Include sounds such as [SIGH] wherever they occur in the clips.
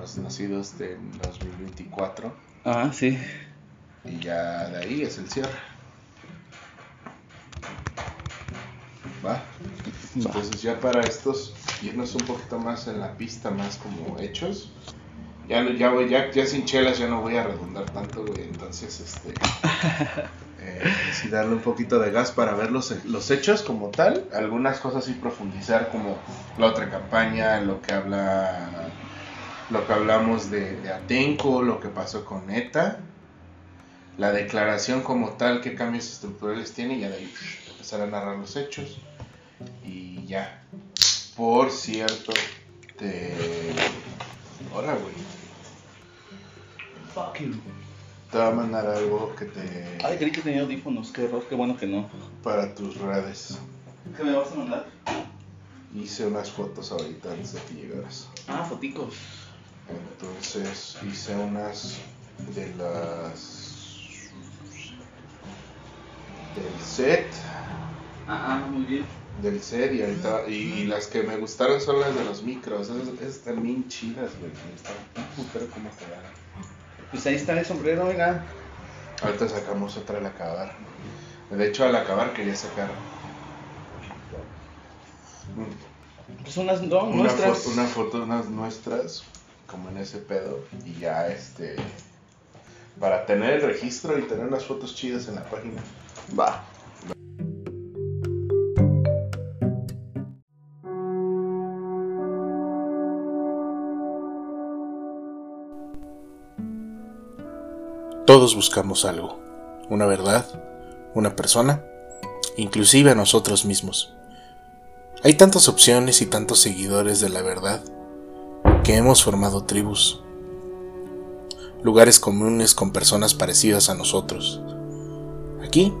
los nacidos del 2024. Ah, sí. Y ya de ahí es el cierre. Va. Entonces ya para estos, irnos un poquito más en la pista, más como hechos. Ya, ya, voy, ya, ya sin chelas ya no voy a redundar tanto, güey. Entonces, este... [LAUGHS] eh, sí darle un poquito de gas para ver los, los hechos como tal. Algunas cosas sí profundizar como la otra campaña, lo que habla... Lo que hablamos de, de Atenco, lo que pasó con ETA la declaración como tal, qué cambios estructurales tiene, y ya de ahí empezar a narrar los hechos. Y ya. Por cierto, te. Ahora, güey. Fuck you. Te va a mandar algo que te. Ay, creí que tenía audífonos. Qué error, qué bueno que no. para tus redes. ¿Qué me vas a mandar? Hice unas fotos ahorita antes de que llegaras. Ah, foticos. Entonces hice unas de las. del set. Ah, muy bien. del set y ahorita y, las que me gustaron son las de los micros esas, esas están bien chidas güey están putero cómo quedaron Pues ahí está el sombrero, oiga. ahorita sacamos otra al acabar de hecho al acabar quería sacar Pues unas dos una, nuestras. foto, una foto unas nuestras como en ese pedo y ya este para tener el registro y tener unas fotos chidas en la página Va. Todos buscamos algo, una verdad, una persona, inclusive a nosotros mismos. Hay tantas opciones y tantos seguidores de la verdad que hemos formado tribus, lugares comunes con personas parecidas a nosotros. Aquí,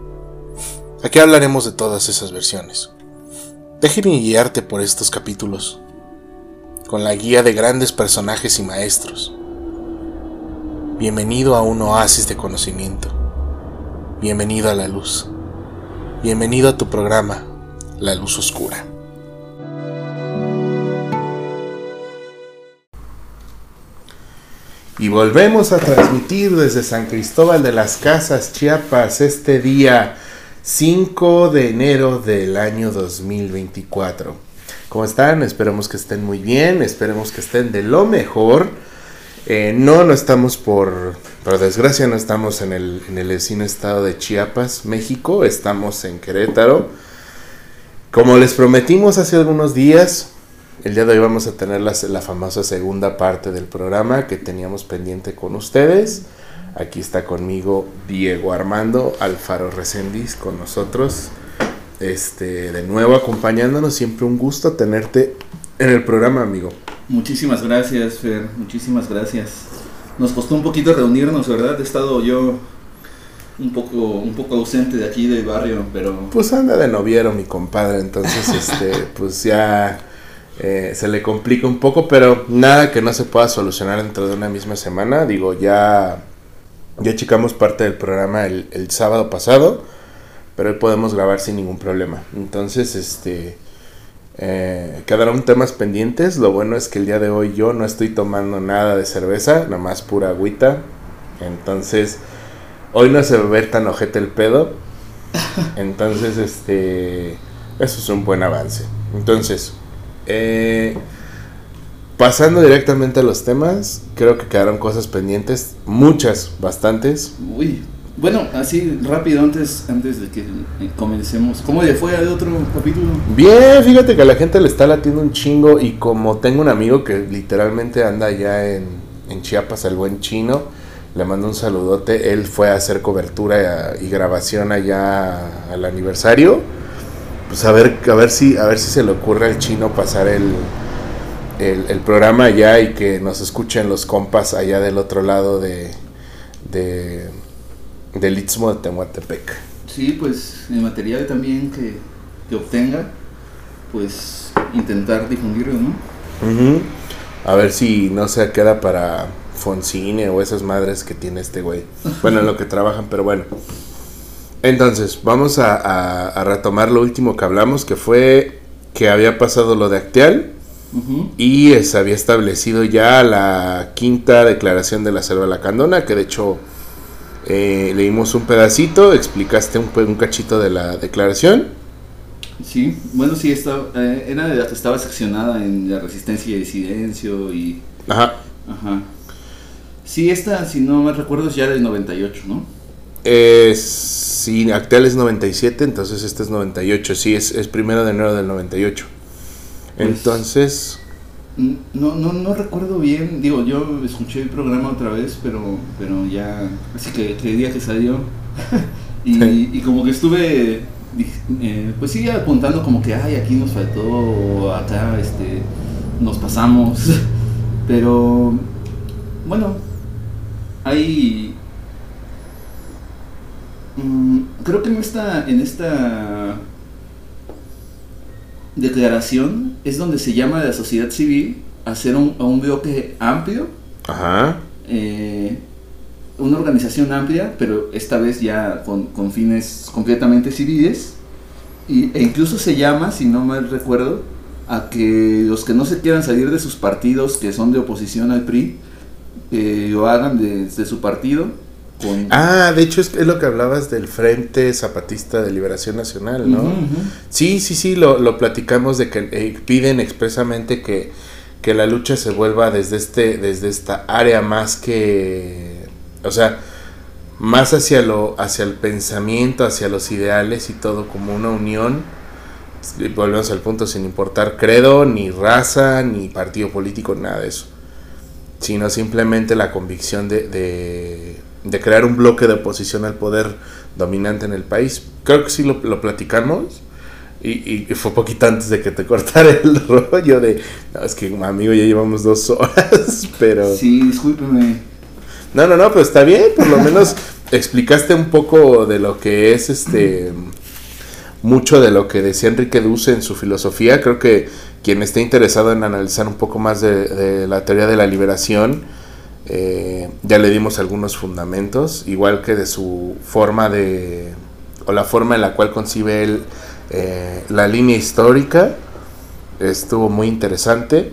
aquí hablaremos de todas esas versiones. Déjeme guiarte por estos capítulos, con la guía de grandes personajes y maestros. Bienvenido a un oasis de conocimiento. Bienvenido a la luz. Bienvenido a tu programa, La Luz Oscura. Y volvemos a transmitir desde San Cristóbal de las Casas, Chiapas, este día 5 de enero del año 2024. ¿Cómo están? Esperemos que estén muy bien, esperemos que estén de lo mejor. Eh, no, no estamos por, por desgracia, no estamos en el, en el vecino estado de Chiapas, México, estamos en Querétaro. Como les prometimos hace algunos días, el día de hoy vamos a tener la, la famosa segunda parte del programa que teníamos pendiente con ustedes. Aquí está conmigo Diego Armando Alfaro Resendiz con nosotros. Este, de nuevo acompañándonos, siempre un gusto tenerte en el programa, amigo. Muchísimas gracias, Fer. Muchísimas gracias. Nos costó un poquito reunirnos, ¿verdad? He estado yo un poco, un poco ausente de aquí del barrio, pero Pues anda de noviero mi compadre, entonces [LAUGHS] este, pues ya eh, se le complica un poco, pero nada que no se pueda solucionar dentro de una misma semana. Digo, ya, ya checamos parte del programa el, el sábado pasado, pero hoy podemos grabar sin ningún problema. Entonces, este, eh, quedaron temas pendientes. Lo bueno es que el día de hoy yo no estoy tomando nada de cerveza, nada más pura agüita. Entonces, hoy no se va a ver tan ojete el pedo. [LAUGHS] Entonces, este, eso es un buen avance. Entonces, eh, pasando directamente a los temas, creo que quedaron cosas pendientes, muchas, bastantes. uy. Bueno, así rápido antes antes de que eh, comencemos. ¿Cómo le fue al otro capítulo? Bien, fíjate que a la gente le está latiendo un chingo y como tengo un amigo que literalmente anda allá en, en Chiapas, el buen chino, le mando un saludote, él fue a hacer cobertura y grabación allá al aniversario. Pues a ver, a ver si, a ver si se le ocurre al chino pasar el, el, el programa allá y que nos escuchen los compas allá del otro lado de, de del Istmo de Tehuantepec. Sí, pues el material también que, que obtenga, pues intentar difundirlo, ¿no? Ujú. A ver si no se queda para Foncine o esas madres que tiene este güey. Bueno, en lo que trabajan, pero bueno. Entonces, vamos a, a- a retomar lo último que hablamos, que fue que había pasado lo de Acteal. Ujú. y se había establecido ya la quinta declaración de la selva lacandona, que de hecho eh, leímos un pedacito, explicaste un, un cachito de la declaración. Sí, bueno, sí, estaba, eh, era estaba seccionada en la resistencia y disidencio y... Ajá. Ajá. Sí, esta, si no me recuerdo, es ya del 98, ¿no? Eh, sí, Actel es 97, entonces este es 98, sí, es, es primero de enero del 98. Pues- Entonces, No, no, no recuerdo bien, digo, yo escuché el programa otra vez, pero, pero ya, así que, el día que salió, [LAUGHS] y, Sí. y como que estuve, eh, pues sí, apuntando como que, ay, aquí nos faltó, o acá, este, nos pasamos, [LAUGHS] pero, bueno, hay, mm, creo que en esta, en esta declaración es donde se llama a la sociedad civil a hacer un, a un bloque amplio, ajá. eh, una organización amplia, pero esta vez ya con, con fines completamente civiles, y, e incluso se llama, si no mal recuerdo, a que los que no se quieran salir de sus partidos, que son de oposición al PRI, eh, lo hagan desde su partido. Con, Ah, de hecho es, es lo que hablabas del Frente Zapatista de Liberación Nacional, ¿no? Sí, sí, sí, lo, lo platicamos de que eh, piden expresamente que, que la lucha se vuelva desde, este, desde esta área más que, o sea, más hacia, lo, hacia el pensamiento, hacia los ideales y todo como una unión. Y Volvemos al punto sin importar credo, ni raza, ni partido político, nada de eso. Sino simplemente la convicción de, de, de crear un bloque de oposición al poder dominante en el país. Creo que sí lo, lo platicamos. Y, y fue poquito antes de que te [LAUGHS] cortara el rollo de, no, es que amigo ya llevamos dos horas, [LAUGHS] pero... Sí, discúlpeme. No, no, no, pero está bien, por lo menos [LAUGHS] explicaste un poco de lo que es este mucho de lo que decía Enrique Duce en su filosofía. Creo que quien esté interesado en analizar un poco más de, de la teoría de la liberación, eh, ya le dimos algunos fundamentos, igual que de su forma de, o la forma en la cual concibe él eh, la línea histórica. Estuvo muy interesante.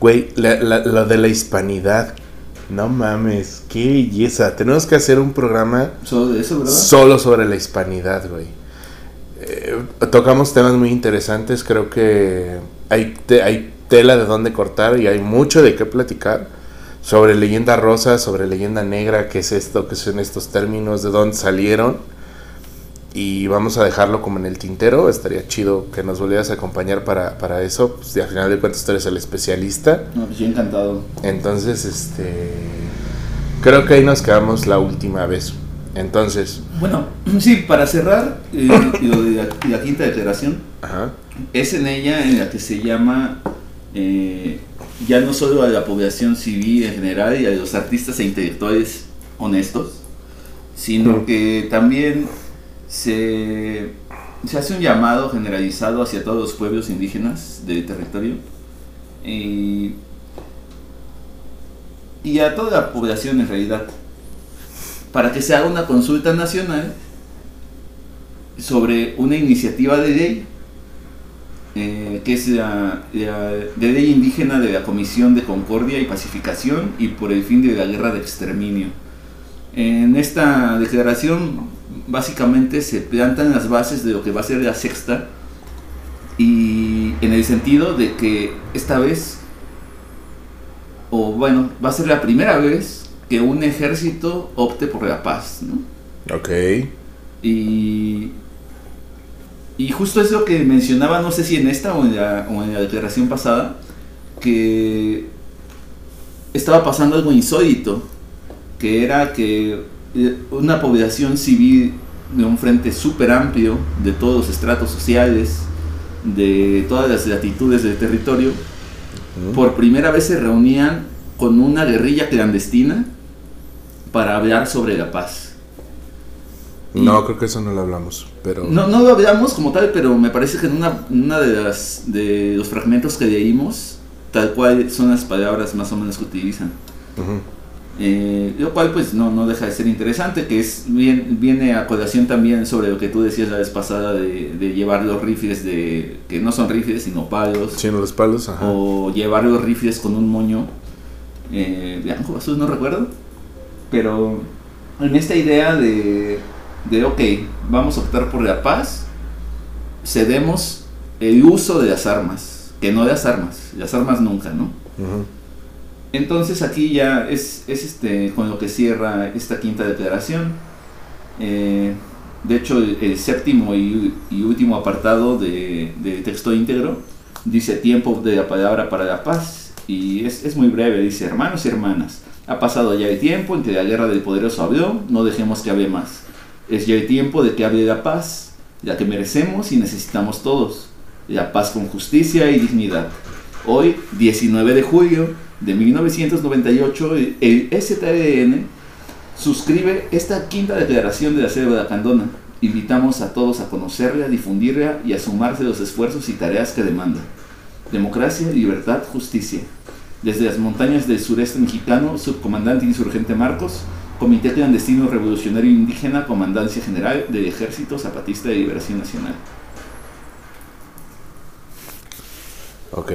Güey, lo de la hispanidad. No mames, qué belleza. Tenemos que hacer un programa Solo de eso, ¿verdad? solo sobre la hispanidad, güey. Eh, tocamos temas muy interesantes, creo que hay, te- hay tela de dónde cortar y hay mucho de qué platicar sobre leyenda rosa, sobre leyenda negra, qué es esto, qué son estos términos, de dónde salieron. Y vamos a dejarlo como en el tintero, estaría chido que nos volvieras a acompañar para, para eso, pues y al final de cuentas tú eres el especialista. No, pues yo encantado. Entonces, este. Creo que ahí nos quedamos la última vez. Entonces, Bueno, [CLEARS THROAT] sí, para cerrar eh, la quinta declaración, ajá. es en ella en la que se llama eh, ya no solo a la población civil en general y a los artistas e intelectuales honestos, sino que también se, se hace un llamado generalizado hacia todos los pueblos indígenas del territorio y, y a toda la población en realidad, para que se haga una consulta nacional sobre una iniciativa de ley eh, que es la, la- de ley indígena de la Comisión de Concordia y Pacificación y por el fin de la guerra de exterminio. En esta declaración básicamente se plantan las bases de lo que va a ser la sexta y en el sentido de que esta vez, o bueno, va a ser la primera vez que un ejército opte por la paz, ¿no? Ok. Y, y justo es lo que mencionaba, no sé si en esta o en la, o en la declaración pasada, que estaba pasando algo insólito, que era que eh, una población civil de un frente súper amplio, de todos los estratos sociales, de todas las latitudes del territorio, por primera vez se reunían con una guerrilla clandestina para hablar sobre la paz. No, creo que eso no lo hablamos. Pero. No, no lo hablamos como tal, pero me parece que en una, una de, las, de los fragmentos que leímos, tal cual son las palabras más o menos que utilizan. Eh, lo cual pues no, no deja de ser interesante, que es bien, viene a colación también sobre lo que tú decías la vez pasada de, de llevar los rifles de, que no son rifles sino palos, Sino los palos, ajá. o llevar los rifles con un moño eh, blanco, azul, no recuerdo, pero en esta idea de, de, ok, vamos a optar por la paz, cedemos el uso de las armas, que no las armas, las armas nunca, ¿no? Entonces aquí ya es, es este con lo que cierra esta quinta declaración. Eh, de hecho, el, el séptimo y, y último apartado de, del texto íntegro dice tiempo de la palabra para la paz y es, es muy breve, dice hermanos y hermanas, ha pasado ya el tiempo en que la guerra del poderoso habló, no dejemos que hable más. Es ya el tiempo de que hable la paz, la que merecemos y necesitamos todos, la paz con justicia y dignidad. Hoy, 19 de julio de 1998, el- STDN suscribe esta quinta declaración de la selva de Acandona. Invitamos a todos a conocerla, difundirla y a sumarse a los esfuerzos y tareas que demanda. Democracia, libertad, justicia. Desde las montañas del sureste mexicano, subcomandante insurgente Marcos, Comité Clandestino Revolucionario Indígena, Comandancia General del Ejército Zapatista de Liberación Nacional. Ok.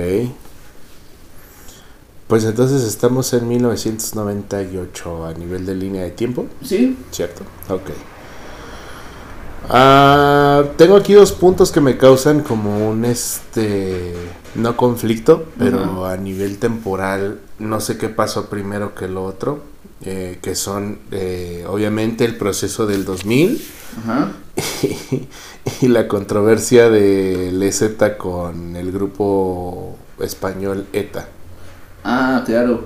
Pues entonces estamos en 1998 a nivel de línea de tiempo, ¿Sí? ¿cierto? Ok. Ah, tengo aquí dos puntos que me causan como un este no conflicto, pero a nivel temporal no sé qué pasó primero que lo otro, eh, que son eh, obviamente el proceso del 2000 Ajá. [LAUGHS] y la controversia del EZ con el grupo español ETA. Ah, claro.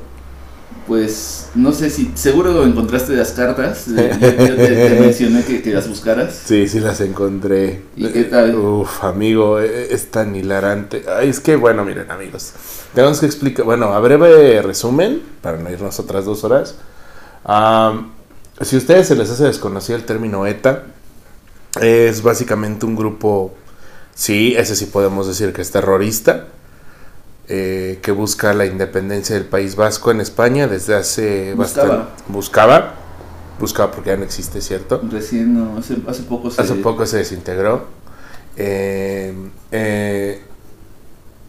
Pues no sé si. Seguro encontraste las cartas. Yo, yo te, te mencioné que, que las buscaras. Sí, sí las encontré. ¿Y qué tal? Uf, amigo, eh, es tan hilarante. Ay, es que, bueno, miren, amigos. Tenemos que explicar, bueno, a breve resumen, para no irnos otras dos horas. Am, si a ustedes se les hace desconocido el término ETA, es básicamente un grupo, sí, ese sí podemos decir que es terrorista, eh, que busca la independencia del País Vasco en España desde hace Buscaba. bastante. Buscaba. Buscaba porque ya no existe, ¿cierto? Recién, no, hace, hace poco se. Hace poco se desintegró. Eh, eh,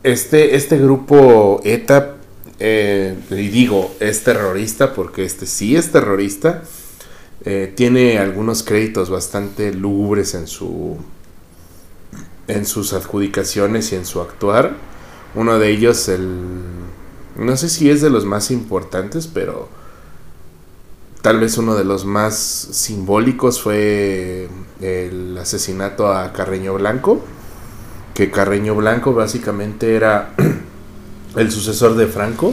este, este grupo ETA, eh, y digo, es terrorista porque este sí es terrorista. eh, tiene algunos créditos bastante lúgubres en su en sus adjudicaciones y en su actuar. Uno de ellos, el no sé si es de los más importantes, pero tal vez uno de los más simbólicos fue el asesinato a Carreño Blanco, que Carreño Blanco básicamente era [CLEARS THROAT] el sucesor de Franco,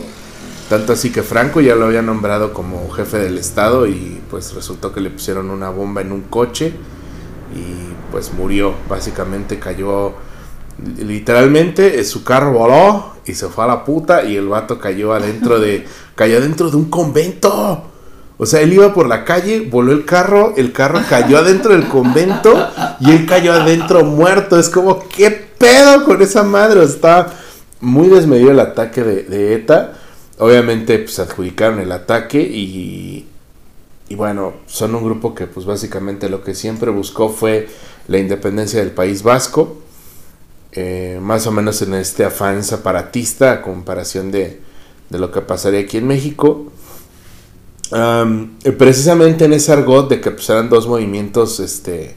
tanto así que Franco ya lo había nombrado como jefe del estado y pues resultó que le pusieron una bomba en un coche y pues murió, básicamente cayó literalmente su carro voló y se fue a la puta y el vato cayó adentro de [LAUGHS] cayó adentro de un convento. O sea, él iba por la calle, voló el carro, el carro cayó adentro del convento y él cayó adentro muerto. Es como, ¿qué pedo con esa madre? Está muy desmedido el ataque de, ETA. Obviamente, pues adjudicaron el ataque y, y bueno, son un grupo que pues básicamente lo que siempre buscó fue la independencia del País Vasco. eh, más o menos en este afán separatista a comparación de, de lo que pasaría aquí en México. Eh, precisamente en ese argot de que pues, eran dos movimientos este,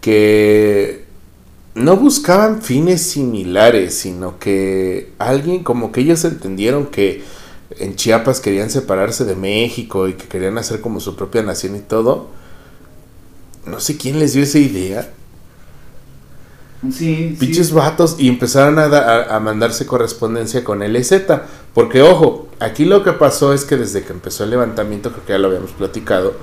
que no buscaban fines similares, sino que alguien como que ellos entendieron que en Chiapas querían separarse de México y que querían hacer como su propia nación y todo. No sé quién les dio esa idea. Sí, Pinches sí. vatos y empezaron a, da- a- a mandarse correspondencia con el EZ. Porque, ojo, aquí lo que pasó es que desde que empezó el levantamiento, creo que ya lo habíamos platicado,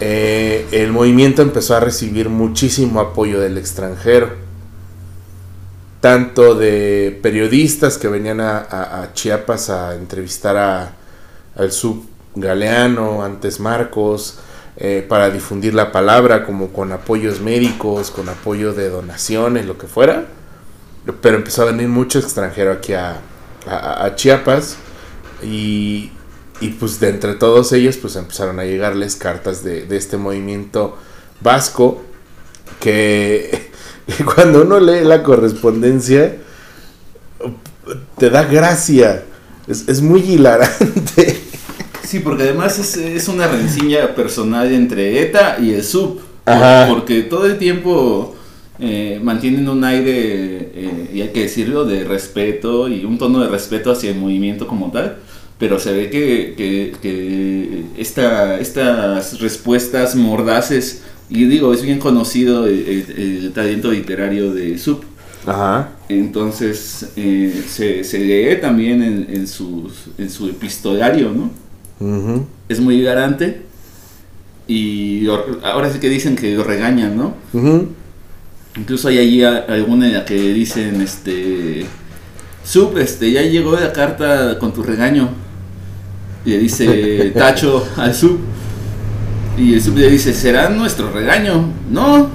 eh, el movimiento empezó a recibir muchísimo apoyo del extranjero. Tanto de periodistas que venían a, Chiapas a entrevistar a, al sub Galeano, antes Marcos, eh, para difundir la palabra, como con apoyos médicos, con apoyo de donaciones, lo que fuera. Pero empezó a venir mucho extranjero aquí a, a- a Chiapas y Y pues de entre todos ellos pues empezaron a llegarles cartas de, de este movimiento vasco que, [LAUGHS] cuando uno lee la correspondencia te da gracia. Es, es muy hilarante. [LAUGHS] Sí, porque además es, es una rencilla personal entre ETA y el SUB. Ajá. Porque todo el tiempo eh, mantienen un aire, eh, y hay que decirlo, de respeto y un tono de respeto hacia el movimiento como tal. Pero se ve que, que, que esta, estas respuestas mordaces, y digo, es bien conocido el, el- el talento literario de SUB. Ajá. Entonces eh, se, se lee también en, en, sus, en su epistolario, ¿no? Ujú. Es muy garante y lo- ahora sí que dicen que lo regañan, ¿no? Ujú. Incluso hay allí a- alguna en la que dicen, este, Sub, este, ya llegó la carta con tu regaño. Y le dice Tacho al Sub. Y el Sub le dice, ¿será nuestro regaño? No,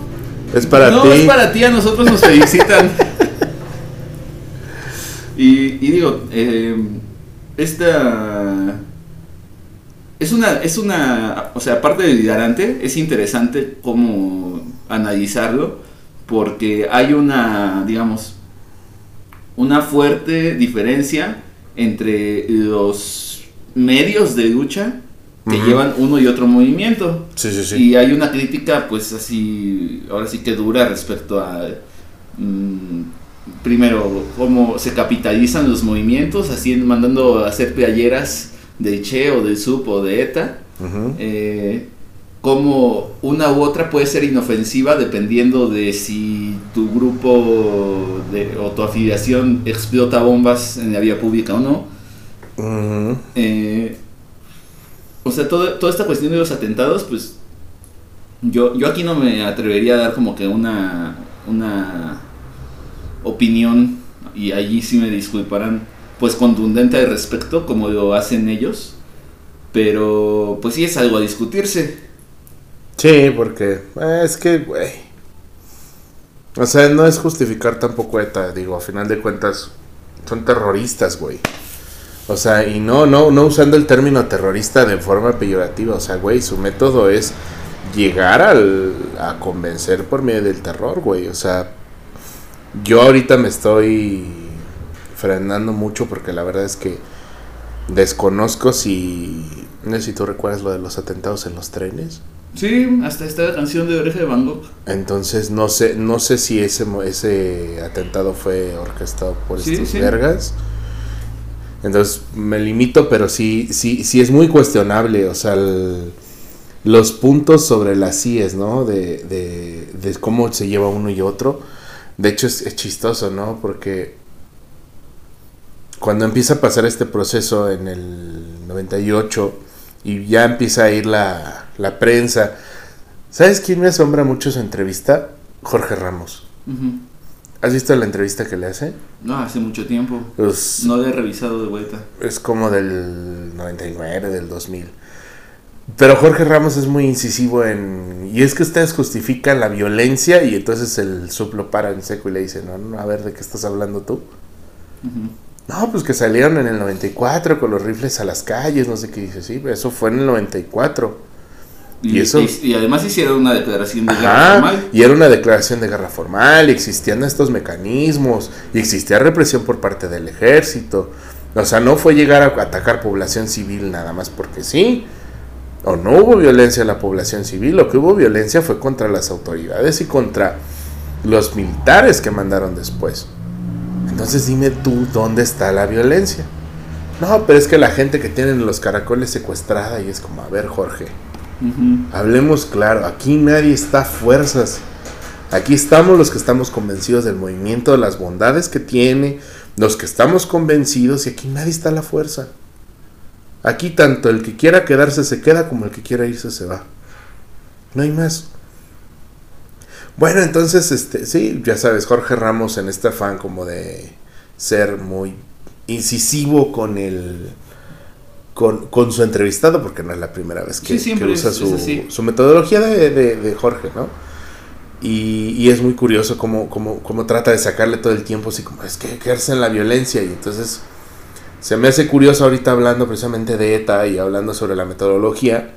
Es para no, ti. es para ti, a nosotros nos felicitan. y, y digo, eh, esta es una, es una, o sea, aparte de hilarante, es interesante cómo analizarlo, porque hay una, digamos, una fuerte diferencia entre los medios de lucha que llevan uno y otro movimiento. Sí, sí, sí. Y hay una crítica, pues así, ahora sí que dura respecto a, mm, primero, cómo se capitalizan los movimientos, así mandando a hacer playeras del Che o del SUP o de ETA. Ujú. Eh, cómo una u otra puede ser inofensiva dependiendo de si tu grupo de, o tu afiliación explota bombas en la vía pública o no. Eh, o sea, todo- toda esta cuestión de los atentados, pues yo, yo aquí no me atrevería a dar como que una, una opinión, y allí sí me disculparán, pues contundente al respecto, como lo hacen ellos, pero pues sí es algo a discutirse. Sí, porque eh, es que, güey. O sea, no es justificar tampoco ETA, digo, a final de cuentas son terroristas, güey. O sea, y no, no, no usando el término terrorista de forma peyorativa, o sea, güey, su método es llegar al, a convencer por medio del terror, güey. O sea, yo ahorita me estoy frenando mucho porque la verdad es que desconozco si, no sé si tú recuerdas lo de los atentados en los trenes. Sí, hasta esta canción de Oreja de Van Gogh. Entonces no sé, no sé si ese ese atentado fue orquestado por Sí, estos sí. vergas. Entonces me limito, pero sí, sí, sí es muy cuestionable, o sea, los puntos sobre las CIES, ¿no? De, de, de cómo se lleva uno y otro. De hecho es, chistoso, ¿no? Porque cuando empieza a pasar este proceso en el 98 y ya empieza a ir la, la prensa, ¿sabes quién me asombra mucho su entrevista? Jorge Ramos. Ujú. ¿Has visto la entrevista que le hace? No, hace mucho tiempo. Pues, No la he revisado de vuelta. es como del 99, del 2000. Pero Jorge Ramos es muy incisivo en... Y es que ustedes justifican la violencia y entonces el sub lo para en seco y le dice, no, no, a ver, ¿de qué estás hablando tú? No, pues que salieron en el 94 con los rifles a las calles, no sé qué dice, sí, pero eso fue en el 94. Y, Y eso- y- y además hicieron una declaración de guerra Ajá, formal. y era una declaración de guerra formal, y existían estos mecanismos, y existía represión por parte del ejército. O sea, no fue llegar a atacar población civil nada más porque sí. O no hubo violencia en la población civil, lo que hubo violencia fue contra las autoridades y contra los militares que mandaron después. Entonces dime tú, ¿dónde está la violencia? No, pero es que la gente que tienen los caracoles secuestrada y es como, a ver Jorge, Hablemos claro, aquí nadie está a fuerzas. Aquí estamos los que estamos convencidos del movimiento, de las bondades que tiene, los que estamos convencidos y aquí nadie está a la fuerza. Aquí tanto el que quiera quedarse se queda como el que quiera irse se va. No hay más. Bueno, entonces, este, sí, ya sabes, Jorge Ramos en este afán como de ser muy incisivo con el con, con su entrevistado, porque no es la primera vez que, Sí, que usa su, su metodología de, de- de Jorge, ¿no? Y, y es muy curioso cómo, cómo, cómo trata de sacarle todo el tiempo, así como es que quedarse en la violencia, y entonces se me hace curioso ahorita hablando precisamente de ETA y hablando sobre la metodología,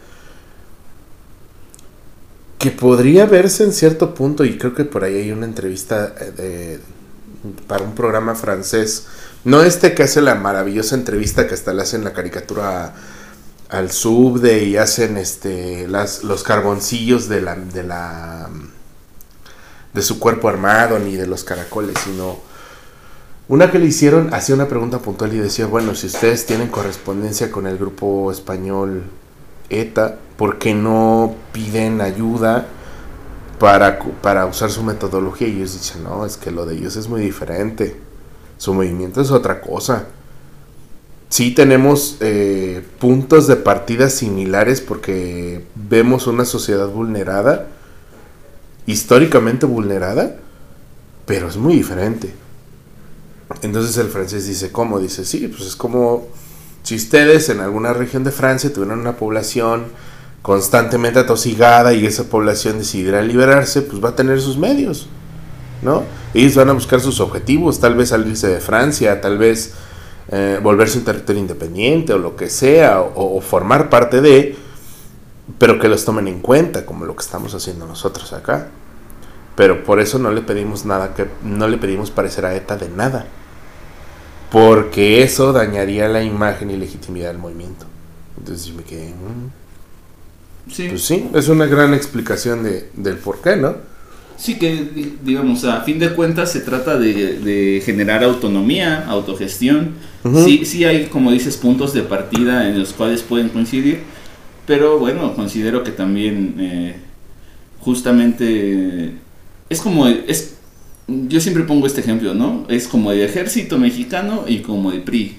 que podría verse en cierto punto, y creo que por ahí hay una entrevista eh, de, para un programa francés, no este que hace la maravillosa entrevista que hasta le hacen la caricatura al subde y hacen este las, los carboncillos de la, de la de su cuerpo armado ni de los caracoles, sino una que le hicieron hacía una pregunta puntual y decía, bueno, si ustedes tienen correspondencia con el grupo español ETA, ¿por qué no piden ayuda para, para usar su metodología? Y ellos dicen, no, es que lo de ellos es muy diferente. Su movimiento es otra cosa. Sí tenemos eh, puntos de partida similares porque vemos una sociedad vulnerada, históricamente vulnerada, pero es muy diferente. Entonces el francés dice, ¿cómo? Dice, sí, pues es como si ustedes en alguna región de Francia tuvieran una población constantemente atosigada y esa población decidiera liberarse, pues va a tener sus medios, ¿no? Ellos van a buscar sus objetivos, tal vez salirse de Francia, tal vez eh, volverse un territorio independiente o lo que sea, o, o formar parte de, pero que los tomen en cuenta, como lo que estamos haciendo nosotros acá. Pero por eso no le pedimos nada que no le pedimos parecer a ETA de nada porque eso dañaría la imagen y legitimidad del movimiento. Entonces yo me quedé... Mm". Sí. Pues sí, es una gran explicación de, del por qué, ¿no? Sí, que digamos, a fin de cuentas se trata de, generar autonomía, autogestión. sí, sí hay, como dices, puntos de partida en los cuales pueden coincidir, pero bueno, considero que también eh, justamente es como, es yo siempre pongo este ejemplo, ¿no? Es como el ejército mexicano y como el PRI.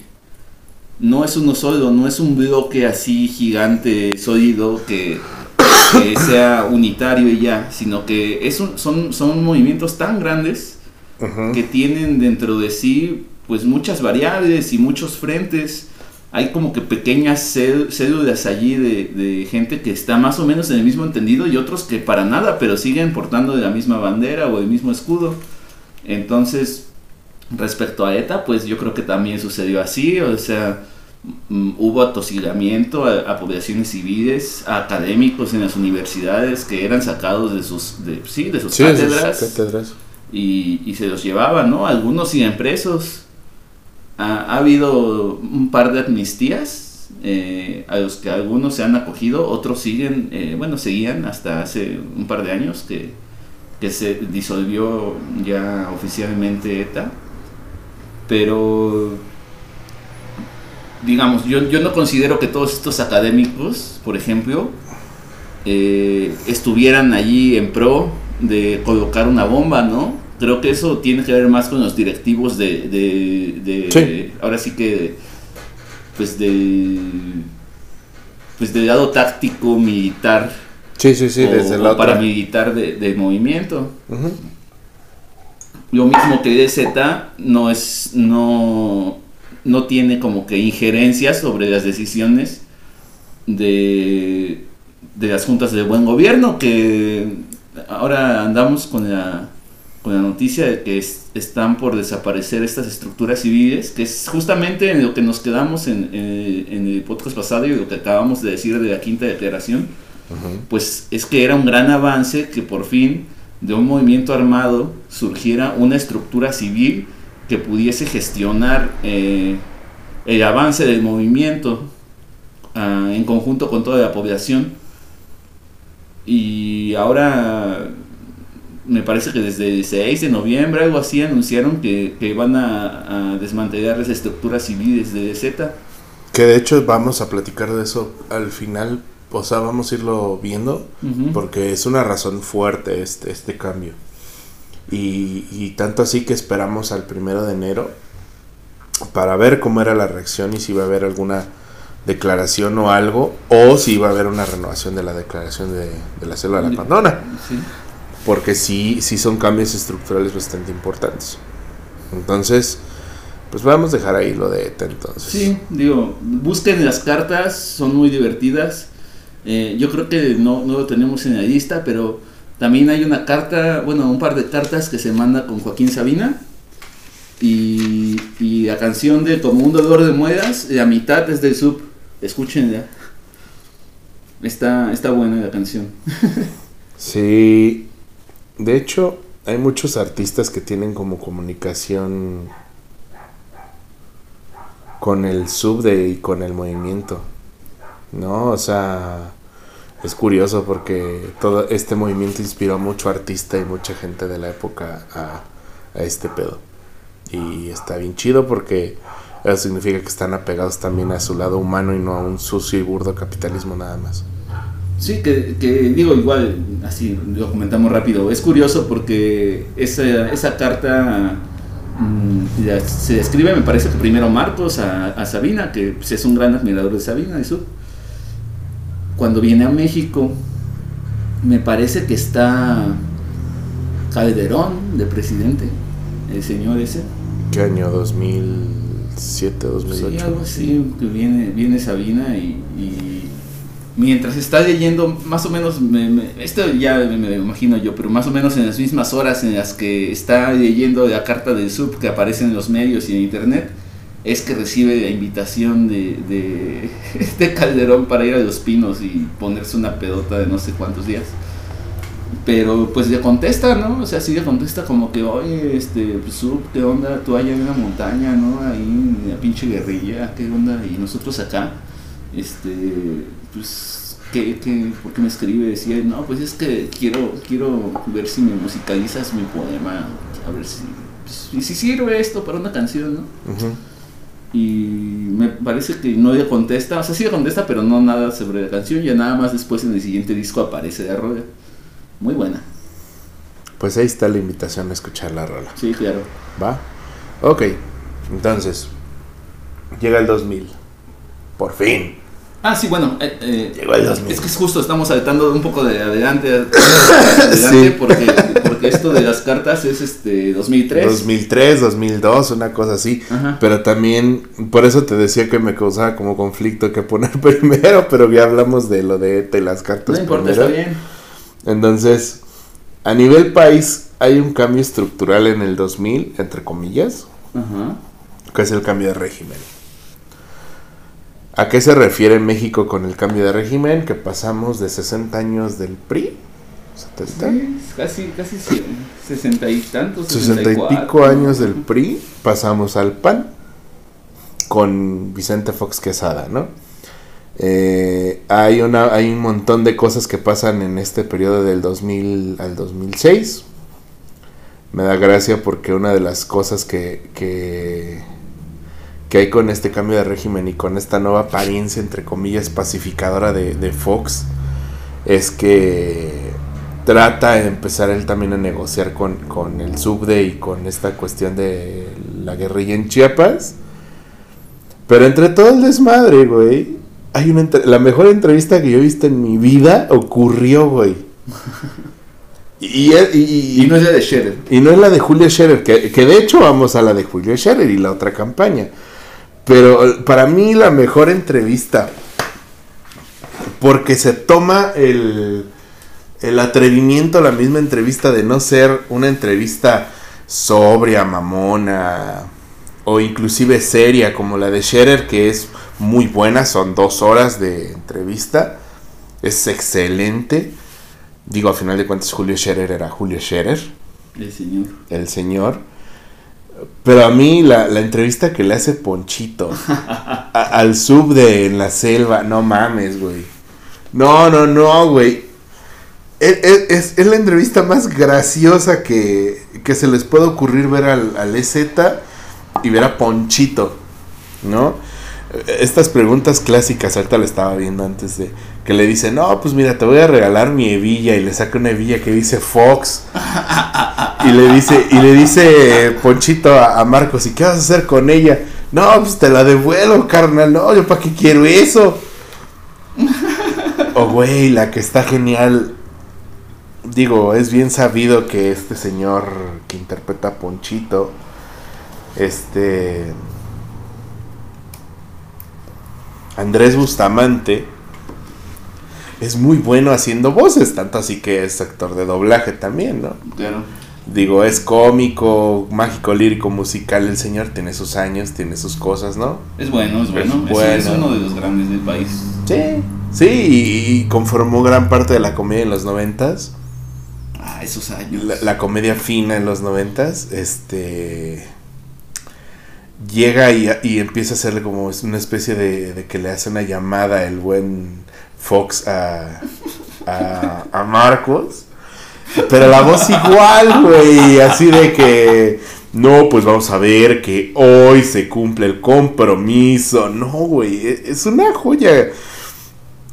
No es uno solo, no es un bloque así gigante, sólido, que, sea unitario y ya, sino que es son, son movimientos tan grandes que tienen dentro de sí pues muchas variables y muchos frentes. Hay como que pequeñas células allí de, de, gente que está más o menos en el mismo entendido y otros que para nada, pero siguen portando de la misma bandera o el mismo escudo. Entonces, respecto a ETA, pues yo creo que también sucedió así, o sea, hubo atosigamiento a, poblaciones civiles, a académicos en las universidades que eran sacados de sus, de, sí, de sus cátedras, Y, se los llevaban, ¿no? Algunos siguen presos. Ha, habido un par de amnistías eh, a los que algunos se han acogido, otros siguen, eh, bueno, seguían hasta hace un par de años que que se disolvió ya oficialmente ETA, pero digamos, yo, yo no considero que todos estos académicos, por ejemplo, eh, estuvieran allí en pro de colocar una bomba, ¿no? Creo que eso tiene que ver más con los directivos de, de, ahora sí que, pues de, pues de lado táctico militar Sí, sí, sí, desde la paramilitar de, movimiento. Lo mismo que DZ no es, no, no tiene como que injerencia sobre las decisiones de, de las juntas de buen gobierno, que ahora andamos con la, con la noticia de que están por desaparecer estas estructuras civiles, que es justamente en lo que nos quedamos en, en el podcast pasado y lo que acabamos de decir de la quinta declaración pues es que era un gran avance que por fin de un movimiento armado surgiera una estructura civil que pudiese gestionar eh, el avance del movimiento ah, en conjunto con toda la población. Y ahora me parece que desde el 6 de noviembre, algo así, anunciaron que, que van a, a, desmantelar las estructuras civiles de Z. Que de hecho vamos a platicar de eso al final o sea, vamos a irlo viendo, porque es una razón fuerte este, este cambio. Y, tanto así que esperamos al primero de enero para ver cómo era la reacción y si iba a haber alguna declaración o algo, o si iba a haber una renovación de la declaración de, la célula de la pandona. Porque sí, sí son cambios estructurales bastante importantes. Entonces, pues vamos a dejar ahí lo de ETA entonces. Sí, digo, busquen las cartas, son muy divertidas. Eh, yo creo que no, no, lo tenemos en la lista, pero también hay una carta, bueno, un par de cartas que se manda con Joaquín Sabina. Y, Y la canción de Como un dolor de muelas, la mitad es del sub. Escúchenla. Está, está buena la canción. [LAUGHS] Sí, de hecho, hay muchos artistas que tienen como comunicación con el sub de y con el movimiento. ¿No? O sea, es curioso porque todo este movimiento inspiró a mucho artista y mucha gente de la época a, este pedo. Y está bien chido porque eso significa que están apegados también a su lado humano y no a un sucio y burdo capitalismo nada más. Sí, que, que digo igual, así lo comentamos rápido. Es curioso porque esa, esa carta mm, se escribe, me parece que primero Marcos a, a Sabina, que pues, es un gran admirador de Sabina y Sub. Cuando viene a México, me parece que está Calderón de presidente, el señor ese. ¿Qué año? ¿2007, 2008? Sí, algo así, que viene, viene Sabina y, y mientras está leyendo, más o menos, me- me- esto ya me, me imagino yo, pero más o menos en las mismas horas en las que está leyendo la carta del sub que aparece en los medios y en internet, es que recibe la invitación de, de, [LAUGHS] de Calderón para ir a Los Pinos y ponerse una pedota de no sé cuántos días. Pero pues le contesta, ¿no? O sea, sí le contesta como que, oye, este, pues, Sub, ¿qué onda? Tú allá en una montaña, ¿no? Ahí en la pinche guerrilla, ¿qué onda? Y nosotros acá, este, pues, ¿qué, qué, por qué me escribe? Decía, no, pues es que quiero, quiero ver si me musicalizas mi poema, a ver si, pues, si sirve esto para una canción, ¿no? Y me parece que no le contesta, o sea, sí le contesta, pero no nada sobre la canción, ya nada más después en el siguiente disco aparece la rola. Muy buena, Pues ahí está la invitación a escuchar la rola. sí, claro. ¿Va? Ok, entonces, llega el 2000. Por fin. Ah, sí, bueno, eh, eh, Llegó el 2000. es que es justo, estamos saltando un poco de adelante, adelante Sí. porque, porque esto de las cartas es este 2003. 2003, 2002, una cosa así. Ajá. Pero también, por eso te decía que me causaba como conflicto que poner [LAUGHS] primero, pero ya hablamos de lo de ETA y las cartas No importa, primero. está bien. Entonces, a nivel país hay un cambio estructural en el 2000, entre comillas, Ajá. que es el cambio de régimen. ¿A qué se refiere México con el cambio de régimen? Que pasamos de 60 años del PRI, 70, Sí, casi, casi sí, sesenta y tantos, 60 y 64. pico años del PRI, pasamos al PAN con Vicente Fox Quesada, ¿no? Eh, hay, una, hay un montón de cosas que pasan en este periodo del 2000 al 2006. Me da gracia porque una de las cosas que, que, que hay con este cambio de régimen y con esta nueva apariencia, entre comillas, pacificadora de, de Fox, es que trata de empezar él también a negociar con, con el subde y con esta cuestión de la guerrilla en Chiapas. Pero entre todo el desmadre, güey, hay una entre- la mejor entrevista que yo he visto en mi vida ocurrió, güey. [LAUGHS] Y, y, y- Y no es la de Scherer. y no es la de Julio Scherer, que, que de hecho vamos a la de Julio Scherer y la otra campaña. Pero eh, para mí la mejor entrevista, porque se toma el, el atrevimiento, la misma entrevista de no ser una entrevista sobria, mamona, o inclusive seria como la de Scherer, que es muy buena, son dos horas de entrevista, es excelente. Digo, a final de cuentas Julio Scherer era Julio Scherer El señor. el señor. Pero a mí la, la entrevista que le hace Ponchito al sub de En la Selva, no mames, güey. No, no, no, güey. Es, es- es- es la entrevista más graciosa que, que se les puede ocurrir ver al, al EZ y ver a Ponchito, ¿no? Estas preguntas clásicas, ahorita lo estaba viendo antes de que le dice, no, pues mira, te voy a regalar mi hebilla y le saca una hebilla que dice Fox. Y le dice, y le dice Ponchito a, Marcos, ¿y qué vas a hacer con ella? No, pues te la devuelvo, carnal. No, yo para qué quiero eso. Oh, güey, la que está genial. Digo, es bien sabido que este señor que interpreta a Ponchito, este Andrés Bustamante, es muy bueno haciendo voces, tanto así que es actor de doblaje también, ¿no? Claro. Digo, es cómico, mágico, lírico, musical. El señor tiene sus años, tiene sus cosas, ¿no? Es bueno, es bueno. Es bueno. es uno de los grandes del país. Sí. Sí, y, y conformó gran parte de la comedia en los noventas. Ah, esos años. La, la comedia fina en los noventas. Este. Llega y, y empieza a hacerle como una especie de, de que le hace una llamada el buen Fox a, a, a Marcos. Pero la voz igual, güey. Así de que. No, pues vamos a ver que hoy se cumple el compromiso. No, güey. e- Es una joya.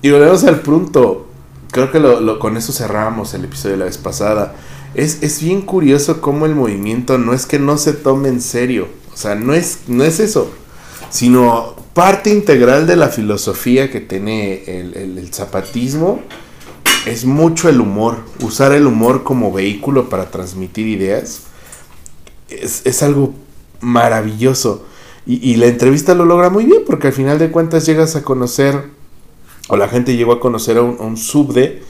Y volvemos al punto. Creo que lo, lo- con eso cerramos el episodio de la vez pasada. Es, es bien curioso cómo el movimiento no es que no se tome en serio. O sea, no es, no es eso. Sino parte integral de la filosofía que tiene el, el- zapatismo es mucho el humor. Usar el humor como vehículo para transmitir ideas es, es algo maravilloso. Y, y la entrevista lo logra muy bien porque al final de cuentas llegas a conocer, o la gente llegó a conocer a un, subde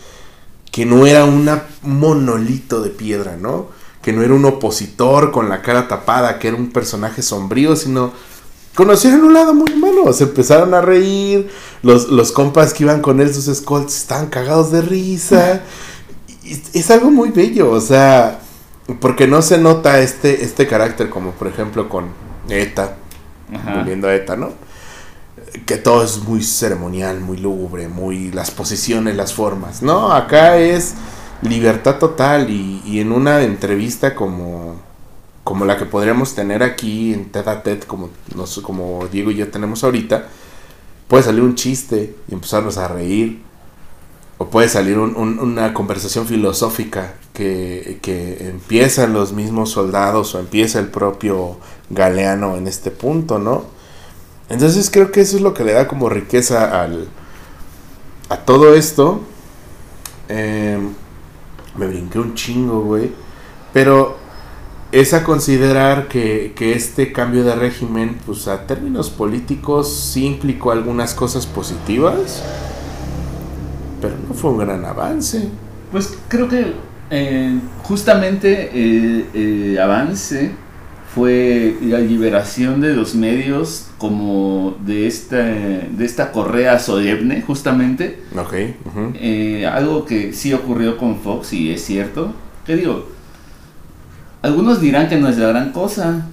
que no era un monolito de piedra, ¿no? Que no era un opositor con la cara tapada, que era un personaje sombrío, sino conocieron un lado muy humano, se empezaron a reír, los, los compas que iban con él, sus escolts, estaban cagados de risa. Es algo muy bello, o sea, porque no se nota este, este carácter como por ejemplo con ETA, Ajá. volviendo a ETA, ¿no? Que todo es muy ceremonial, muy lúgubre, muy las posiciones, las formas. No, acá es libertad total y, en una entrevista como, como la que podríamos tener aquí en TED a TED, como, nos, como Diego y yo tenemos ahorita, puede salir un chiste y empezarnos a reír. O puede salir un- un- una conversación filosófica que, que empiezan los mismos soldados o empieza el propio Galeano en este punto, ¿no? Entonces creo que eso es lo que le da como riqueza al, a todo esto. Eh, me brinqué un chingo, güey. Pero es a considerar que, que este cambio de régimen, pues a términos políticos, sí implicó algunas cosas positivas. Pero no fue un gran avance. Pues creo que eh, justamente el, el avance fue la liberación de los medios como de esta, de esta correa solemne, justamente. Ok. ujú. Eh, algo que sí ocurrió con Fox y es cierto. Que digo, algunos dirán que no es la gran cosa,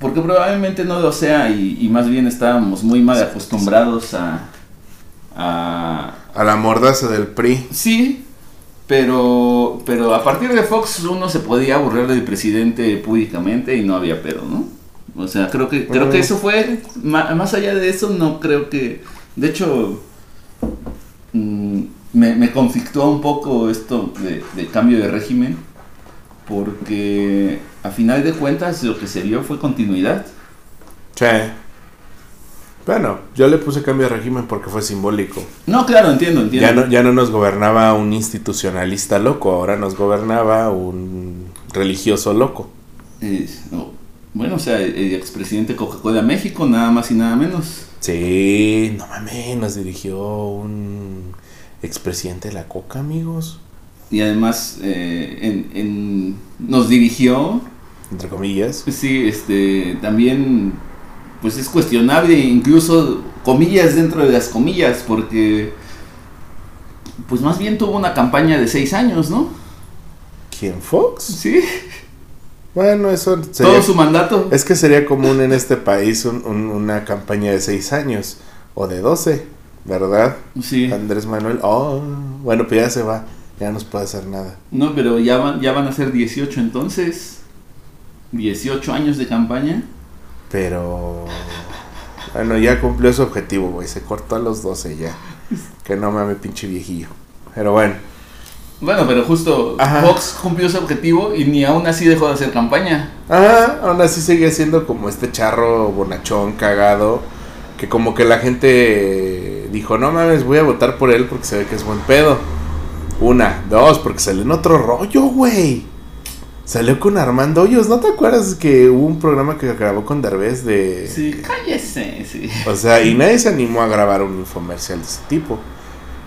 porque probablemente no lo sea y, y más bien estábamos muy mal acostumbrados a... a A la mordaza del PRI. sí, pero, pero a partir de Fox uno se podía aburrir del presidente públicamente y no había pedo, ¿no? O sea, creo que, creo que Mm. eso fue, más allá de eso, no creo que, de hecho, mm, me, me conflictó un poco esto de, de cambio de régimen, porque a final de cuentas lo que se vio fue continuidad. Sí. Bueno, yo le puse cambio de régimen porque fue simbólico. No, claro, entiendo, entiendo. Ya no, ya no nos gobernaba un institucionalista loco, ahora nos gobernaba un religioso loco. Es- no, bueno, o sea, el, el expresidente Coca-Cola México, nada más y nada menos. Sí, no mames, nos dirigió un expresidente de la Coca, amigos. Y además eh, en, en- nos dirigió, Entre comillas. sí, este, también, pues es cuestionable, incluso comillas dentro de las comillas, porque, pues más bien tuvo una campaña de seis años, ¿no? ¿Quién, Fox? Sí, Bueno, eso sería... todo su mandato. Es que sería común en este país un- un- una campaña de seis años o de 12, ¿verdad? Sí, Andrés Manuel, oh, bueno, pues ya se va, ya no puede hacer nada. no, pero ya van, ya van a ser 18 entonces, 18 años de campaña. Pero, bueno, ya cumplió su objetivo, güey, se cortó a los 12 ya. Que no mames, pinche viejillo. Pero bueno, Bueno, pero justo Ajá. Fox cumplió su objetivo y ni aún así dejó de hacer campaña. ah, aún así sigue siendo como este charro bonachón, cagado, que como que la gente dijo, no mames, voy a votar por él porque se ve que es buen pedo. Una, dos, porque salió en otro rollo, güey. Salió con Armando Hoyos, ¿no te acuerdas que hubo un programa que grabó con Derbez de... Sí, cállese, sí. O sea, y nadie se animó a grabar un infomercial de ese tipo.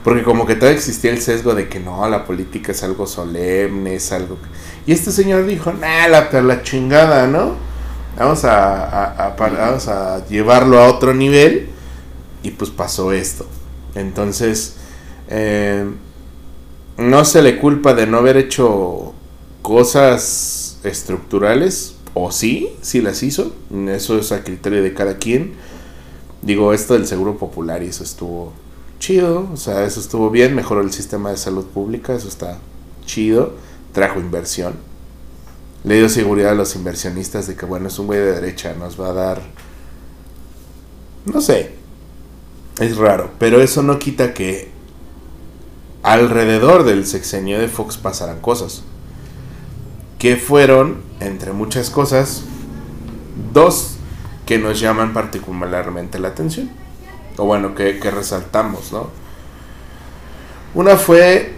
Porque como que todavía existía el sesgo de que no, la política es algo solemne, es algo... Y este señor dijo, nah, la, la chingada, ¿no? Vamos a, vamos a llevarlo a otro nivel. Y pues pasó esto. Entonces, eh, no se le culpa de no haber hecho cosas estructurales, o sí, sí las hizo, eso es a criterio de cada quien. Digo, esto del seguro popular y eso estuvo chido, o sea, eso estuvo bien, mejoró el sistema de salud pública, eso está chido, trajo inversión. Le dio seguridad a los inversionistas de que, bueno, es un güey de derecha, nos va a dar... No sé, es raro, pero eso no quita que alrededor del sexenio de Fox pasaran cosas. Que fueron, entre muchas cosas, dos que nos llaman particularmente la atención. O bueno, que, resaltamos, ¿no? Una fue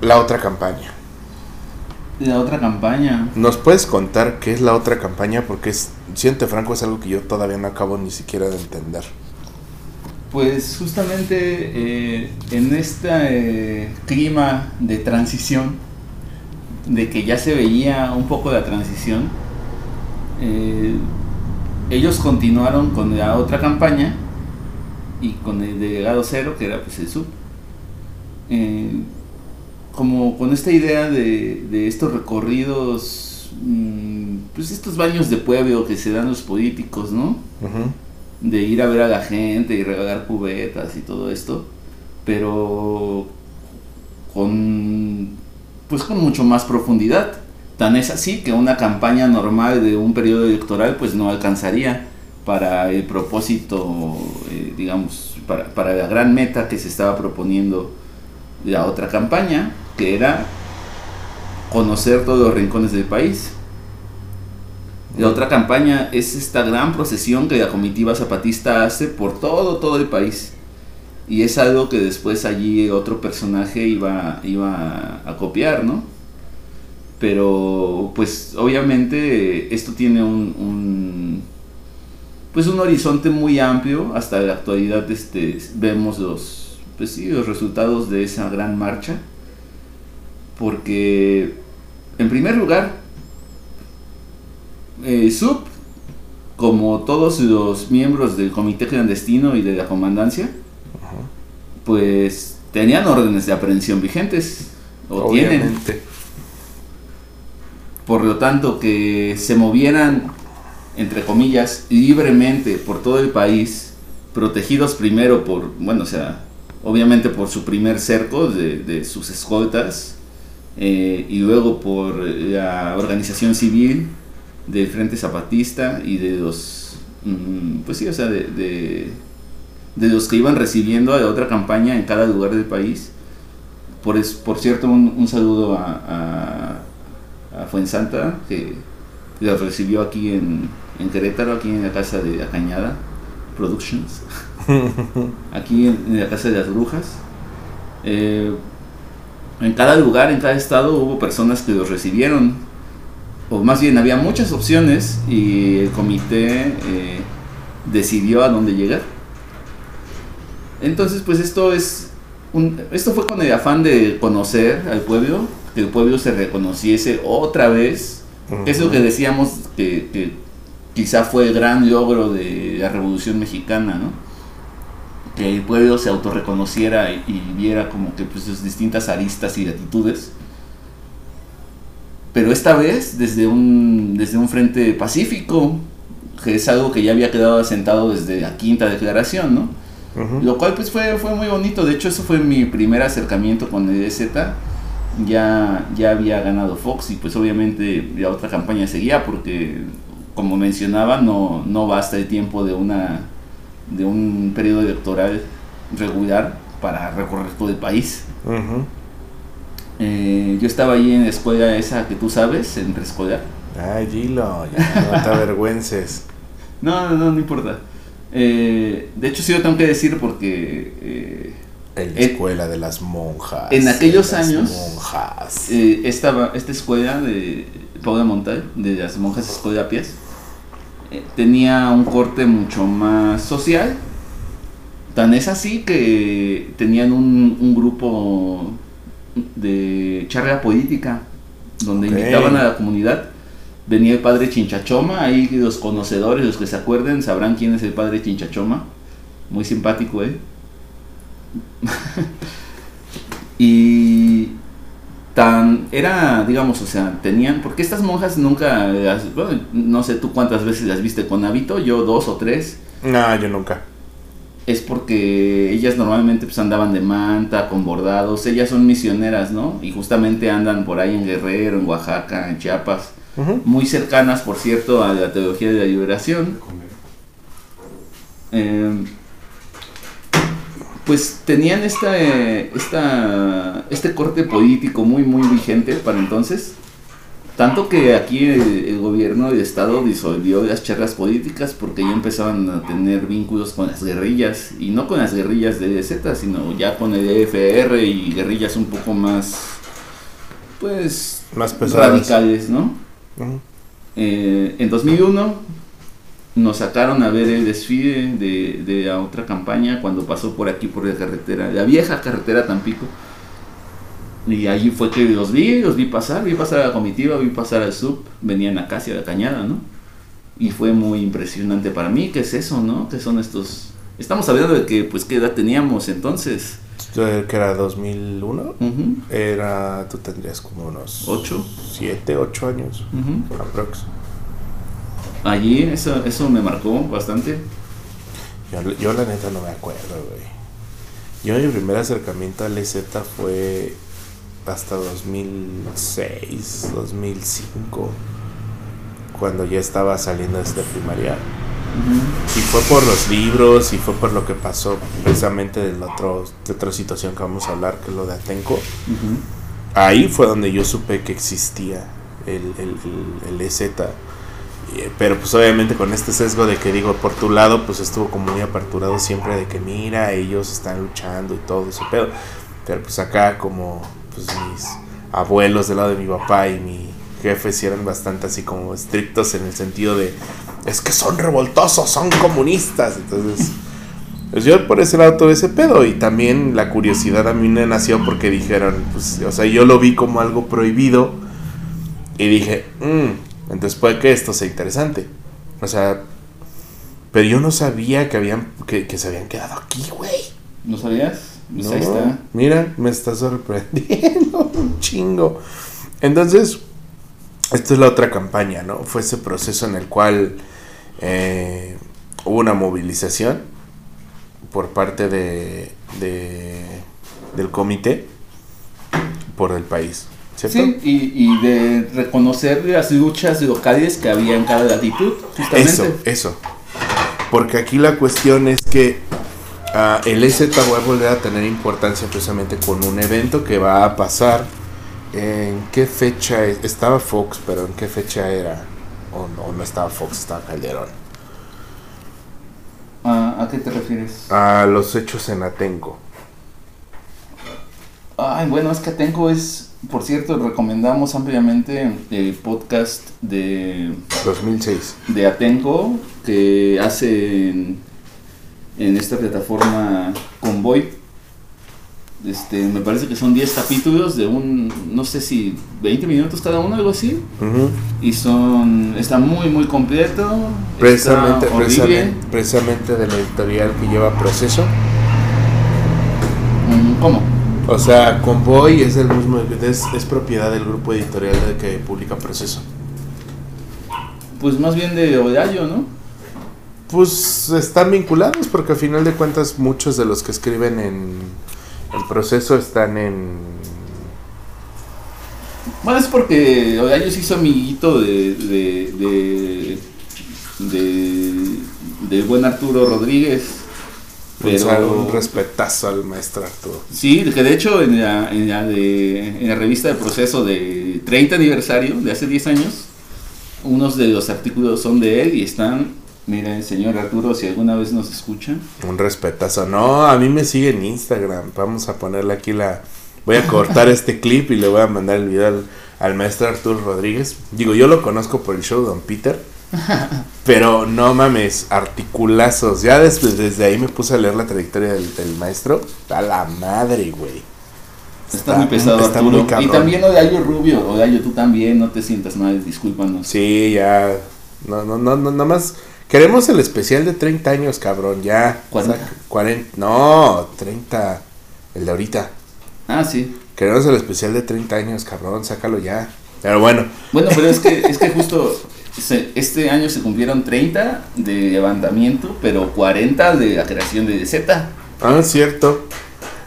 la otra campaña. La otra campaña. ¿Nos puedes contar qué es la otra campaña? Porque es, siente Franco, es algo que yo todavía no acabo ni siquiera de entender. Pues justamente eh, en este eh, clima de transición, de que ya se veía un poco la transición, eh, ellos continuaron con la otra campaña y con el delegado cero, que era pues el sub. como con esta idea de, estos recorridos, mm, pues estos baños de pueblo que se dan los políticos, ¿no? de ir a ver a la gente y regalar cubetas y todo esto, pero con pues con mucho más profundidad. Tan es así que una campaña normal de un periodo electoral pues no alcanzaría para el propósito, eh, digamos, para, para la gran meta que se estaba proponiendo la otra campaña, que era conocer todos los rincones del país. La otra campaña es esta gran procesión que la comitiva zapatista hace por todo, todo el país. Y es algo que después allí otro personaje iba, iba a copiar, ¿no? Pero pues obviamente esto tiene un, pues un horizonte muy amplio. Hasta la actualidad este, vemos los, pues los resultados de esa gran marcha. Porque en primer lugar eh, Sub, como todos los miembros del comité clandestino y de la comandancia, pues tenían órdenes de aprehensión vigentes, o tienen. Por lo tanto, que se movieran, entre comillas, libremente por todo el país, protegidos primero por, bueno, o sea, obviamente por su primer cerco de, sus escoltas, eh, y luego por la organización civil, del Frente Zapatista y de los, mm, pues sí, o sea, de, de, los que iban recibiendo a la otra campaña en cada lugar del país. Por, es, por cierto, un, un saludo a, a, a, Fuensanta, que los recibió aquí en, en Querétaro, aquí en la casa de Acañada Productions, [LAUGHS] aquí en, la casa de las brujas. Eh, en cada lugar, en cada estado hubo personas que los recibieron o más bien había muchas opciones y el comité eh, decidió a dónde llegar. Entonces, pues esto es un, esto fue con el afán de conocer al pueblo, que el pueblo se reconociese otra vez. Eso que decíamos que, quizá fue el gran logro de la Revolución Mexicana, ¿no? Que el pueblo se autorreconociera y, y viera como que pues sus distintas aristas y actitudes pero esta vez desde un, desde un frente pacífico, que es algo que ya había quedado asentado desde la quinta declaración, ¿no? Lo cual pues fue, fue muy bonito, de hecho eso fue mi primer acercamiento con el EZ, ya, ya había ganado Fox y pues obviamente la otra campaña seguía porque como mencionaba no, no basta el tiempo de, una, de un periodo electoral regular para recorrer todo el país. Eh, yo estaba ahí en la escuela esa que tú sabes, en preescolar. Ay, Gilo, ya no te avergüences. [LAUGHS] no, no, no, no importa. Eh, de hecho, sí lo tengo que decir porque... Eh, en la escuela de las monjas. En aquellos años, monjas. esta, esta escuela de Pau de Montal, de las monjas escolapias, tenía un corte mucho más social Tan es así que tenían un, un grupo de charla política donde invitaban a la comunidad. Venía el padre Chinchachoma, ahí los conocedores, los que se acuerden, sabrán quién es el padre Chinchachoma. Muy simpático, ¿eh? [LAUGHS] y tan era digamos o sea tenían porque estas monjas nunca las- bueno, no sé tú cuántas veces las viste con hábito yo dos o tres No, yo nunca. es porque ellas normalmente pues andaban de manta con bordados ellas son misioneras no y justamente andan por ahí en Guerrero en Oaxaca en Chiapas Muy cercanas por cierto a la teología de la liberación eh, pues tenían esta, eh, esta, este corte político muy, muy vigente para entonces. Tanto que aquí el, el gobierno del estado disolvió las charlas políticas porque ya empezaban a tener vínculos con las guerrillas. Y no con las guerrillas de Z, sino ya con el EFR y guerrillas un poco más, pues, Más pesadas. radicales, ¿no? Eh, en 2001 nos sacaron a ver el desfile de, de la otra campaña cuando pasó por aquí por la carretera, la vieja carretera Tampico. Y allí fue que los vi, los vi pasar, vi pasar a la comitiva, vi pasar al sub, venían acá hacia la cañada, ¿no? Y fue muy impresionante para mí, ¿qué es eso, no? ¿Qué son estos? Estamos hablando de que, pues, ¿qué edad teníamos entonces? Que era 2001. Ujú, Era, tú tendrías como unos Ocho. 7, 8 años. ujú. Aprox. Allí eso, eso me marcó bastante. Yo, yo la neta no me acuerdo, güey. Yo mi primer acercamiento al EZ fue hasta 2006, 2005, cuando ya estaba saliendo desde primaria. Y fue por los libros y fue por lo que pasó precisamente del otro, de otra situación que vamos a hablar, que es lo de Atenco. Ahí fue donde yo supe que existía el, el, el, el EZ. Y, Pero pues obviamente con este sesgo de que digo, por tu lado, pues estuvo como muy aperturado siempre de que mira, ellos están luchando y todo ese pedo. Pero pues acá como pues mis abuelos del lado de mi papá y mi jefe sí eran bastante así como estrictos en el sentido de es que son revoltosos, son comunistas. Entonces, pues yo por ese lado tuve ese pedo y también la curiosidad a mí me nació porque dijeron, pues, o sea, yo lo vi como algo prohibido y dije, "Mm, entonces puede que esto sea interesante. O sea, pero yo no sabía que habían, que, que se habían quedado aquí, güey. ¿No sabías? Pues No, ahí está. Mira, me está sorprendiendo [LAUGHS] un chingo. Entonces, esta es la otra campaña, ¿no? Fue ese proceso en el cual eh, hubo una movilización por parte de, de- del comité por el país, ¿cierto? Sí, y, y de reconocer las luchas locales que había en cada latitud, justamente. Eso, eso. Porque aquí la cuestión es que ah, el EZ va a volver a tener importancia precisamente con un evento que va a pasar. ¿En qué fecha es? Estaba Fox, pero ¿en qué fecha era? O no, no estaba Fox, estaba Calderón. Ah, ¿A qué te refieres? A los hechos en Atenco. Ay, bueno, es que Atenco es, por cierto, recomendamos ampliamente el podcast de, 2006. de Atenco que hace en, en esta plataforma Convoy. Este, me parece que son 10 capítulos de un, no sé si 20 minutos cada uno, algo así. Y son, está muy, muy completo. precisamente, precisamente, precisamente de la editorial que lleva proceso. Mm, ¿Cómo? O sea, Convoy es el mismo, es, es propiedad del grupo editorial de que publica proceso. Pues más bien de Horario, ¿no? Pues están vinculados porque al final de cuentas muchos de los que escriben en el proceso están en... Bueno, es porque Horario se hizo amiguito de, de, de, buen Arturo Rodríguez. Pero, un respetazo al maestro Arturo. sí, que de hecho en la, en la, de, en la revista de proceso de 30 aniversario de hace 10 años, unos de los artículos son de él y están, miren, señor Arturo, si alguna vez nos escucha, Un respetazo. No, a mí me sigue en Instagram. Vamos a ponerle aquí la... Voy a cortar [LAUGHS] este clip y le voy a mandar el video al, al maestro Arturo Rodríguez. Digo, yo lo conozco por el show de Don Peter. [LAUGHS] Pero no mames, articulazos. Ya desde, desde ahí me puse a leer la trayectoria del, del maestro. A la madre, güey. Está, muy pesado, está Arturo. muy y también Odayo Rubio. Odayo, tú también, no te sientas mal, discúlpanos. Sí, ya. No, no, no, no, nada más. Queremos el especial de 30 años, cabrón, ya. 40. Saca- 40. No, 30. El de ahorita. Ah, sí. Queremos el especial de 30 años, cabrón, sácalo ya. Pero bueno, Bueno, pero es que, [LAUGHS] es que justo se- este año se cumplieron 30 de levantamiento, pero 40 de la creación de Z. ah, es cierto.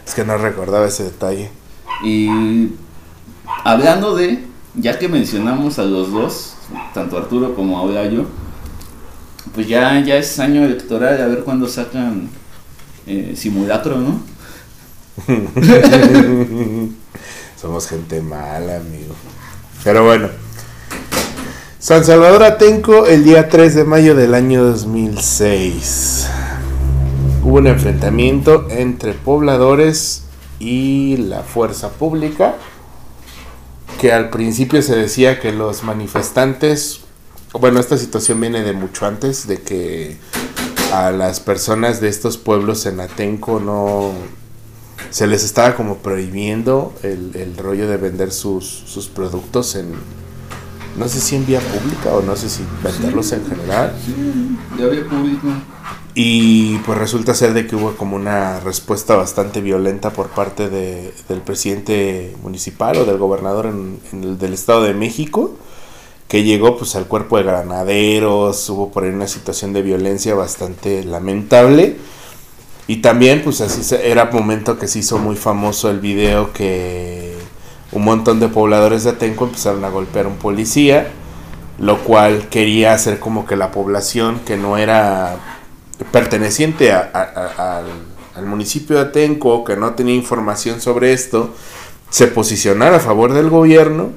Es que no recordaba ese detalle. Y hablando de, ya que mencionamos a los dos, tanto Arturo como ahora yo, pues ya, ya es año electoral, a ver cuándo sacan eh, simulacro, ¿no? [LAUGHS] Somos gente mala, amigo. Pero bueno. San Salvador Atenco el día 3 de mayo del año 2006. Hubo un enfrentamiento entre pobladores y la fuerza pública. Que al principio se decía que los manifestantes... Bueno, esta situación viene de mucho antes, de que a las personas de estos pueblos en Atenco no se les estaba como prohibiendo el, el rollo de vender sus, sus productos en no sé si en vía pública o no sé si venderlos en general Ya había público. y pues resulta ser de que hubo como una respuesta bastante violenta por parte de, del presidente municipal o del gobernador en, en el, del estado de México que llegó pues al cuerpo de granaderos hubo por ahí una situación de violencia bastante lamentable. Y también, pues así se- era momento que se hizo muy famoso el video que un montón de pobladores de Atenco empezaron a golpear a un policía, lo cual quería hacer como que la población que no era perteneciente al municipio de Atenco, que no tenía información sobre esto, se posicionara a favor del gobierno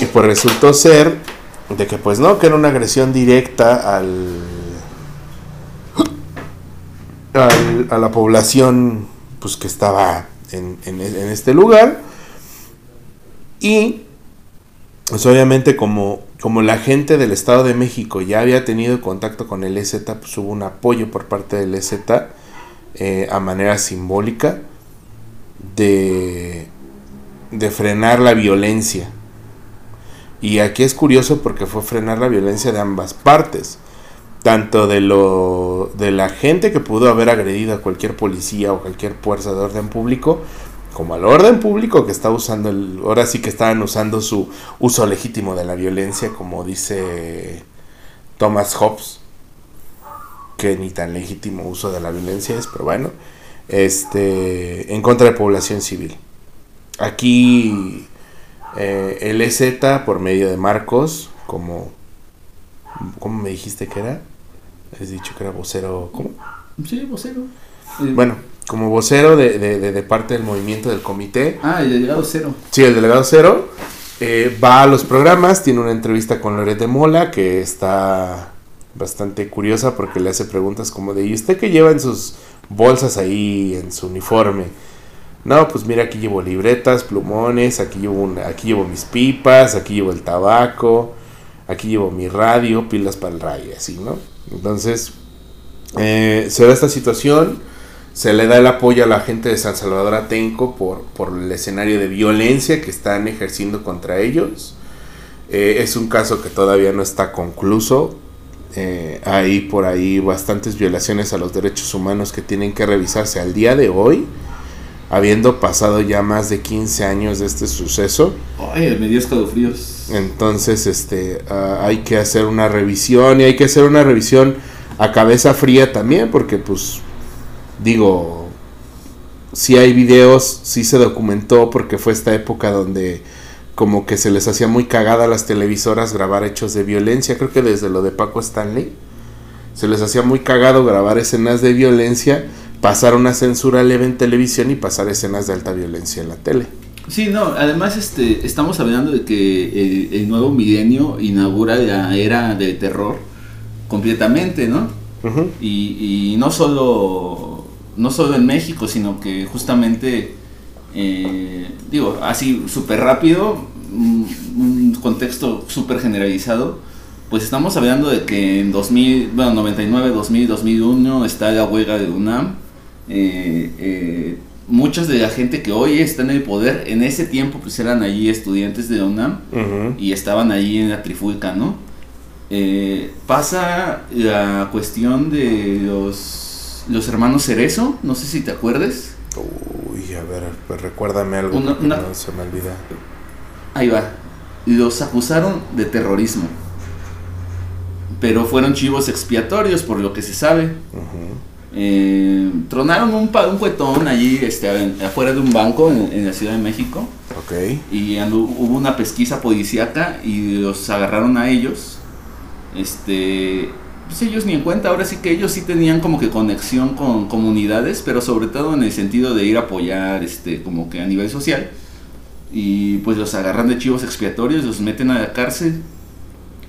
y pues resultó ser de que pues no, que era una agresión directa al al- a la población pues que estaba en, en- en este lugar y pues obviamente como, como la gente del Estado de México ya había tenido contacto con el EZ, pues hubo un apoyo por parte del EZ eh, a manera simbólica de, de frenar la violencia. Y aquí es curioso porque fue frenar la violencia de ambas partes tanto de lo de la gente que pudo haber agredido a cualquier policía o cualquier fuerza de orden público como al orden público que está usando el ahora sí que estaban usando su uso legítimo de la violencia como dice Thomas Hobbes que ni tan legítimo uso de la violencia es pero bueno este en contra de población civil. Aquí eh, el EZ por medio de Marcos como ¿Cómo me dijiste que era? Has dicho que era vocero. ¿Cómo? Sí, vocero. Eh, Bueno, como vocero de, de, de- de parte del movimiento del comité. Ah, el delegado cero. Sí, el delegado cero. eh, va a los programas, tiene una entrevista con Loret de Mola que está bastante curiosa porque le hace preguntas como de ¿y usted qué lleva en sus bolsas ahí, en su uniforme? No, pues mira, aquí llevo libretas, plumones, aquí llevo, una- aquí llevo mis pipas, aquí llevo el tabaco, aquí llevo mi radio, pilas para el radio, así, ¿no? Entonces, eh, se da esta situación, se le da el apoyo a la gente de San Salvador Atenco por, por el escenario de violencia que están ejerciendo contra ellos. Eh, es un caso que todavía no está concluso. Eh, hay por ahí bastantes violaciones a los derechos humanos que tienen que revisarse al día de hoy, habiendo pasado ya más de 15 años de este suceso. Ay, me dio escalofríos. Entonces, este, ah, hay que hacer una revisión y hay que hacer una revisión a cabeza fría también, porque pues, digo, si hay videos, sí se documentó, porque fue esta época donde como que se les hacía muy cagada a las televisoras grabar hechos de violencia, creo que desde lo de Paco Stanley, se les hacía muy cagado grabar escenas de violencia, pasar una censura leve en televisión y pasar escenas de alta violencia en la tele. Sí, no, además este, estamos hablando de que el, el nuevo milenio inaugura la era del terror completamente, ¿no? Y, y no solo no solo en México, sino que justamente, eh, digo, así súper rápido, un, un contexto súper generalizado, pues estamos hablando de que en 2000, bueno, 99, 2000, 2001 está la huelga de UNAM. Eh, eh, muchas de la gente que hoy está en el poder, en ese tiempo pues eran allí estudiantes de UNAM y estaban allí en la trifulca, ¿no? Eh, pasa la cuestión de los, los hermanos Cerezo, no sé si te acuerdes. Uy, a ver, pues recuérdame algo Una- no se me olvida. Ahí va. Los acusaron de terrorismo. Pero fueron chivos expiatorios, por lo que se sabe. Ujú. Eh, tronaron un, un cuetón allí este, afuera de un banco en, en la Ciudad de México. Ok. Y andu- hubo una pesquisa policíaca y los agarraron a ellos. Este. Pues ellos ni en cuenta, ahora sí que ellos sí tenían como que conexión con comunidades, pero sobre todo en el sentido de ir a apoyar, este, como que a nivel social. Y pues los agarran de chivos expiatorios, los meten a la cárcel.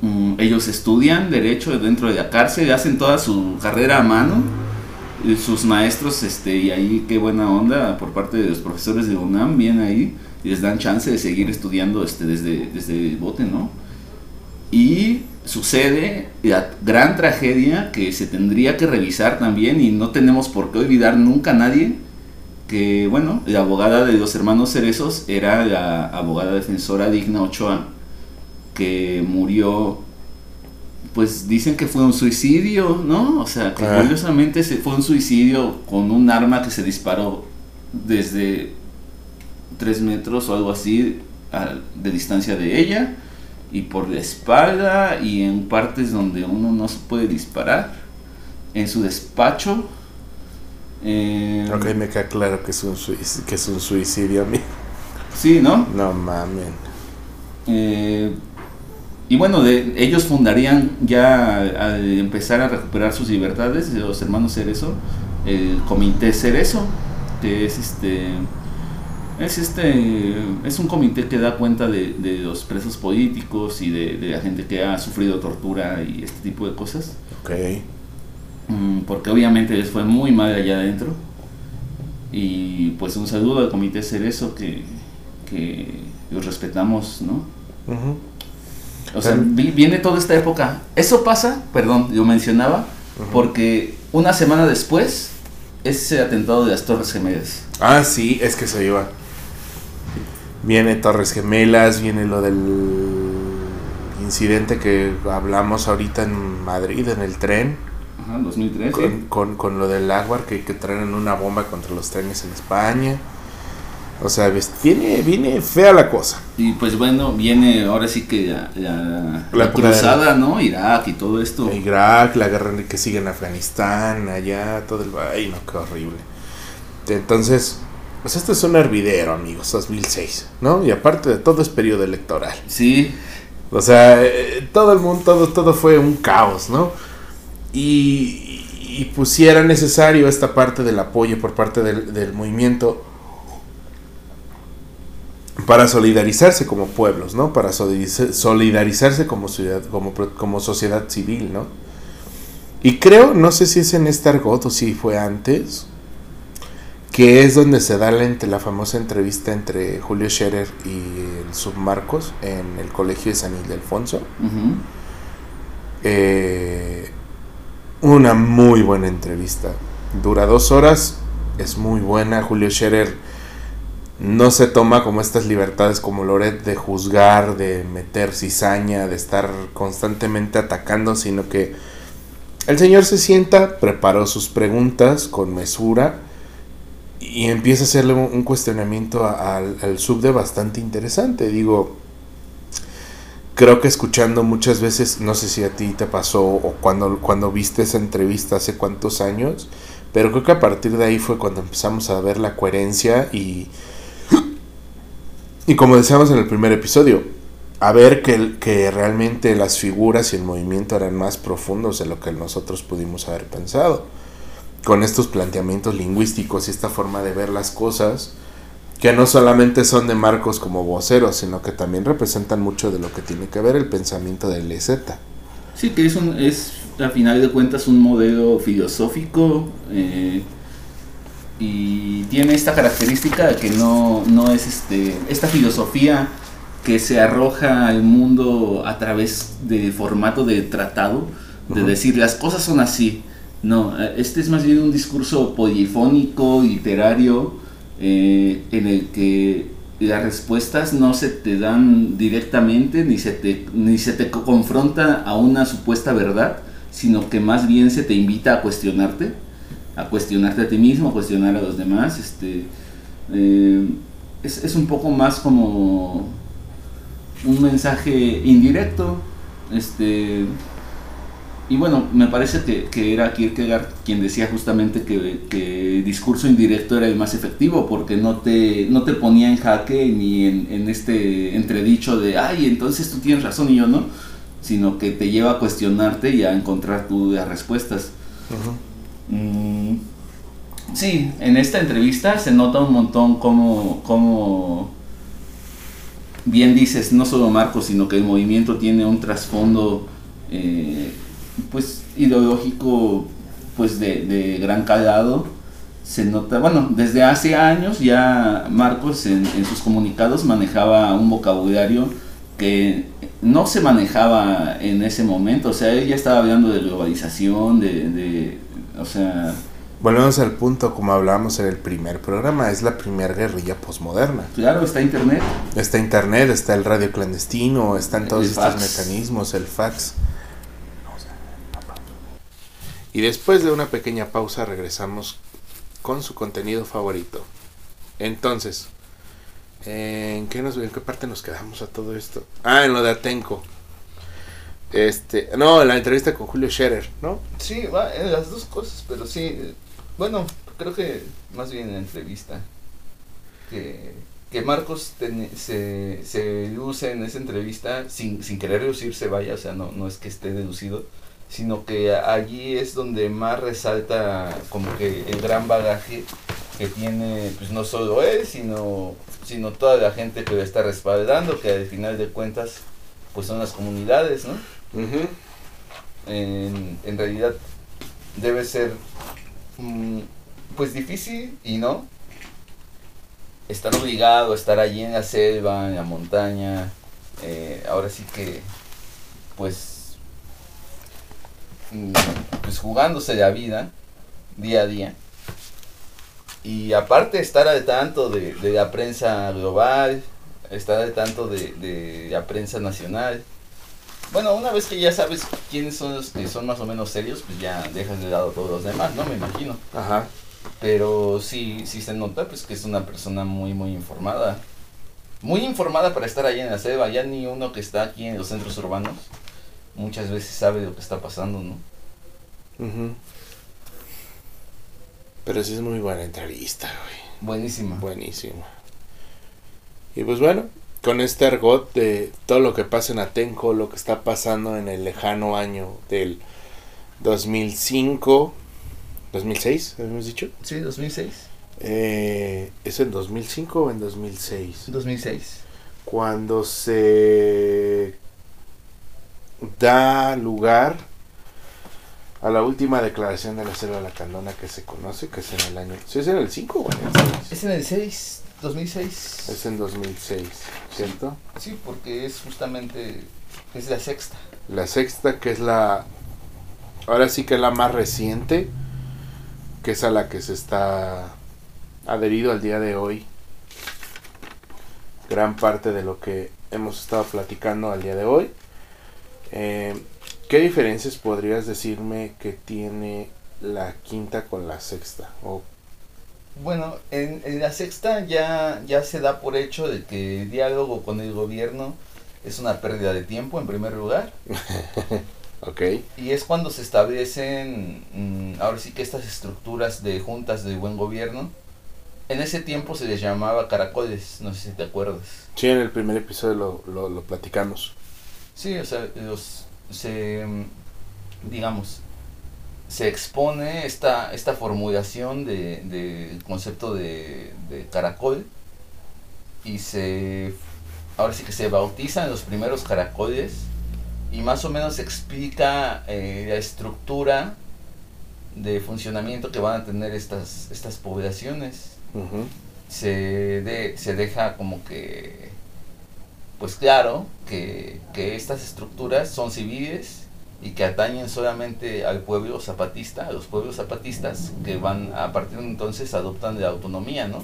Mm, ellos estudian derecho dentro de la cárcel, hacen toda su carrera a mano. Y sus maestros, este, y ahí qué buena onda por parte de los profesores de UNAM, vienen ahí y les dan chance de seguir estudiando este, desde, desde el bote, ¿no? Y sucede la gran tragedia que se tendría que revisar también y no tenemos por qué olvidar nunca a nadie que, bueno, la abogada de los hermanos Cerezos era la abogada defensora Digna Ochoa, que murió, pues dicen que fue un suicidio, ¿no? O sea, que Ah. curiosamente se fue un suicidio con un arma que se disparó desde tres metros o algo así a- de distancia de ella y por la espalda y en partes donde uno no se puede disparar en su despacho eh, Ok, me queda claro que es un, suic- que es un suicidio, amigo. sí no No mamen. Eh, y bueno de, ellos fundarían ya al empezar a recuperar sus libertades los hermanos Cerezo el comité Cerezo que es este es este es un comité que da cuenta de, de los presos políticos y de, de la gente que ha sufrido tortura y este tipo de cosas Ok. Mm, porque obviamente les fue muy mal allá adentro y pues un saludo al comité Cerezo que, que los respetamos no. O sea, vi- viene toda esta época. Eso pasa, perdón, yo mencionaba, porque una semana después, ese atentado de las Torres Gemelas. Ah, sí, es que se iba. Viene Torres Gemelas, viene lo del incidente que hablamos ahorita en Madrid, en el tren, Ajá, 2013. con, con, con lo del agua que, que traen una bomba contra los trenes en España. O sea, viene, viene fea la cosa. Y pues bueno, viene ahora sí que la, cruzada, ¿no? Irak y todo esto. Irak, la guerra que sigue en Afganistán, allá, todo el... Ay, no, qué horrible. Entonces, pues esto es un hervidero, amigos, 2006, ¿no? Y aparte de todo es periodo electoral. Sí, O sea, eh, todo el mundo, todo, todo fue un caos, ¿no? Y, y pues sí era necesario esta parte del apoyo por parte del, del movimiento para solidarizarse como pueblos, ¿no? Para solidariz- solidarizarse como, ciudad, como, sociedad civil, ¿no? Y creo, no sé si es en este argot o si fue antes, que es donde se da la, la famosa entrevista entre Julio Scherer y el Submarcos en el colegio de San Ildefonso. Eh, una muy buena entrevista. Dura dos horas, es muy buena. Julio Scherer no se toma como estas libertades como Loret de juzgar, de meter cizaña, de estar constantemente atacando, sino que el señor se sienta, preparó sus preguntas con mesura y empieza a hacerle un cuestionamiento al subde bastante interesante. Digo, creo que escuchando muchas veces, no sé si a ti te pasó o cuando, cuando viste esa entrevista hace cuántos años, pero creo que a partir de ahí fue cuando empezamos a ver la coherencia y, y como decíamos en el primer episodio, a ver que, realmente las figuras y el movimiento eran más profundos de lo que nosotros pudimos haber pensado. Con estos planteamientos lingüísticos y esta forma de ver las cosas, que no solamente son de Marcos como voceros, sino que también representan mucho de lo que tiene que ver el pensamiento del EZ. Sí, que es, un, es a final de cuentas un modelo filosófico eh, y tiene esta característica de que no, no es este, esta filosofía que se arroja al mundo a través de formato de tratado, de decir las cosas son así. No, este es más bien un discurso polifónico, literario, eh, en el que las respuestas no se te dan directamente ni se te, ni se te confronta a una supuesta verdad, sino que más bien se te invita a cuestionarte, a cuestionarte a ti mismo, a cuestionar a los demás. Este, eh, es, es, un poco más como un mensaje indirecto. Este, y bueno, me parece que, que, era Kierkegaard quien decía justamente que, que, el discurso indirecto era el más efectivo porque no te, no te ponía en jaque ni en, en, este entredicho de, ay, entonces tú tienes razón y yo no, sino que te lleva a cuestionarte y a encontrar las respuestas. Mm, sí, en esta entrevista se nota un montón cómo, cómo, bien dices, no solo Marcos, sino que el movimiento tiene un trasfondo... Eh, pues ideológico pues de, de, gran calado. Se nota bueno desde hace años ya Marcos en, sus comunicados manejaba un vocabulario que no se manejaba en ese momento. O sea él ya estaba hablando de globalización de o sea Volvemos al punto como hablábamos en el primer programa, es la primera guerrilla posmoderna. Claro, está internet. Está internet, está el radio clandestino, están todos el estos fax. mecanismos, el fax. Y después de una pequeña pausa regresamos con su contenido favorito. Entonces, ¿en qué, nos, ¿en qué parte nos quedamos a todo esto? Ah, en lo de Atenco. Este, no, la entrevista con Julio Scherer, ¿no? Sí, va, en las dos cosas, pero sí, bueno, creo que más bien en la entrevista. Que, que Marcos se, se deduce en esa entrevista sin, sin querer reducirse, vaya, o sea, no, no es que esté deducido, sino que allí es donde más resalta como que el gran bagaje que tiene pues no solo él sino sino toda la gente que lo está respaldando que al final de cuentas pues son las comunidades no uh en, en, realidad debe ser mm, pues difícil y no estar obligado a estar allí en la selva en la montaña eh, ahora sí que pues pues jugándose la vida día a día. Y aparte estar al tanto de, de la prensa global, estar al tanto de, de, la prensa nacional. Bueno, una vez que ya sabes quiénes son los que son más o menos serios, pues ya dejas de lado todos los demás, ¿no? Me imagino. Ajá. Pero sí, sí se nota pues que es una persona muy, muy informada. Muy informada para estar ahí en la selva. Ya ni uno que está aquí en los centros urbanos muchas veces sabe lo que está pasando, ¿no? Uh -huh. Pero sí es muy buena entrevista, güey. Buenísima. Buenísima. Y pues bueno, con este argot de todo lo que pasa en Atenco, lo que está pasando en el lejano año del 2005, 2006, ¿habíamos dicho? Sí, 2006. Eh, ¿Es en 2005 o en 2006? 2006. Cuando se da lugar a la última declaración de la Selva de la Candona que se conoce, que es en el año... ¿Sí es en el 5 o en el 6? Es en el 6, 2006. Es en 2006, ¿cierto? Sí, porque es justamente... es la sexta. La sexta que es la... Ahora sí que es la más reciente, que es a la que se está adherido al día de hoy. Gran parte de lo que hemos estado platicando al día de hoy. Eh, ¿Qué diferencias podrías decirme que tiene la quinta con la sexta? O... Bueno, en, en, la sexta ya, ya se da por hecho de que el diálogo con el gobierno es una pérdida de tiempo en primer lugar. [LAUGHS] ok. Y es cuando se establecen, mmm, ahora sí que estas estructuras de juntas de buen gobierno. En ese tiempo se les llamaba caracoles, no sé si te acuerdas. Sí, en el primer episodio lo, lo, lo platicamos. Sí, o sea, los, se, digamos, se expone esta, esta formulación de, de concepto de, de, caracol y se, ahora sí que se bautizan los primeros caracoles y más o menos explica eh, la estructura de funcionamiento que van a tener estas, estas poblaciones. Uh -huh. se, de, se deja como que pues claro que, que estas estructuras son civiles y que atañen solamente al pueblo zapatista, a los pueblos zapatistas que van a partir de entonces adoptan la autonomía, ¿no?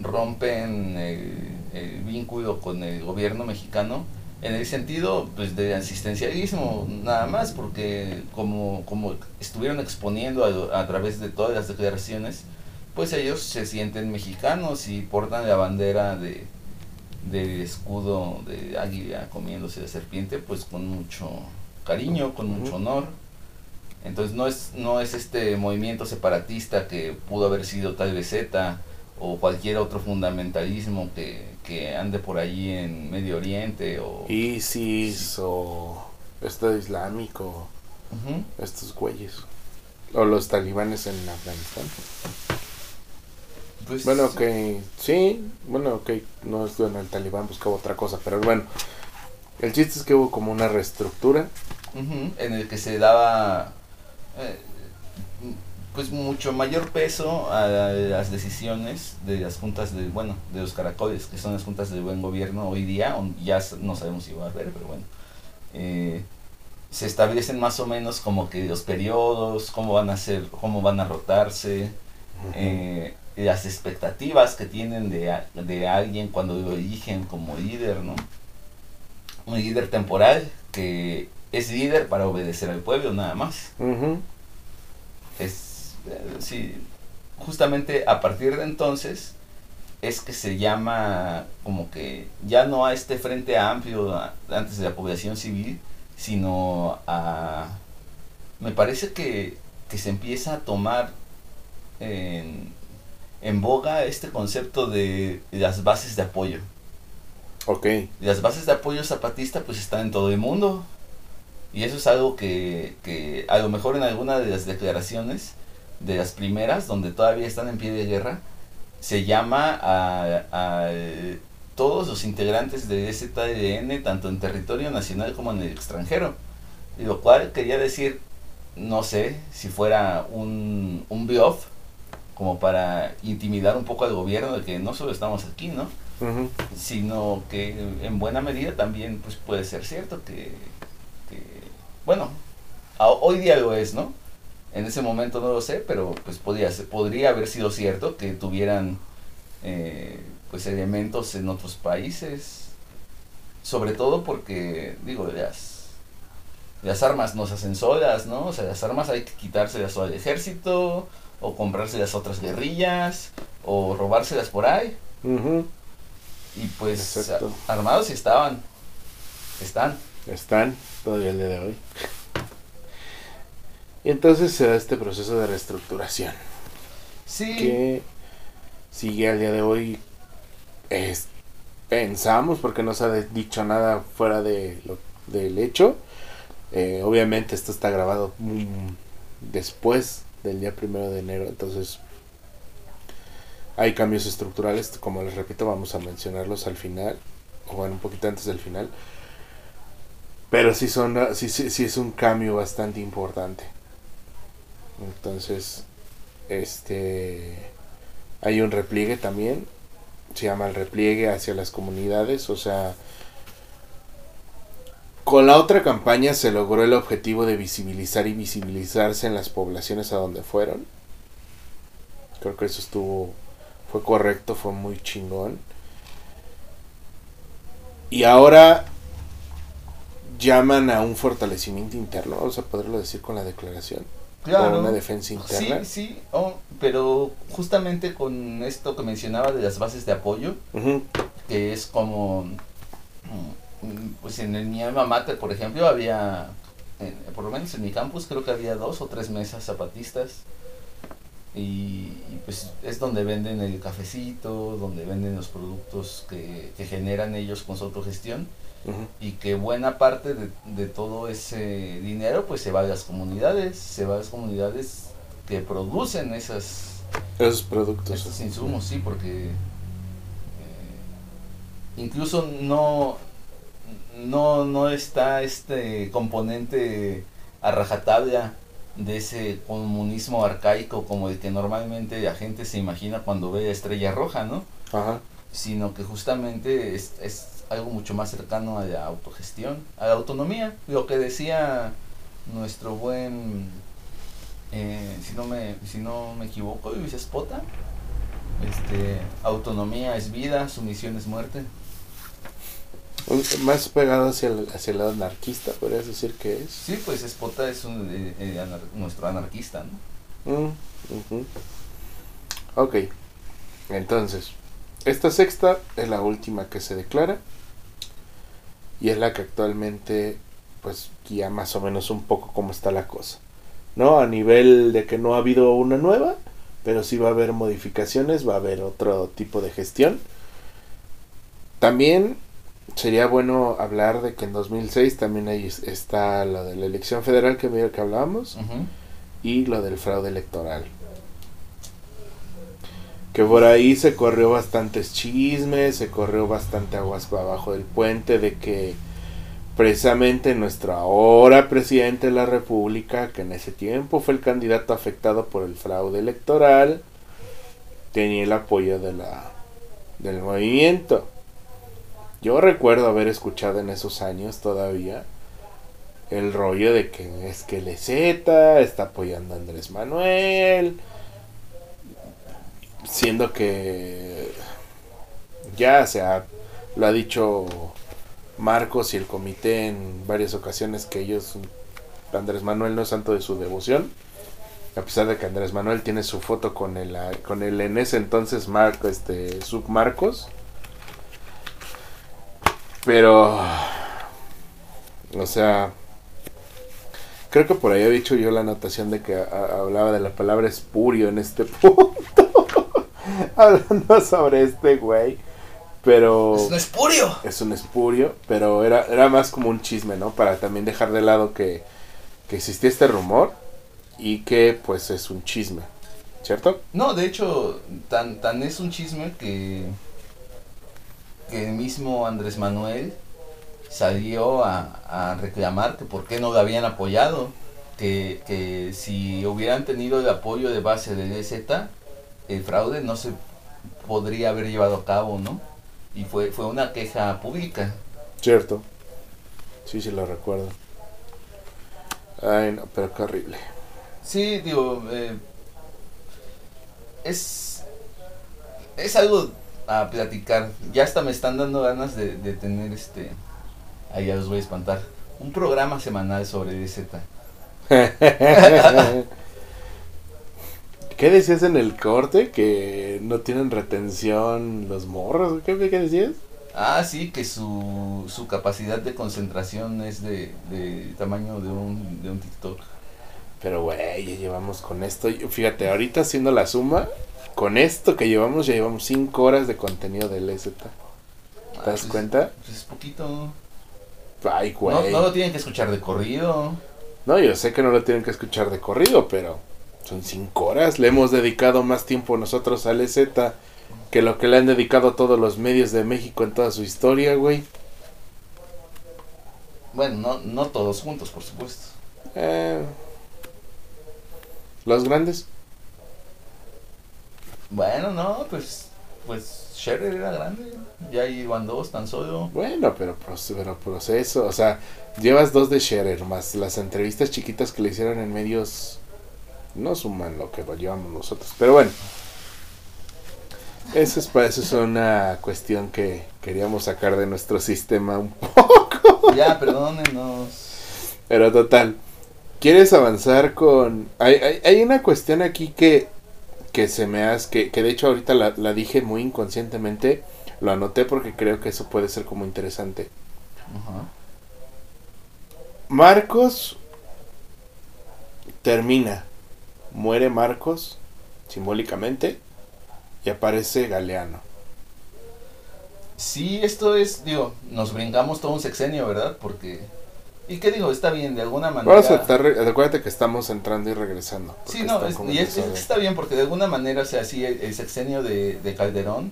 Rompen el, el vínculo con el gobierno mexicano en el sentido pues de asistencialismo nada más porque como, como estuvieron exponiendo a, a través de todas las declaraciones pues ellos se sienten mexicanos y portan la bandera de del escudo de águila comiéndose de serpiente pues con mucho cariño con mucho honor entonces no es no es este movimiento separatista que pudo haber sido tal vez Z o cualquier otro fundamentalismo que, que ande por allí en Medio Oriente o ISIS o Estado Islámico, estos güeyes. O los talibanes en Afganistán. Pues, Bueno, ok, sí, bueno, ok, no es bueno, el talibán buscaba otra cosa, pero bueno, el chiste es que hubo como una reestructura. En el que se daba eh, pues mucho mayor peso a las decisiones de las juntas de bueno de los caracoles que son las juntas de buen gobierno hoy día ya no sabemos si va a haber pero bueno eh, se establecen más o menos como que los periodos cómo van a ser cómo van a rotarse eh, las expectativas que tienen de, de alguien cuando lo eligen como líder, ¿no? Un líder temporal que es líder para obedecer al pueblo nada más. Es, eh, sí, justamente a partir de entonces es que se llama como que ya no a este frente amplio a- antes de la población civil, sino a... Me parece que, que se empieza a tomar en, en boga este concepto de las bases de apoyo. Ok, Las bases de apoyo zapatista pues están en todo el mundo. Y eso es algo que, que a lo mejor en alguna de las declaraciones, de las primeras, donde todavía están en pie de guerra, se llama a, a todos los integrantes de ZLN, tanto en territorio nacional como en el extranjero. Y lo cual quería decir, no sé, si fuera un, un bluff, como para intimidar un poco al gobierno de que no solo estamos aquí, ¿no? sino que en buena medida también pues puede ser cierto que, bueno a- hoy día lo es no en ese momento no lo sé pero pues podría podría haber sido cierto que tuvieran eh, pues elementos en otros países sobre todo porque digo las las armas nos hacen solas no o sea las armas hay que quitárselas al ejército o comprárselas a otras guerrillas o robárselas por ahí y pues Exacto. armados estaban. Están. Están todavía el día de hoy. Y entonces se da este proceso de reestructuración. Sí. que sigue al día de hoy es- pensamos porque no se ha dicho nada fuera de lo, del hecho Eh, obviamente esto está grabado mm, después del día primero de enero entonces hay cambios estructurales como les repito vamos a mencionarlos al final o bueno un poquito antes del final pero sí son sí, sí, sí es un cambio bastante importante. Entonces este hay un repliegue también. Se llama el repliegue hacia las comunidades o sea con la otra campaña se logró el objetivo de visibilizar y visibilizarse en las poblaciones a donde fueron. Creo que eso estuvo fue correcto fue muy chingón. Y ahora llaman a un fortalecimiento interno vamos a poderlo decir con la declaración Claro. o una defensa interna Sí, sí, oh, pero justamente con esto que mencionaba de las bases de apoyo, que es como, mm, pues en el mi alma mater, por ejemplo, había, en- por lo menos en mi campus, creo que había dos o tres mesas zapatistas. Y, y, pues es donde venden el cafecito, donde venden los productos que, que generan ellos con su autogestión. Y que buena parte de, de todo ese dinero pues se va a las comunidades, se va a las comunidades que producen esas, esos productos esos insumos, sí, porque eh, incluso no, no, no está este componente a rajatabla de ese comunismo arcaico como el que normalmente la gente se imagina cuando ve la estrella roja, ¿no? Ajá. sino que justamente es, es algo mucho más cercano a la autogestión, a la autonomía, lo que decía nuestro buen, eh, si no me, si no me equivoco, Luis Espota, este, autonomía es vida, sumisión es muerte. Más pegado hacia el, hacia el lado anarquista, podrías decir que es. Sí, pues Espota es un, eh, eh, anar- nuestro anarquista, ¿no? Mm, ujú. Ok, entonces, esta sexta es la última que se declara y es la que actualmente pues guía más o menos un poco cómo está la cosa. ¿No? A nivel de que no ha habido una nueva, pero sí va a haber modificaciones, va a haber otro tipo de gestión. También sería bueno hablar de que en 2006 también ahí es- está lo de la elección federal que, que hablábamos y lo del fraude electoral. Que por ahí se corrió bastantes chismes, se corrió bastante aguas abajo del puente de que precisamente nuestro ahora presidente de la República, que en ese tiempo fue el candidato afectado por el fraude electoral, tenía el apoyo de la del movimiento. Yo recuerdo haber escuchado en esos años todavía el rollo de que es que LZ está apoyando a Andrés Manuel, siendo que ya se ha, lo ha dicho Marcos y el comité en varias ocasiones que ellos, Andrés Manuel no es santo de su devoción, a pesar de que Andrés Manuel tiene su foto con el, con el en ese entonces Marco, este, Sub Marcos, pero, o sea, Creo que por ahí había dicho yo la anotación de que hablaba de la palabra espurio en este [LAUGHS] punto. [LAUGHS] Hablando sobre este güey. Pero Es un espurio. es un espurio, pero era, era más como un chisme, ¿no? Para también dejar de lado que, que existía este rumor y que pues es un chisme, ¿cierto? No, de hecho, tan, tan es un chisme que, que el mismo Andrés Manuel salió a, a reclamar que por qué no lo habían apoyado, que, que si hubieran tenido el apoyo de base del EZ, el fraude no se podría haber llevado a cabo, ¿no? Y fue, fue una queja pública. Cierto. Sí, sí lo recuerdo. Ay, no, pero qué horrible. Sí, digo, eh, es, es algo a platicar. Ya hasta me están dando ganas de, de tener este, ahí ya los voy a espantar, un programa semanal sobre DZ. [LAUGHS] [LAUGHS] ¿Qué decías en el corte? Que no tienen retención los morros. ¿Qué, qué decías? Ah, sí, que su, su capacidad de concentración es de, de tamaño de un, de un TikTok. Pero, güey, ya llevamos con esto. Fíjate, ahorita haciendo la suma, con esto que llevamos, ya llevamos 5 horas de contenido del EZ. ¿Te Ah, das pues- cuenta? Pues es poquito. Ay, No, güey. no lo tienen que escuchar de corrido. No, yo sé que no lo tienen que escuchar de corrido, pero son 5 horas. Le hemos dedicado más tiempo nosotros al EZ que lo que le han dedicado todos los medios de México en toda su historia, güey. Bueno, no, no todos juntos, por supuesto. Eh, los grandes. Bueno, no, pues, pues Scherer era grande, ya iban dos tan solo. Bueno, pero, pero proceso, o sea, llevas dos de Scherer más las entrevistas chiquitas que le hicieron en medios no suman lo que llevamos nosotros, pero bueno. Eso es para eso es una cuestión que queríamos sacar de nuestro sistema un poco. Ya, perdónenos. Pero total, ¿quieres avanzar con...? Hay, hay, hay una cuestión aquí que, que se me hace, que, que de hecho ahorita la, la dije muy inconscientemente, lo anoté porque creo que eso puede ser como interesante. Ajá. Marcos termina, muere Marcos simbólicamente y aparece Galeano. Sí, esto es, digo, nos brincamos todo un sexenio, ¿verdad? Porque... ¿Y qué digo? Está bien, de alguna manera... Vamos a estar, acuérdate que estamos entrando y regresando. Sí, no, es- y es- está bien porque de alguna manera, o sea, sí, el, el sexenio de, de Calderón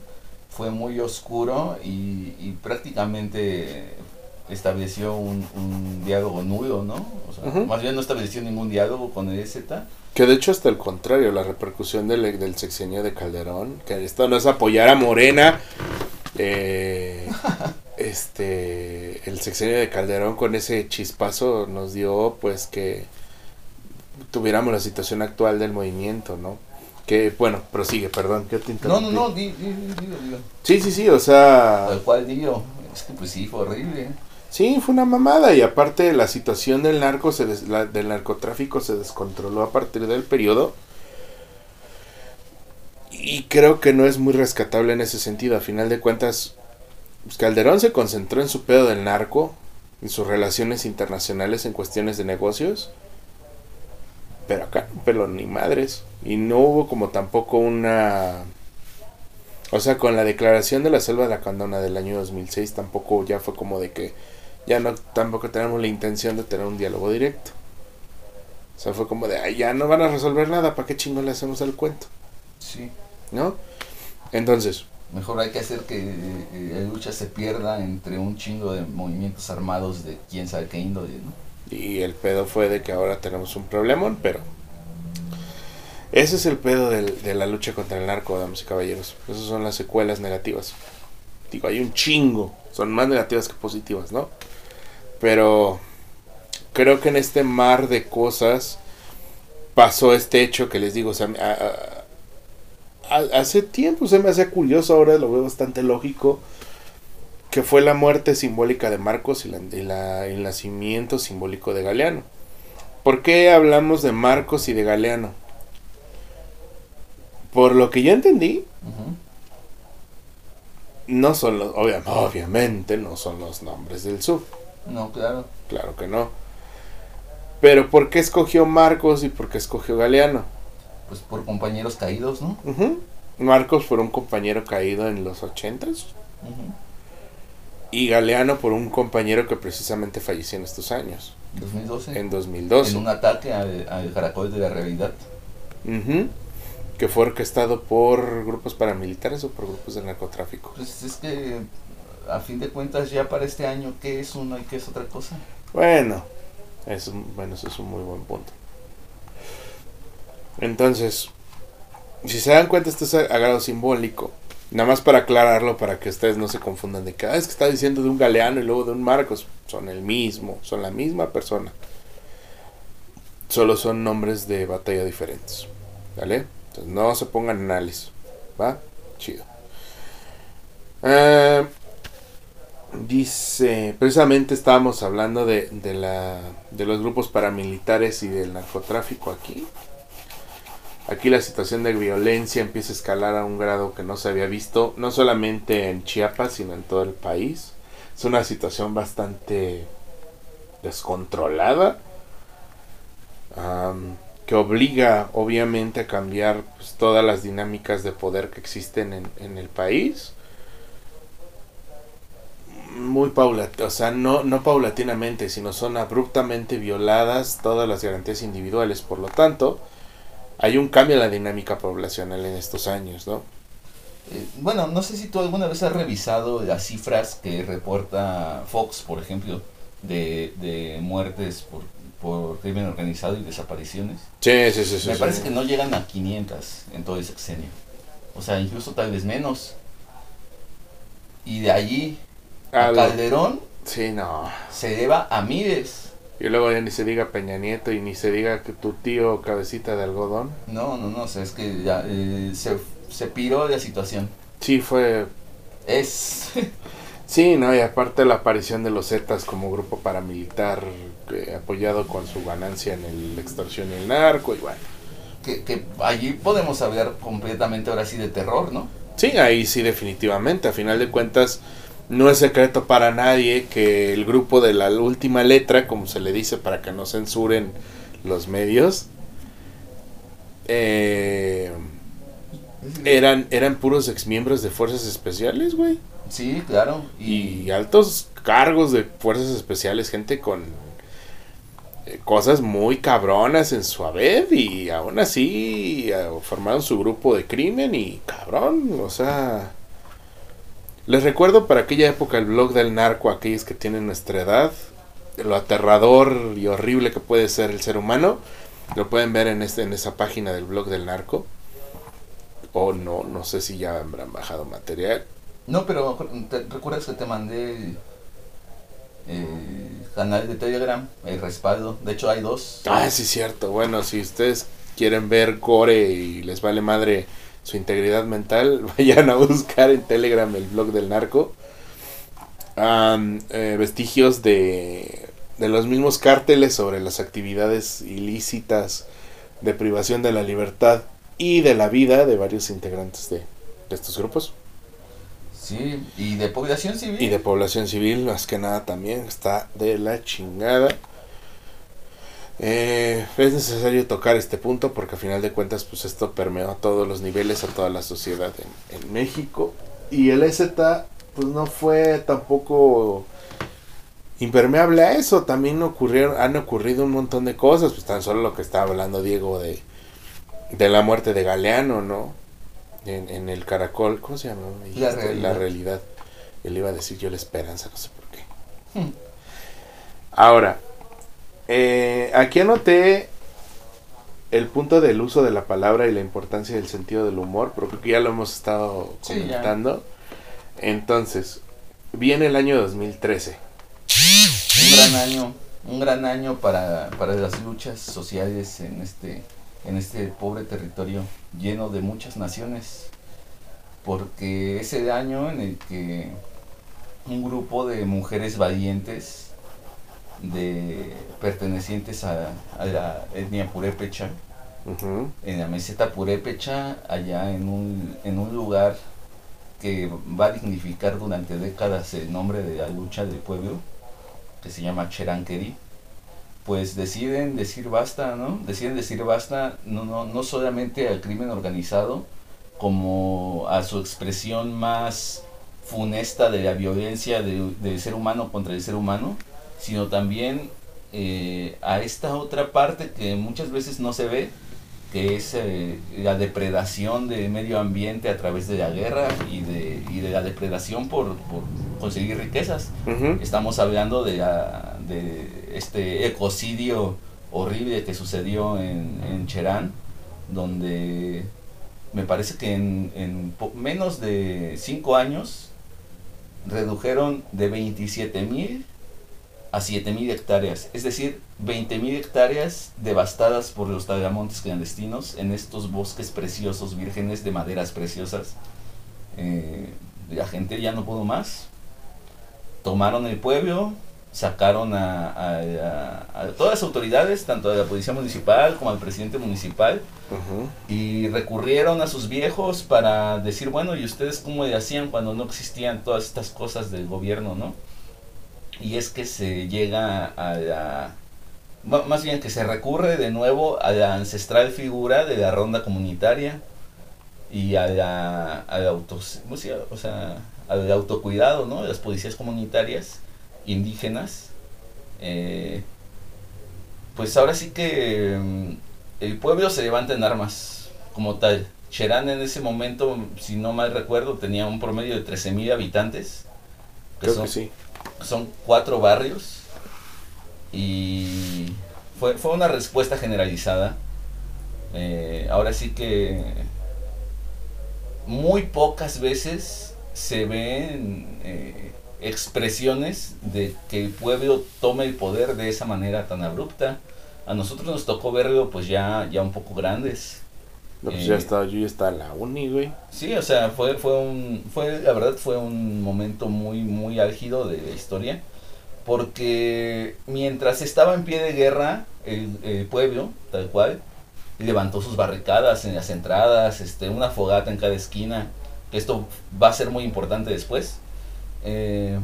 fue muy oscuro y, y prácticamente estableció un, un diálogo nulo, ¿no? O sea, más bien no estableció ningún diálogo con el EZ. Que de hecho hasta el contrario, la repercusión del, del sexenio de Calderón, que esto no es apoyar a Morena, eh, [LAUGHS] este el sexenio de Calderón con ese chispazo nos dio pues que tuviéramos la situación actual del movimiento, ¿no? Que bueno, prosigue, perdón, que te No, no, no, di, di, di. Sí, sí, sí, o sea, Tal cual digo. Es que pues sí, fue horrible. Sí, fue una mamada y aparte la situación del narco se des- la- del narcotráfico se descontroló a partir del periodo. Y creo que no es muy rescatable en ese sentido. A final de cuentas, pues, Calderón se concentró en su pedo del narco, en sus relaciones internacionales, en cuestiones de negocios. Pero acá peló ni madres. Y no hubo como tampoco una... O sea, con la declaración de la selva de la Candona del año 2006 tampoco ya fue como de que ya no tampoco tenemos la intención de tener un diálogo directo. O sea, fue como de, "Ay, ya no van a resolver nada, ¿para qué chingo le hacemos el cuento? Sí. ¿No? Entonces, Mejor hay que hacer que eh, la lucha se pierda entre un chingo de movimientos armados de quién sabe qué índole, ¿no? Y el pedo fue de que ahora tenemos un problemón, pero ese es el pedo del- de la lucha contra el narco, damas y caballeros. Esas son las secuelas negativas. Digo, hay un chingo, son más negativas que positivas, ¿no? Pero creo que en este mar de cosas pasó este hecho que les digo, o sea, a- a- a- hace tiempo se me hacía curioso, ahora lo veo bastante lógico que fue la muerte simbólica de Marcos y, la- y la- el nacimiento simbólico de Galeano. ¿Por qué hablamos de Marcos y de Galeano? Por lo que yo entendí, no son los, obvia- obviamente no son los nombres del sur, No, claro. claro que no. Pero ¿por qué escogió Marcos y por qué escogió Galeano? Pues por compañeros caídos, ¿no? Marcos por un compañero caído en los ochentas Ujú. y Galeano por un compañero que precisamente falleció en estos años, 2012. en 2012. En un ataque al, caracol de la realidad. Que fue orquestado por grupos paramilitares o por grupos de narcotráfico. Pues es que a fin de cuentas ya para este año, ¿qué es uno y qué es otra cosa? Bueno, es bueno, eso es un muy buen punto. Entonces, si se dan cuenta, esto es a, a grado simbólico. Nada más para aclararlo, para que ustedes no se confundan de que "Ah, es que está diciendo de un galeano y luego de un Marcos. Son el mismo, son la misma persona. Solo son nombres de batalla diferentes. ¿Vale? Entonces no se pongan análisis. ¿Va? Chido. Eh, Dice, precisamente estábamos hablando de, de, la, de los grupos paramilitares y del narcotráfico aquí. Aquí la situación de violencia empieza a escalar a un grado que no se había visto, no solamente en Chiapas, sino en todo el país. Es una situación bastante descontrolada, que obliga obviamente a cambiar pues, todas las dinámicas de poder que existen en, en el país muy paulatina, o sea, no, no paulatinamente, sino son abruptamente violadas todas las garantías individuales. Por lo tanto, hay un cambio en la dinámica poblacional en estos años, ¿no? Eh, bueno, no sé si tú alguna vez has revisado las cifras que reporta Fox, por ejemplo, de, de muertes por, por crimen organizado y desapariciones. Sí, sí, sí. Me sí. parece que no llegan a 500 en todo el sexenio. O sea, incluso tal vez menos. Y de allí a Calderón Sí, no. se eleva a miles. Y luego ya ni se diga Peña Nieto y ni se diga que tu tío cabecita de algodón. No, no, no, es que ya eh, se, se piró la situación. Sí, fue... Es... [LAUGHS] Sí, no, y aparte la aparición de los Zetas como grupo paramilitar eh, apoyado con su ganancia en el extorsión y el narco, y bueno. que, que allí podemos hablar completamente ahora sí de terror, ¿no? Sí, ahí sí definitivamente. A final de cuentas, no es secreto para nadie que el grupo de la última letra, como se le dice para que no censuren los medios, eh, eran, eran puros exmiembros de fuerzas especiales, güey. Sí, claro. Y altos cargos de fuerzas especiales, gente con eh, cosas muy cabronas en su haber y aún así eh, formaron su grupo de crimen y cabrón, o sea... Les recuerdo para aquella época el blog del narco, aquellos que tienen nuestra edad, lo aterrador y horrible que puede ser el ser humano, lo pueden ver en, este, en esa página del blog del narco. O no, no sé si ya habrán bajado material. No, pero ¿te recuerdas que te mandé el, el canal de Telegram, el respaldo? De hecho hay dos. Ah, sí, cierto. Bueno, si ustedes quieren ver core y les vale madre su integridad mental, [LAUGHS] vayan a buscar en Telegram el blog del narco. Eh, vestigios de, de los mismos cárteles sobre las actividades ilícitas de privación de la libertad y de la vida de varios integrantes de, de estos grupos. Sí, y de población civil. Y de población civil, más que nada también, está de la chingada. Eh, es necesario tocar este punto porque a final de cuentas pues esto permeó a todos los niveles, a toda la sociedad en, en México. Y el EZ pues no fue tampoco impermeable a eso. También ocurrieron, han ocurrido un montón de cosas. Pues tan solo lo que estaba hablando Diego de, de la muerte de Galeano, ¿no? En, en el caracol, ¿cómo se llama? Realidad. La realidad. Él iba a decir yo la esperanza, no sé por qué. Hmm. Ahora, eh, aquí anoté el punto del uso de la palabra y la importancia del sentido del humor, pero creo que ya lo hemos estado Sí, comentando. Entonces, viene el año 2013. Un gran año, un gran año para, para las luchas sociales en este, en este pobre territorio lleno de muchas naciones. Porque es el año en el que un grupo de mujeres valientes, de pertenecientes a, a la etnia purépecha, en la meseta purépecha, allá en un, en un lugar que va a dignificar durante décadas el nombre de la lucha del pueblo, que se llama Cheranqueri, pues deciden decir basta, ¿no? Deciden decir basta no, no, no solamente al crimen organizado, como a su expresión más funesta de la violencia de- del ser humano contra el ser humano, sino también eh, a esta otra parte que muchas veces no se ve, que es eh, la depredación del medio ambiente a través de la guerra y de, y de la depredación por, por conseguir riquezas. Estamos hablando de, la- de este ecocidio horrible que sucedió en, en Cherán, donde me parece que en, en menos de 5 años redujeron de 27 mil a 7 mil hectáreas, es decir, 20 mil hectáreas devastadas por los talamontes clandestinos en estos bosques preciosos, vírgenes de maderas preciosas. Eh, la gente ya no pudo más, tomaron el pueblo, sacaron a, a- a- a todas las autoridades, tanto de la policía municipal como al presidente municipal, y recurrieron a sus viejos para decir, bueno, ¿y ustedes cómo le hacían cuando no existían todas estas cosas del gobierno, no? Y es que se llega a la... Más bien que se recurre de nuevo a la ancestral figura de la ronda comunitaria y a la, al auto, o sea, al autocuidado, ¿no? De las policías comunitarias indígenas. eh, pues ahora sí que mm, el pueblo se levanta en armas como tal. Cherán en ese momento, si no mal recuerdo, tenía un promedio de 13.000 habitantes. Que Creo son, que sí. Son cuatro barrios. Y fue, fue una respuesta generalizada. Eh, ahora sí que muy pocas veces se ven eh, expresiones de que el pueblo tome el poder de esa manera tan abrupta. A nosotros nos tocó verlo pues ya, ya un poco grandes. No, pues Eh, ya estaba, yo ya estaba en la uni, güey. Sí, o sea, fue, fue un, fue, la verdad fue un momento muy, muy álgido de la historia, porque mientras estaba en pie de guerra, el, el pueblo, tal cual, levantó sus barricadas en las entradas, este, una fogata en cada esquina, que esto va a ser muy importante después. Eh,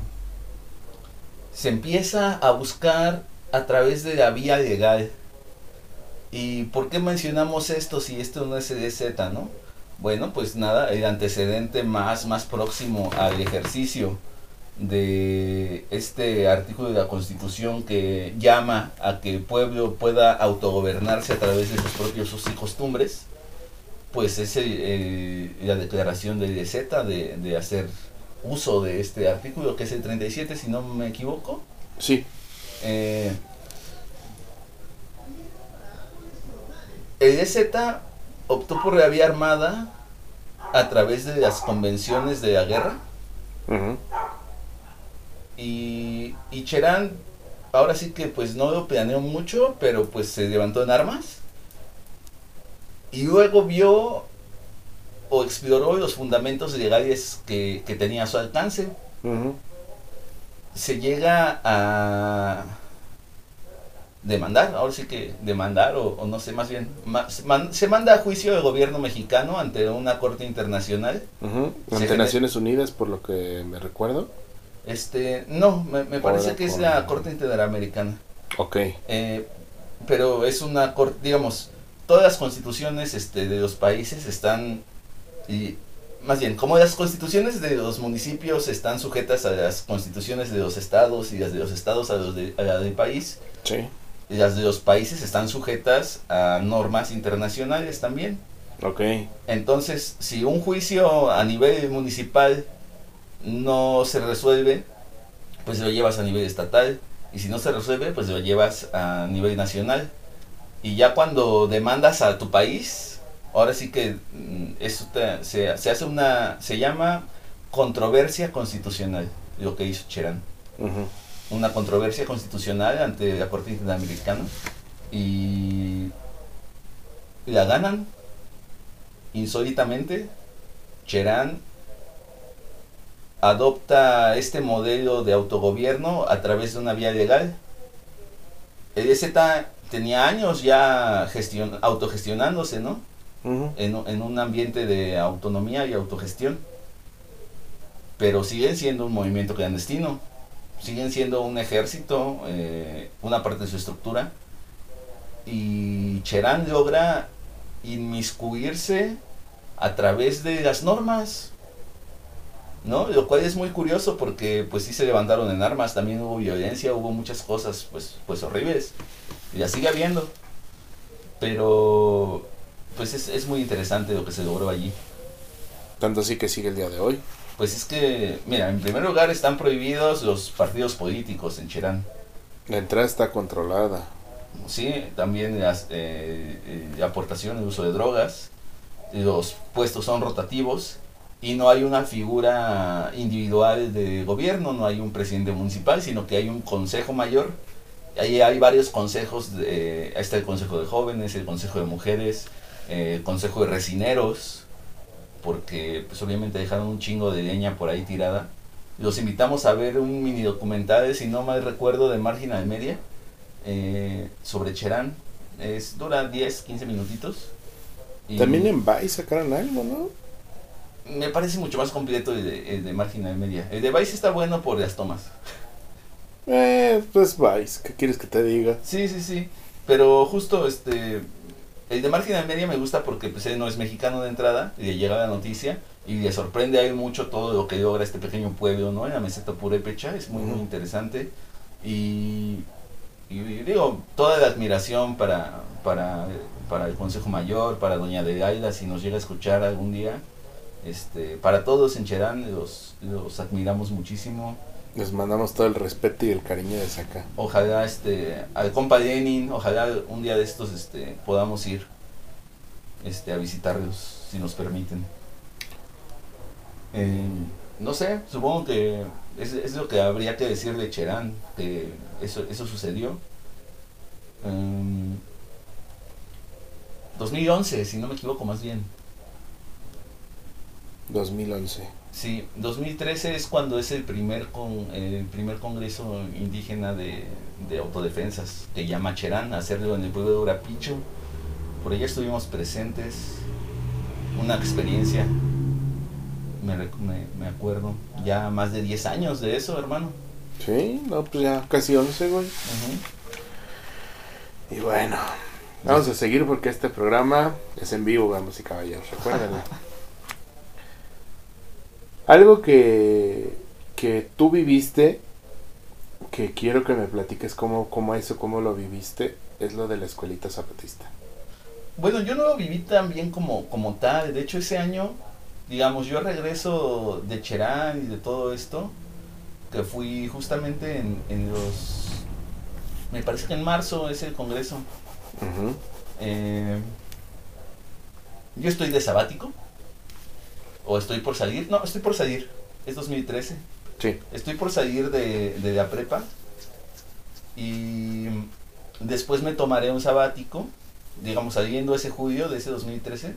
se empieza a buscar a través de la vía legal. ¿Y por qué mencionamos esto si esto no es EDZ, no? Bueno, pues nada, el antecedente más, más próximo al ejercicio de este artículo de la Constitución que llama a que el pueblo pueda autogobernarse a través de sus propios usos y costumbres, pues es el- el- la declaración de EDZ de, de hacer uso de este artículo, que es el 37, si no me equivoco. Sí. Eh, el EZ optó por la vía armada a través de las convenciones de la guerra. Y, y Cherán, ahora sí que pues no lo planeó mucho, pero pues se levantó en armas. Y luego vio o exploró los fundamentos legales que, que tenía a su alcance. Se llega a demandar, ahora sí que demandar, o, o no sé, más bien, ma- se man- se manda a juicio el gobierno mexicano ante una corte internacional. Ante Naciones Unidas, por lo que me recuerdo. Este, no, me, me parece que es la corte interamericana. Ok. Eh, pero es una corte, digamos, todas las constituciones este, de los países están, y más bien, como las constituciones de los municipios están sujetas a las constituciones de los estados y las de los estados a, los de, a la del país, Sí. Las de los países están sujetas a normas internacionales también. Ok. Entonces, si un juicio a nivel municipal no se resuelve, pues lo llevas a nivel estatal. Y si no se resuelve, pues lo llevas a nivel nacional. Y ya cuando demandas a tu país, ahora sí que mm, eso te- se, se hace una, se llama controversia constitucional, lo que hizo Cherán. Ujú. Una controversia constitucional ante la Corte Interamericana. Y la ganan insólitamente. Cherán adopta este modelo de autogobierno a través de una vía legal. El EZ tenía años ya gestion- autogestionándose, ¿no? En, en un ambiente de autonomía y autogestión. Pero siguen siendo un movimiento clandestino. Siguen siendo un ejército, eh, una parte de su estructura. Y Cherán logra inmiscuirse a través de las normas. ¿No? Lo cual es muy curioso porque pues sí se levantaron en armas, también hubo violencia, hubo muchas cosas pues, pues horribles. Y la sigue habiendo. Pero pues es, es muy interesante lo que se logró allí. Tanto así que sigue el día de hoy. Pues es que, mira, en primer lugar están prohibidos los partidos políticos en Cherán. La entrada está controlada. Sí, también las eh, eh, aportación, el uso de drogas. Los puestos son rotativos y no hay una figura individual de gobierno, no hay un presidente municipal, sino que hay un consejo mayor. Ahí hay varios consejos, de, está el consejo de jóvenes, el consejo de mujeres, eh, el consejo de resineros, porque pues obviamente dejaron un chingo de leña por ahí tirada. Los invitamos a ver un mini documental, si no mal recuerdo, de Marginal Media, eh, sobre Cherán. Es, dura 10, 15 minutitos. Y También en Vice sacaron algo, ¿no? Me parece mucho más completo el de, el de Marginal Media. El de Vice está bueno por las tomas. Eh, pues Vice, ¿qué quieres que te diga? Sí, sí, sí. Pero justo este. El de Marginal Media me gusta porque pues, él no es mexicano de entrada y le llega la noticia y le sorprende a él mucho todo lo que logra este pequeño pueblo, ¿no? En la meseta purépecha, es muy, muy interesante. Y, y digo, toda la admiración para, para, para el Consejo Mayor, para Doña Adelaida, si nos llega a escuchar algún día. Este, para todos en Cherán los, los admiramos muchísimo. Les mandamos todo el respeto y el cariño de acá. Ojalá este al compa Lenin, ojalá un día de estos este podamos ir este a visitarlos si nos permiten. Eh, no sé, supongo que es, es lo que habría que decir de Cherán, que eso, eso sucedió. Em, 2011, si no me equivoco más bien. 2011. Sí, 2013 es cuando es el primer con el primer congreso indígena de, de autodefensas que llama Cherán hacerlo en el pueblo de Urapicho. Por allá estuvimos presentes, una experiencia, me, me, me acuerdo, ya más de 10 años de eso, hermano. Sí, no, pues ya casi 11, güey. Y bueno, vamos a seguir porque este programa es en vivo, vamos y caballeros, recuérdenlo. [LAUGHS] Algo que, que tú viviste, que quiero que me platiques cómo, cómo eso, cómo lo viviste, es lo de la escuelita zapatista. Bueno, yo no lo viví tan bien como, como tal. De hecho, ese año, digamos, yo regreso de Cherán y de todo esto, que fui justamente en, en los... Me parece que en marzo es el congreso. Eh, yo estoy de sabático. O estoy por salir. No, estoy por salir. es 2013. Sí. Estoy por salir de, de la prepa y después me tomaré un sabático, digamos saliendo ese julio de ese 2013,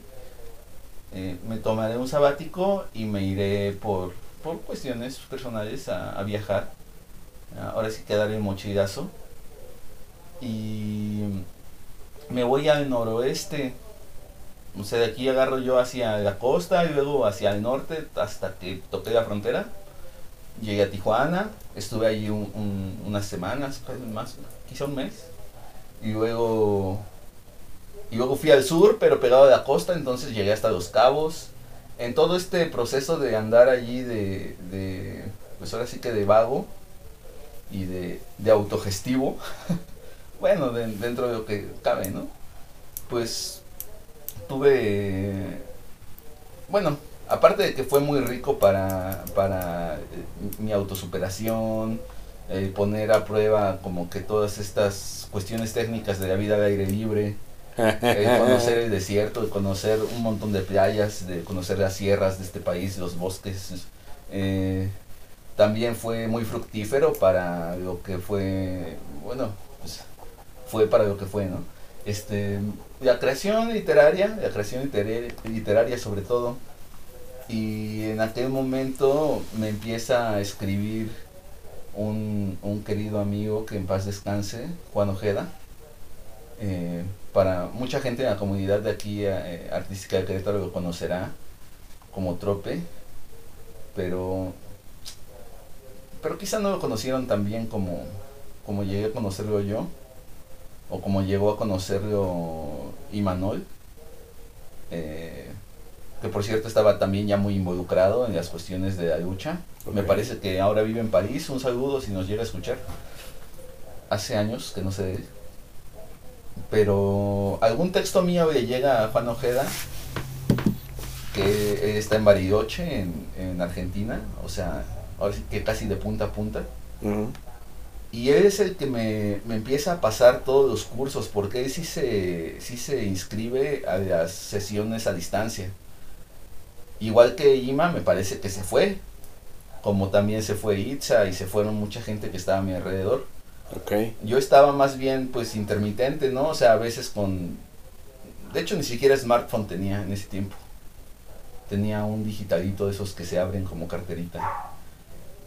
eh, me tomaré un sabático y me iré por, por cuestiones personales a, a viajar. Ahora sí quedaré mochilazo. Y me voy al noroeste. O sea, de aquí agarro yo hacia la costa y luego hacia el norte hasta que toqué la frontera. Llegué a Tijuana, estuve allí un- un- unas semanas, casi más, quizá un mes. Y luego, y luego fui al sur, pero pegado a la costa, entonces llegué hasta Los Cabos. En todo este proceso de andar allí de, de pues ahora sí que de vago y de, de autogestivo, [LAUGHS] bueno, de- dentro de lo que cabe, ¿no? Pues tuve, bueno, aparte de que fue muy rico para, para eh, mi autosuperación, eh, poner a prueba como que todas estas cuestiones técnicas de la vida al aire libre, eh, [LAUGHS] conocer el desierto, de conocer un montón de playas, de conocer las sierras de este país, los bosques. eh, también fue muy fructífero para lo que fue, bueno, pues fue para lo que fue, ¿no? Este, la creación literaria, la creación literaria, sobre todo, y en aquel momento me empieza a escribir un, un querido amigo que en paz descanse, Juan Ojeda. Eh, para mucha gente en la comunidad de aquí eh, artística de Querétaro lo conocerá como Trope, pero pero quizá no lo conocieron tan bien como, como llegué a conocerlo yo, o como llegó a conocerlo Imanol, eh, que por cierto estaba también ya muy involucrado en las cuestiones de la lucha. Me parece que ahora vive en París, un saludo si nos llega a escuchar. Hace años que no sé de él. Pero algún texto mío le llega a Juan Ojeda, que está en Bariloche, en, en Argentina, o sea, ahora sí que casi de punta a punta. Y él es el que me, me empieza a pasar todos los cursos, porque él sí se, sí se inscribe a las sesiones a distancia. Igual que Ima, me parece que se fue, como también se fue Itza y se fueron mucha gente que estaba a mi alrededor. Ok. Yo estaba más bien pues intermitente, ¿no? O sea, a veces con... De hecho, ni siquiera smartphone tenía en ese tiempo. Tenía un digitalito de esos que se abren como carterita.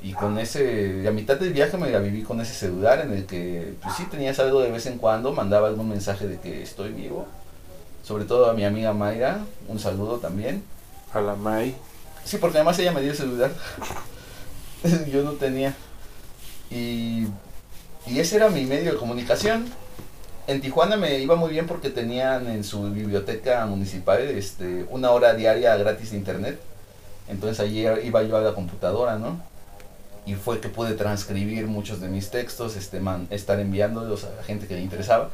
Y con ese... La mitad del viaje me la viví con ese celular en el que pues sí tenías algo de vez en cuando, mandaba algún mensaje de que estoy vivo. Sobre todo a mi amiga Mayra, un saludo también. A la May. Sí, porque además ella me dio el celular. [LAUGHS] Yo no tenía. Y, y ese era mi medio de comunicación. En Tijuana me iba muy bien porque tenían en su biblioteca municipal este, una hora diaria gratis de internet. Entonces allí iba yo a la computadora, ¿no? Y fue que pude transcribir muchos de mis textos, este, man- estar enviándolos a la gente que le interesaba.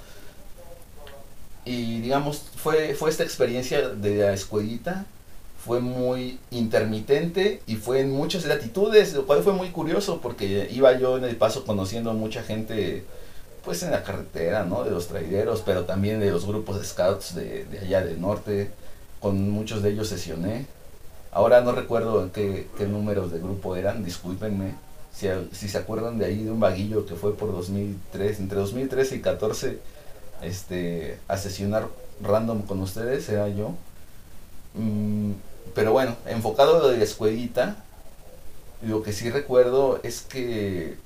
Y digamos, fue, fue esta experiencia de la escuelita fue muy intermitente y fue en muchas latitudes, lo cual fue muy curioso porque iba yo en el paso conociendo a mucha gente pues en la carretera, ¿no? De los traileros, pero también de los grupos de scouts de, allá del norte, con muchos de ellos sesioné. Ahora no recuerdo qué, qué números de grupo eran, discúlpenme. Si, al- si se acuerdan de ahí de un vaguillo que fue por 2003, entre 2013 y 14, este, a sesionar random con ustedes, era yo. Mm, pero bueno, enfocado a lo de la escuelita, lo que sí recuerdo es que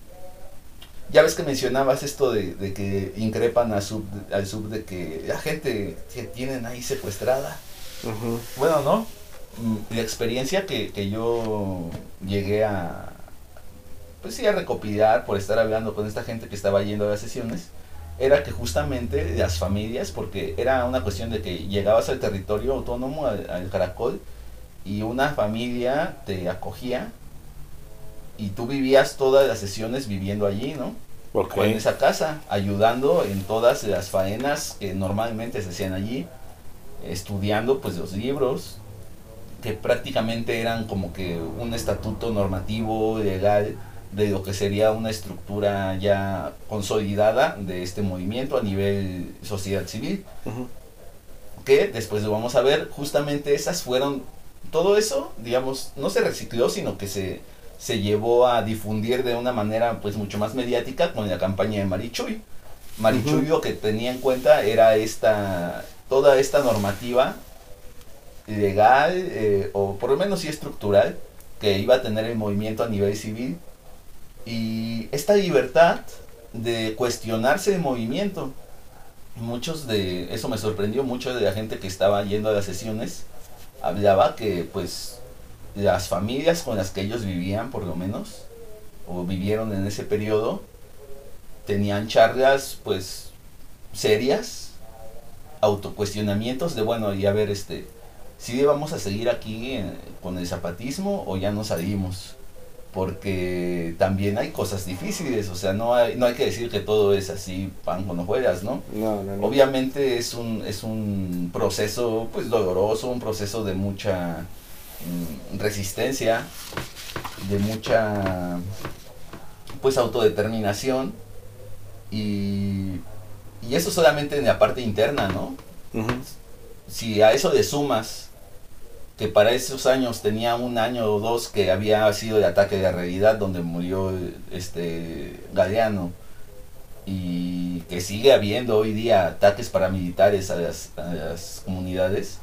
ya ves que mencionabas esto de, de que increpan a sub, al sub de que la gente que tienen ahí secuestrada. Bueno, ¿no? Mm, La experiencia que, que yo llegué a, pues sí, a recopilar por estar hablando con esta gente que estaba yendo a las sesiones, era que justamente las familias, porque era una cuestión de que llegabas al territorio autónomo, al, al Caracol, y una familia te acogía y tú vivías todas las sesiones viviendo allí, ¿no? O en esa casa, ayudando en todas las faenas que normalmente se hacían allí, estudiando pues los libros, que prácticamente eran como que un estatuto normativo, legal, de lo que sería una estructura ya consolidada de este movimiento a nivel sociedad civil que después lo vamos a ver, justamente esas fueron todo eso, digamos, no se recicló, sino que se, se llevó a difundir de una manera pues mucho más mediática con la campaña de Marichuy. Marichuy lo que tenía en cuenta era esta, toda esta normativa legal, eh, o por lo menos sí estructural, que iba a tener el movimiento a nivel civil. Y esta libertad de cuestionarse el movimiento. Muchos de, eso me sorprendió mucho de la gente que estaba yendo a las sesiones, hablaba que pues las familias con las que ellos vivían por lo menos, o vivieron en ese periodo, tenían charlas pues serias, autocuestionamientos de bueno, y a ver, este, si vamos a seguir aquí eh, con el zapatismo o ya nos salimos porque también hay cosas difíciles, o sea, no hay, no hay que decir que todo es así pan con hojuelas, ¿no? No, no, no. Obviamente es un, es un proceso pues doloroso, un proceso de mucha mm, resistencia, de mucha pues autodeterminación y, y eso solamente en la parte interna, ¿no? Si a eso le sumas que para esos años tenía un año o dos que había sido de ataque de realidad donde murió este Galeano. Y que sigue habiendo hoy día ataques paramilitares a las, a las comunidades,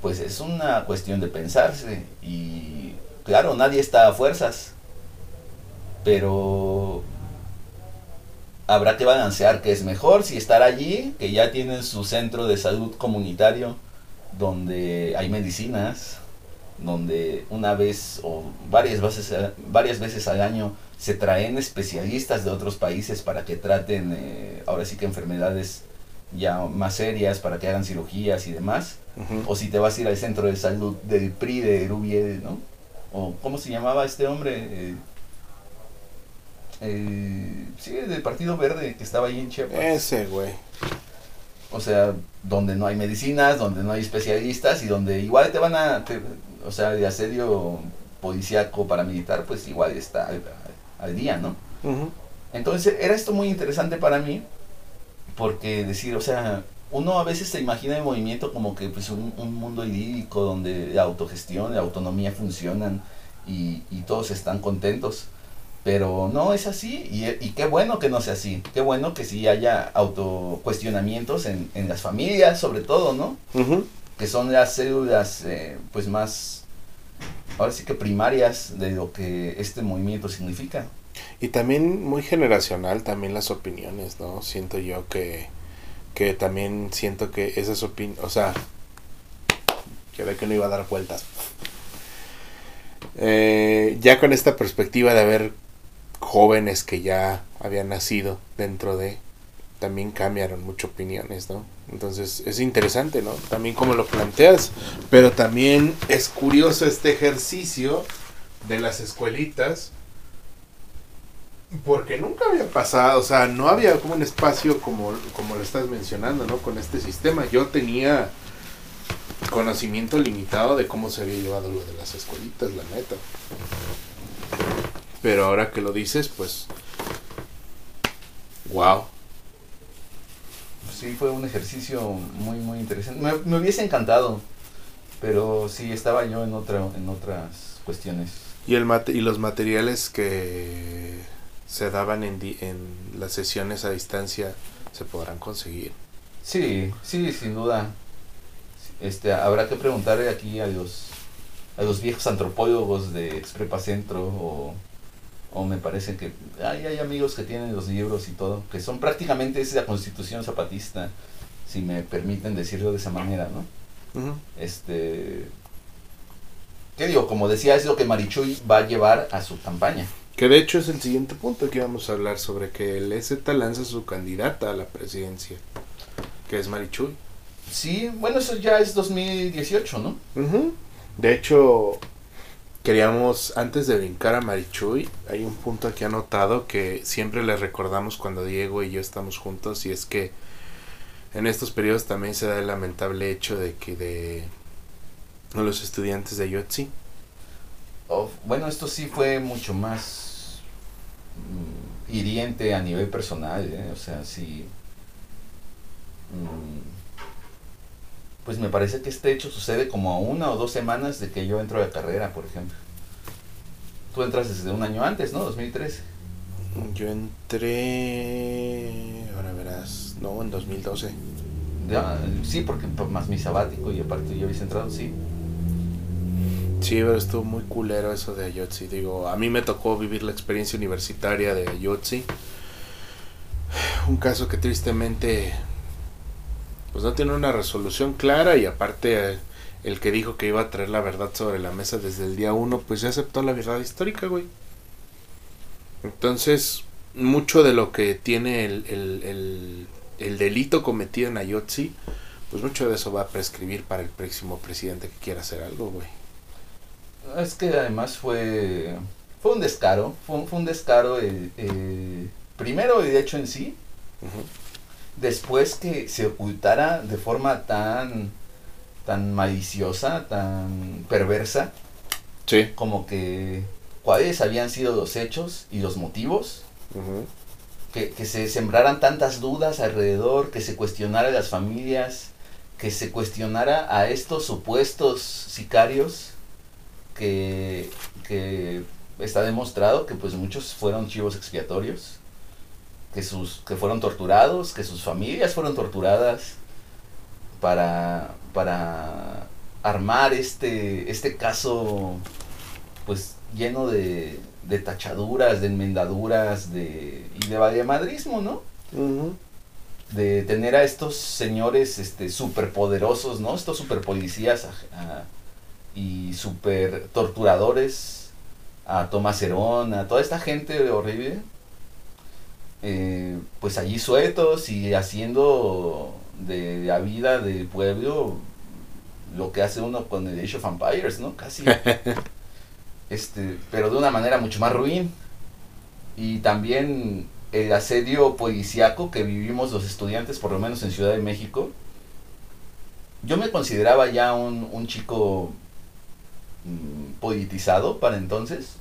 pues es una cuestión de pensarse. Y claro, nadie está a fuerzas, pero habrá que balancear que es mejor si estar allí, que ya tienen su centro de salud comunitario, donde hay medicinas, donde una vez o varias veces, varias veces al año se traen especialistas de otros países para que traten, eh, ahora sí que enfermedades ya más serias, para que hagan cirugías y demás. O si te vas a ir al centro de salud del PRI de Rubiel, ¿no? O ¿cómo se llamaba este hombre? Eh, eh, sí, del Partido Verde que estaba ahí en Chiapas. Ese, güey. O sea, donde no hay medicinas, donde no hay especialistas y donde igual te van a, te- o sea, de asedio policíaco paramilitar, pues igual está al, al día, ¿no? Entonces era esto muy interesante para mí, porque decir, o sea, uno a veces se imagina el movimiento como que pues un, un mundo idílico donde la autogestión, la autonomía funcionan y, y todos están contentos. Pero no es así, y, y qué bueno que no sea así, qué bueno que sí haya autocuestionamientos en, en las familias, sobre todo, ¿no? Que son las células, eh, pues más, ahora sí que primarias de lo que este movimiento significa. Y también muy generacional también las opiniones, ¿no? Siento yo que, que también siento que esas opiniones, o sea, que ve que no iba a dar vueltas. Eh, ya con esta perspectiva de haber jóvenes que ya habían nacido dentro de, también cambiaron mucho opiniones, ¿no? Entonces es interesante, ¿no? También como lo planteas, pero también es curioso este ejercicio de las escuelitas porque nunca había pasado, o sea, no había como un espacio como, como lo estás mencionando, ¿no? Con este sistema. Yo tenía conocimiento limitado de cómo se había llevado lo de las escuelitas, la neta. Pero ahora que lo dices, pues... Wow. Sí, fue un ejercicio muy, muy interesante. Me, me hubiese encantado, pero sí, estaba yo en, otra, en otras cuestiones. Y, el mate- y los materiales que se daban en, di- en las sesiones a distancia se podrán conseguir. Sí, sí, sin duda. Este, habrá que preguntarle aquí a los, a los viejos antropólogos de Exprepa Centro o, o me parece que hay, hay amigos que tienen los libros y todo, que son prácticamente es la constitución zapatista, si me permiten decirlo de esa manera, ¿no? Este, ¿qué digo? Como decía, es lo que Marichuy va a llevar a su campaña. Que de hecho es el siguiente punto que íbamos a hablar sobre que el EZ lanza su candidata a la presidencia, que es Marichuy. Sí, bueno, eso ya es 2018, ¿no? Ujú. De hecho, queríamos, antes de brincar a Marichuy, hay un punto aquí anotado que siempre le recordamos cuando Diego y yo estamos juntos, y es que en estos periodos también se da el lamentable hecho de que de los estudiantes de Yotzi, Oh, bueno, esto sí fue mucho más mm, hiriente a nivel personal, ¿eh? o sea, sí. mm, pues me parece que este hecho sucede como a una o dos semanas de que yo entro a la carrera, por ejemplo. Tú entras desde un año antes, ¿no? 2013. Yo entré, ahora verás, no, en 2012. Ya, sí, porque más mi sabático y aparte yo había entrado, sí. Sí, pero estuvo muy culero eso de Ayotzi. Digo, a mí me tocó vivir la experiencia universitaria de Ayotzi. Un caso que tristemente pues no tiene una resolución clara y aparte el que dijo que iba a traer la verdad sobre la mesa desde el día uno, pues ya aceptó la verdad histórica, güey. Entonces, mucho de lo que tiene el, el, el, el delito cometido en Ayotzi, pues mucho de eso va a prescribir para el próximo presidente que quiera hacer algo, güey. Es que además fue, fue un descaro, fue, un- fue un descaro el, el- primero el hecho en sí. Después que se ocultara de forma tan, tan maliciosa, tan perversa, Sí. como que cuáles habían sido los hechos y los motivos, que, que se sembraran tantas dudas alrededor, que se cuestionara a las familias, que se cuestionara a estos supuestos sicarios, que, que está demostrado que pues muchos fueron chivos expiatorios, que, sus, que fueron torturados, que sus familias fueron torturadas para, para armar este, este caso pues lleno de, de tachaduras, de enmendaduras de, y de valemadrismo, ¿no? De tener a estos señores este superpoderosos, ¿no? Estos superpolicías a- a- y super torturadores, a Tomás Herón, a toda esta gente horrible, eh, pues allí sueltos y haciendo de la vida del pueblo lo que hace uno con el Age of Empires, ¿no? Casi. [LAUGHS] este, pero de una manera mucho más ruin. Y también el asedio policíaco que vivimos los estudiantes, por lo menos en Ciudad de México. Yo me consideraba ya un, un chico mm, politizado para entonces,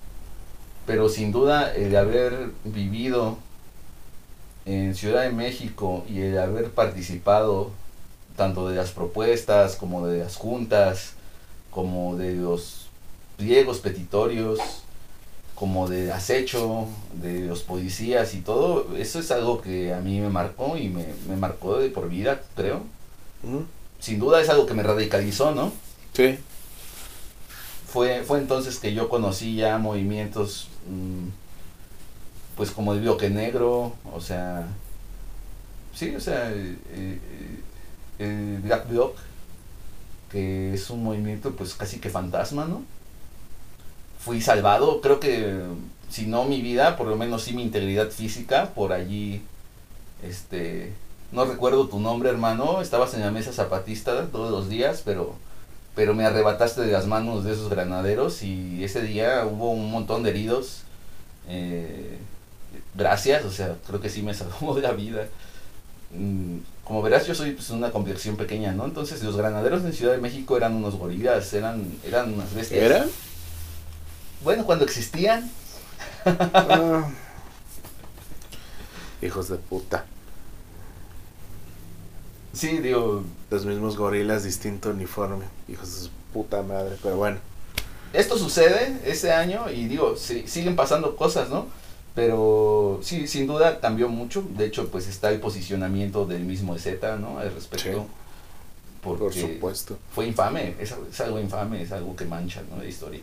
pero sin duda el haber vivido en Ciudad de México y el haber participado tanto de las propuestas como de las juntas, como de los pliegos petitorios, como de acecho, de los policías y todo, eso es algo que a mí me marcó y me, me marcó de por vida, creo. Sin duda es algo que me radicalizó, ¿no? Sí. Fue, fue entonces que yo conocí ya movimientos, mm, pues como el bloque negro, o sea, sí, o sea, eh, eh, el Black Bloc, que es un movimiento pues casi que fantasma, ¿no? Fui salvado, creo que si no mi vida, por lo menos sí mi integridad física, por allí, este, no recuerdo tu nombre hermano, estabas en la mesa zapatista todos los días, pero pero me arrebataste de las manos de esos granaderos y ese día hubo un montón de heridos. eh, gracias, o sea, creo que sí me salvó de [LAUGHS] la vida. Mm, Como verás, yo soy pues, una complexión pequeña, ¿no? Entonces los granaderos en Ciudad de México eran unos gorilas, eran, eran unas bestias. ¿Era? Bueno, cuando existían. Ah. [LAUGHS] Hijos de puta. Sí, digo, Los mismos gorilas, distinto uniforme. Hijos de su puta madre. Pero bueno. esto sucede ese año y digo, sí, siguen pasando cosas, ¿no? Pero sí, sin duda cambió mucho. De hecho, pues está el posicionamiento del mismo Z, ¿no? Al respecto. Sí. Porque Por supuesto. fue infame, es, es algo infame, es algo que mancha, ¿no? La historia.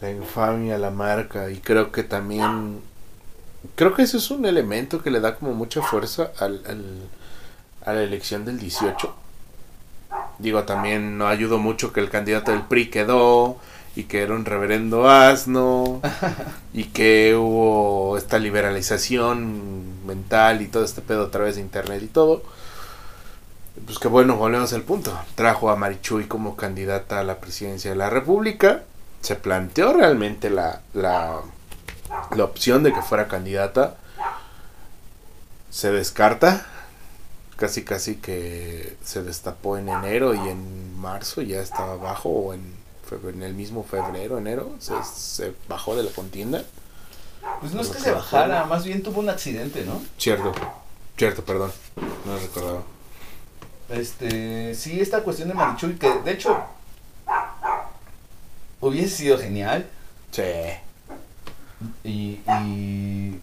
La infamia, la marca. Y creo que también. Creo que eso es un elemento que le da como mucha fuerza al, al- a la elección del 18. Digo, también no ayudó mucho que el candidato del PRI quedó. Y que era un reverendo asno. [LAUGHS] y que hubo esta liberalización mental y todo este pedo a través de internet y todo. Pues que bueno, volvemos al punto. Trajo a Marichuy como candidata a la presidencia de la República. Se planteó realmente la, la, la opción de que fuera candidata. Se descarta. Casi casi que se destapó en enero y en marzo ya estaba bajo o en, en el mismo febrero, enero. Se, se bajó de la contienda. Pues no es que se bajara, más bien tuvo un accidente, ¿no? Cierto, cierto, perdón. No recordaba. este, sí, esta cuestión de Marichuy, que de hecho hubiese sido genial. Sí. Y, y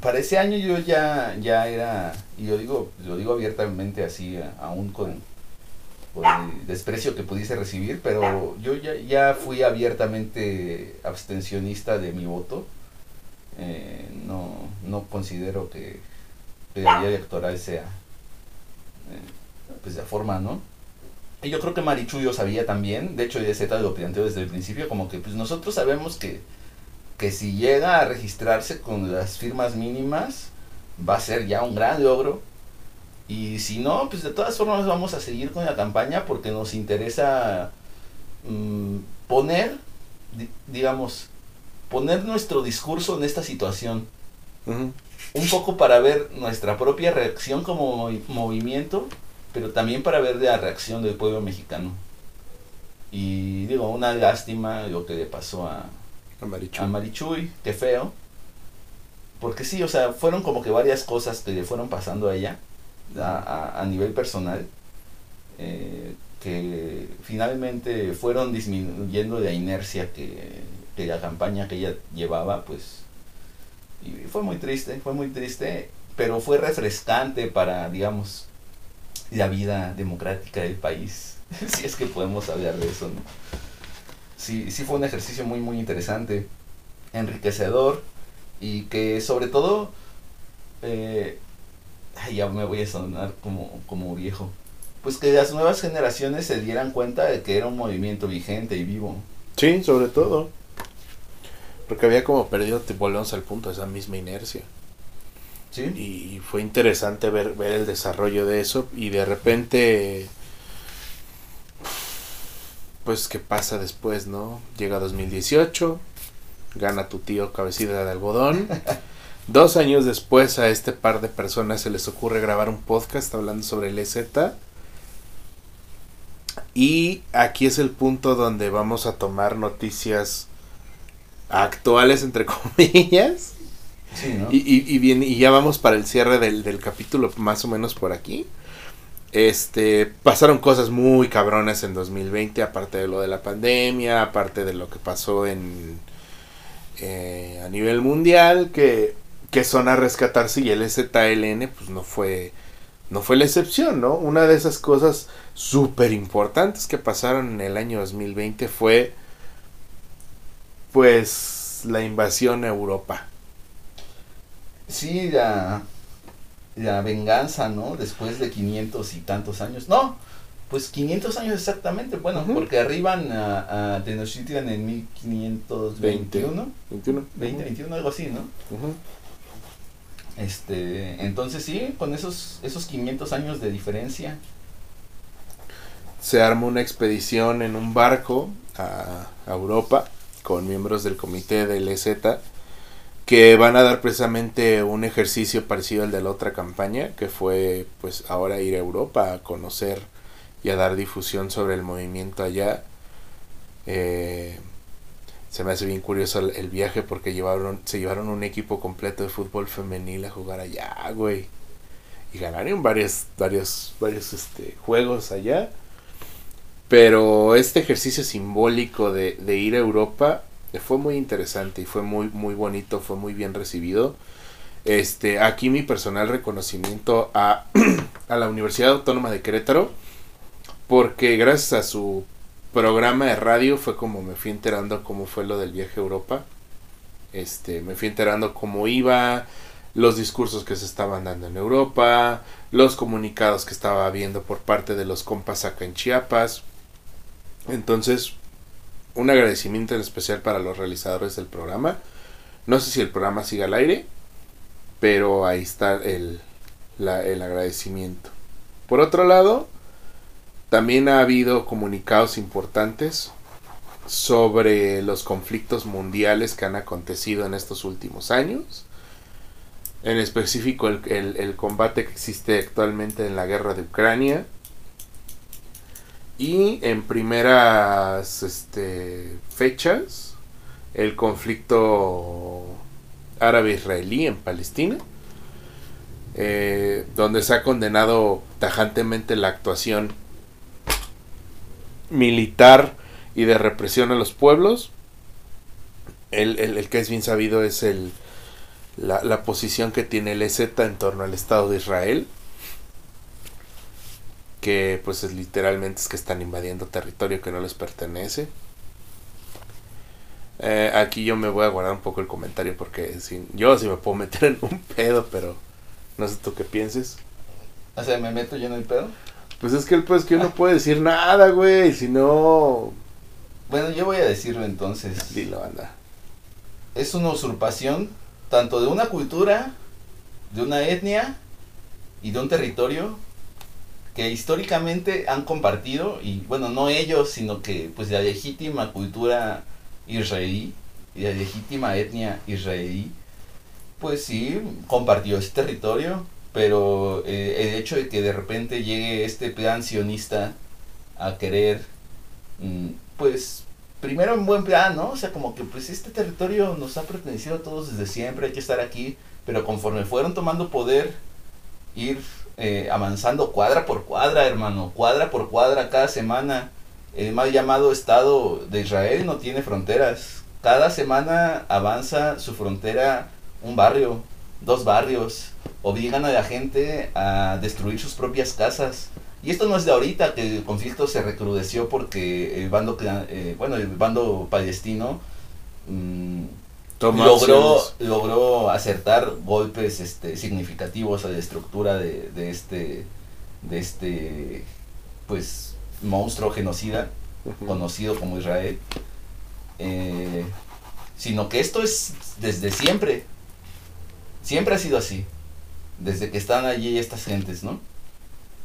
para ese año yo ya, ya era, y yo digo, lo digo abiertamente así, aún con, con el desprecio que pudiese recibir, pero yo ya, ya fui abiertamente abstencionista de mi voto. Eh, no, no considero que, la electoral sea eh, pues de forma, ¿no? Y yo creo que Marichuyo sabía también, de hecho Z lo planteó desde el principio, como que pues nosotros sabemos que, que si llega a registrarse con las firmas mínimas, va a ser ya un gran logro. Y si no, pues de todas formas vamos a seguir con la campaña porque nos interesa mm, poner, digamos, poner nuestro discurso en esta situación. Un poco para ver nuestra propia reacción como movimiento, pero también para ver la reacción del pueblo mexicano. Y digo, una lástima lo que le pasó a, a Marichuy. a Marichuy, qué feo. Porque sí, o sea, fueron como que varias cosas que le fueron pasando a ella a, a, nivel personal. Eh, que finalmente fueron disminuyendo la inercia que, que la campaña que ella llevaba, pues, y fue muy triste, fue muy triste, pero fue refrescante para, digamos, la vida democrática del país, [LAUGHS] si es que podemos hablar de eso, ¿no? Sí, sí fue un ejercicio muy, muy interesante, enriquecedor, y que sobre todo, eh, ya me voy a sonar como, como viejo, pues que las nuevas generaciones se dieran cuenta de que era un movimiento vigente y vivo. Sí, sobre todo. Porque había como perdido, te volvemos al punto, esa misma inercia. ¿Sí? Y fue interesante ver, ver el desarrollo de eso y de repente, pues, ¿qué pasa después, no? Llega 2018, gana tu tío cabecita de algodón. [LAUGHS] Dos años después a este par de personas se les ocurre grabar un podcast hablando sobre el EZ. Y aquí es el punto donde vamos a tomar noticias actuales, entre [LAUGHS] comillas. Sí, ¿no? Y, y, y, bien, y ya vamos para el cierre del, del, capítulo, más o menos por aquí. Este, pasaron cosas muy cabronas en 2020, aparte de lo de la pandemia, aparte de lo que pasó en eh, a nivel mundial, que, que son a rescatarse y el ZLN, pues no fue, no fue la excepción, ¿no? Una de esas cosas súper importantes que pasaron en el año 2020 fue pues la invasión a Europa. Sí, la, la venganza, ¿no? Después de 500 y tantos años. No, pues 500 años exactamente, bueno, uh -huh. porque arriban a, a Tenochtitlan en 1521. 21. 20, 21, algo así, ¿no? Uh -huh. Este, entonces sí, con esos, esos 500 años de diferencia. Se arma una expedición en un barco a, Europa con miembros del comité del EZ que van a dar precisamente un ejercicio parecido al de la otra campaña que fue pues ahora ir a Europa a conocer y a dar difusión sobre el movimiento allá eh, se me hace bien curioso el, viaje porque llevaron se llevaron un equipo completo de fútbol femenil a jugar allá güey y ganaron varios varios varios este juegos allá pero este ejercicio simbólico de, de, ir a Europa fue muy interesante y fue muy, muy bonito, fue muy bien recibido. Este, aquí mi personal reconocimiento a, [CLEARS THROAT] a la Universidad Autónoma de Querétaro, porque gracias a su programa de radio fue como me fui enterando cómo fue lo del viaje a Europa. Este, me fui enterando cómo iba, los discursos que se estaban dando en Europa, los comunicados que estaba viendo por parte de los compas acá en Chiapas. Entonces, un agradecimiento en especial para los realizadores del programa. No sé si el programa sigue al aire, pero ahí está el, el agradecimiento. Por otro lado, también ha habido comunicados importantes sobre los conflictos mundiales que han acontecido en estos últimos años. En específico el, el, combate que existe actualmente en la guerra de Ucrania, y en primeras este, fechas, el conflicto árabe-israelí en Palestina, eh, donde se ha condenado tajantemente la actuación militar y de represión a los pueblos. El, el, que es bien sabido es el, la, la, posición que tiene el EZ en torno al Estado de Israel. Que pues es, literalmente es que están invadiendo territorio que no les pertenece. Eh, aquí yo me voy a guardar un poco el comentario porque si, yo sí me puedo meter en un pedo, pero no sé tú qué pienses. O sea, ¿me meto yo en el pedo? Pues es que el pues que uno puede decir nada, güey, si no... Bueno, yo voy a decirlo entonces. Dilo, anda. Es una usurpación tanto de una cultura, de una etnia y de un territorio que históricamente han compartido y bueno, no ellos, sino que pues la legítima cultura israelí y la legítima etnia israelí, pues sí, compartió ese territorio, pero eh, el hecho de que de repente llegue este plan sionista a querer, mm, pues, primero en buen plan, ¿no? O sea, como que pues este territorio nos ha pertenecido a todos desde siempre, hay que estar aquí, pero conforme fueron tomando poder, ir eh, avanzando cuadra por cuadra, hermano, cuadra por cuadra cada semana. El mal llamado Estado de Israel no tiene fronteras. Cada semana avanza su frontera un barrio, dos barrios. Obligan a la gente a destruir sus propias casas. Y esto no es de ahorita, que el conflicto se recrudeció porque el bando, eh, bueno, el bando palestino mmm, logró, logró acertar golpes este, significativos a la estructura de, de este, de este, pues, monstruo genocida, conocido como Israel. Eh, sino que esto es desde siempre. Siempre ha sido así. Desde que están allí estas gentes, ¿no?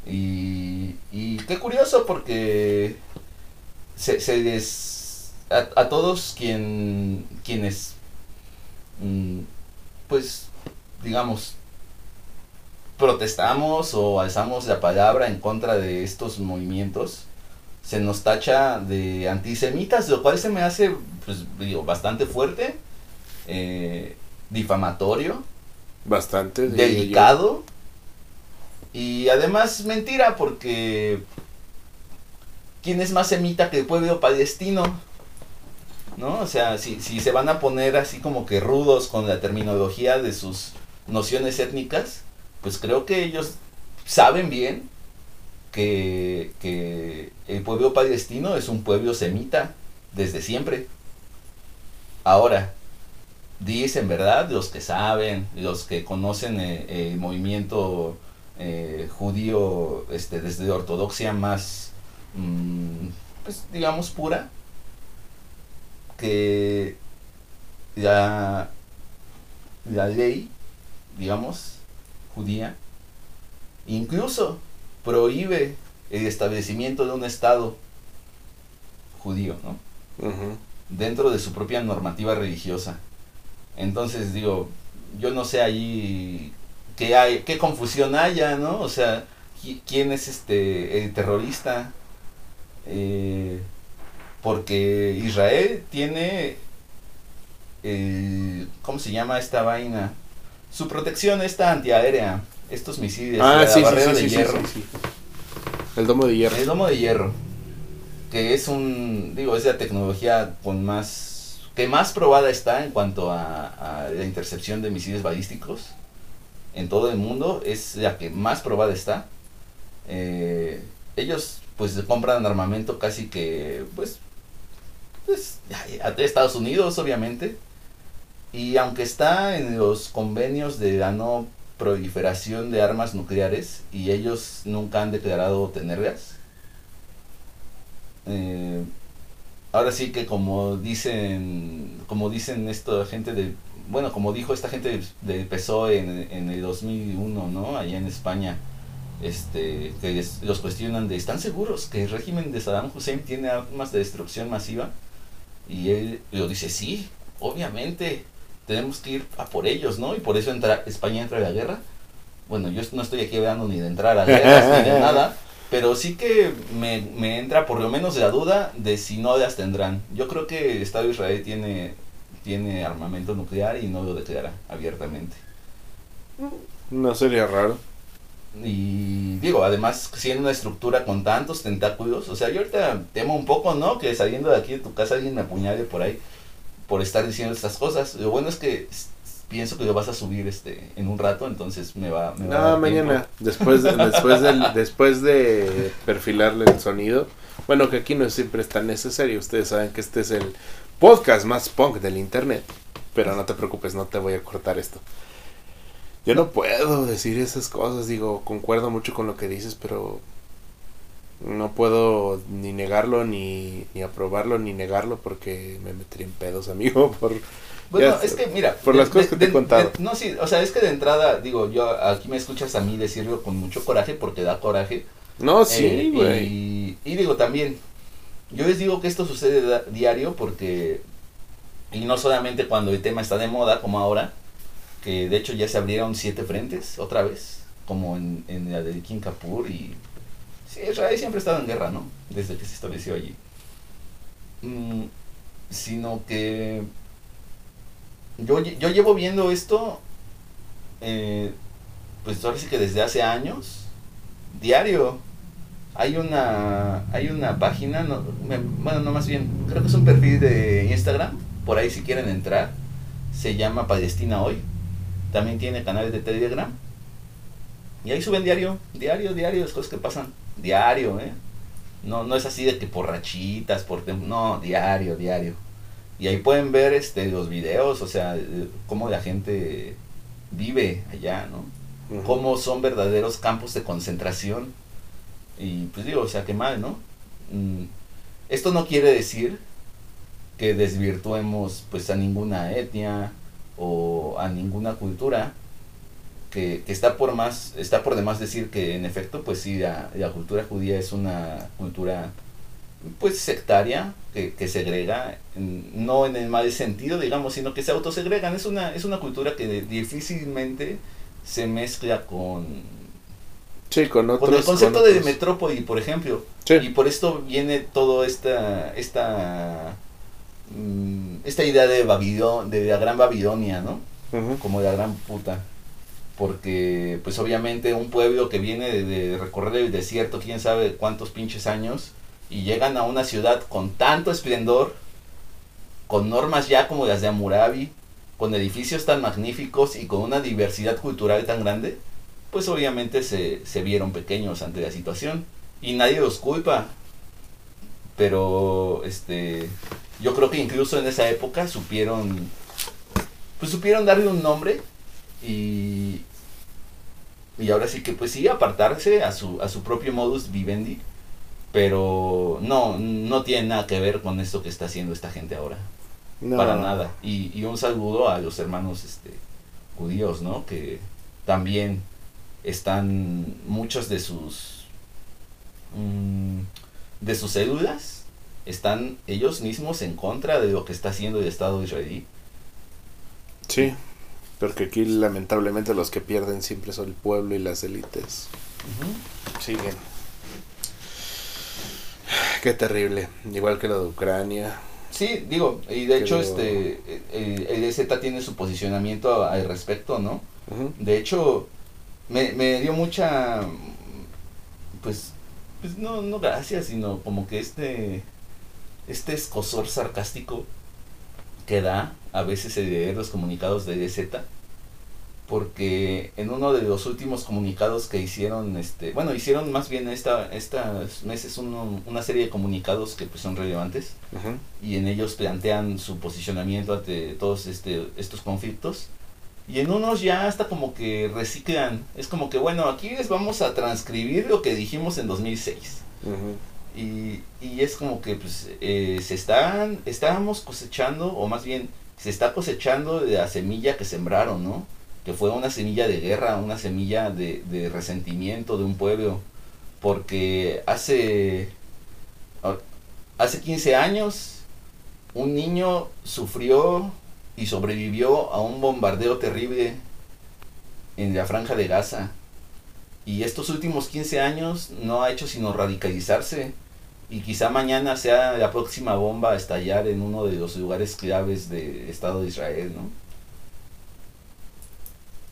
Y, y qué curioso porque se, se des, a, a, todos quien, quienes, mm, pues, digamos, protestamos o alzamos la palabra en contra de estos movimientos, se nos tacha de antisemitas, lo cual se me hace, pues, digo, bastante fuerte, eh, difamatorio, bastante delicado. Y además mentira porque ¿quién es más semita que el pueblo palestino? ¿No? O sea, si, si se van a poner así como que rudos con la terminología de sus nociones étnicas, pues creo que ellos saben bien que, que el pueblo palestino es un pueblo semita desde siempre. Ahora, dicen, ¿verdad? Los que saben, los que conocen el, el movimiento eh, judío este, desde ortodoxia más, mmm, pues digamos, pura, que la, la ley, digamos, judía, incluso prohíbe el establecimiento de un Estado judío, ¿no? Uh -huh. Dentro de su propia normativa religiosa. Entonces, digo, yo no sé allí qué hay, qué confusión haya, ¿no? O sea, quién es este el terrorista. Eh, porque Israel tiene el, ¿cómo se llama esta vaina? Su protección esta antiaérea, estos misiles, ah, la sí, barrera sí, de hierro. sí, El domo de hierro. El domo de hierro, que es un, digo, es la tecnología con más, que más probada está en cuanto a, la intercepción de misiles balísticos en todo el mundo es la que más probada está. Eh, ellos pues compran armamento casi que pues, pues Estados Unidos obviamente. Y aunque está en los convenios de la no proliferación de armas nucleares y ellos nunca han declarado tenerlas, eh, ahora sí que como dicen, como dicen esto gente de bueno, como dijo esta gente de, de PSOE en, en, el 2001, ¿no? Allá en España, este, que les, los cuestionan de, ¿están seguros que el régimen de Saddam Hussein tiene armas de destrucción masiva? Y él lo dice, sí, obviamente, tenemos que ir a por ellos, ¿no? Y por eso entra, España entra a la guerra. Bueno, yo no estoy aquí hablando ni de entrar a guerras ni de [LAUGHS] nada, pero sí que me, me entra por lo menos la duda de si no las tendrán. Yo creo que el Estado de Israel tiene tiene armamento nuclear y no lo declara abiertamente. No sería raro. y digo, además, siendo una estructura con tantos tentáculos, o sea, yo ahorita temo un poco, ¿no? Que saliendo de aquí de tu casa alguien me apuñale por ahí por estar diciendo estas cosas. Lo bueno es que pienso que lo vas a subir este en un rato, entonces me va, me va a No, dar mañana, después de, [LAUGHS] después, del, después de perfilarle el sonido. Bueno, que aquí no siempre es tan necesario. Ustedes saben que este es el podcast más punk del internet. Pero no te preocupes, no te voy a cortar esto. Yo no puedo decir esas cosas, digo, concuerdo mucho con lo que dices, pero no puedo ni negarlo, ni, ni aprobarlo, ni negarlo, porque me metería en pedos, amigo, [LAUGHS] por... Bueno, Ya es que mira, por las cosas que te he contado. no, sí, o sea, es que de entrada, digo, yo aquí me escuchas a mí decirlo con mucho coraje porque da coraje. No, sí, Eh, güey. y, y digo también, yo les digo que esto sucede diario porque, y no solamente cuando el tema está de moda como ahora, que de hecho ya se abrieron siete frentes otra vez, como en, en la de King Kapur y... Sí, Israel siempre ha estado en guerra, ¿no? Desde que se estableció allí. Mm, sino que yo, yo llevo viendo esto, eh, pues ahora sí que desde hace años, diario. Hay una, hay una página, no, bueno, no más bien, creo que es un perfil de Instagram, por ahí si quieren entrar, se llama Palestina Hoy, también tiene canales de Telegram, y ahí suben diario, diario, diario, las cosas que pasan, diario, ¿eh? No, no es así de que por rachitas, por no, diario, diario. Y ahí pueden ver este los videos, o sea, cómo la gente vive allá, ¿no? Cómo son verdaderos campos de concentración. Y pues digo, o sea, qué mal, ¿no? Mm, Esto no quiere decir que desvirtuemos pues a ninguna etnia o a ninguna cultura. Que, que está por más, está por demás decir que en efecto, pues sí, la, la cultura judía es una cultura pues sectaria, que, que segrega, no en el mal sentido, digamos, sino que se autosegregan. Es una, es una cultura que difícilmente se mezcla con, Sí, con otros. con el concepto con de metrópoli, por ejemplo. Sí. Y por esto viene todo esta, esta, mm, esta idea de Babilón, de la gran Babilonia, ¿no? Ujú. Como la gran puta. Porque, pues obviamente un pueblo que viene de, recorrer el desierto, quién sabe cuántos pinches años, y llegan a una ciudad con tanto esplendor, con normas ya como las de Hammurabi, con edificios tan magníficos y con una diversidad cultural tan grande, pues obviamente se, se vieron pequeños ante la situación. Y nadie los culpa. Pero, este, yo creo que incluso en esa época supieron, pues supieron darle un nombre y, y ahora sí que pues sí, apartarse a su, a su propio modus vivendi. Pero no, no tiene nada que ver con esto que está haciendo esta gente ahora. No. Para nada. Y, y un saludo a los hermanos este, judíos, ¿no? Que también están muchos de sus mm, de sus células están ellos mismos en contra de lo que está haciendo el Estado israelí. Sí, porque aquí lamentablemente los que pierden siempre son el pueblo y las élites. Siguen. Qué terrible. Igual que lo de Ucrania. Sí, digo, y de hecho este el, el EZ tiene su posicionamiento al respecto, ¿no? De hecho, me, me dio mucha, pues, pues no, no gracias, sino como que este, este escosor sarcástico que da a veces leer los comunicados de DZ, porque en uno de los últimos comunicados que hicieron, este, bueno, hicieron más bien esta, estos meses uno- una serie de comunicados que pues son relevantes y en ellos plantean su posicionamiento ante todos este, estos conflictos. Y en unos ya hasta como que reciclan. Es como que, bueno, aquí les vamos a transcribir lo que dijimos en 2006. Ujú. Y, y es como que pues eh, se están, estábamos cosechando, o más bien se está cosechando de la semilla que sembraron, ¿no? Que fue una semilla de guerra, una semilla de, de resentimiento de un pueblo. Porque hace, hace 15 años un niño sufrió y sobrevivió a un bombardeo terrible en la franja de Gaza. Y estos últimos 15 años no ha hecho sino radicalizarse. Y quizá mañana sea la próxima bomba a estallar en uno de los lugares claves del Estado de Israel, ¿no?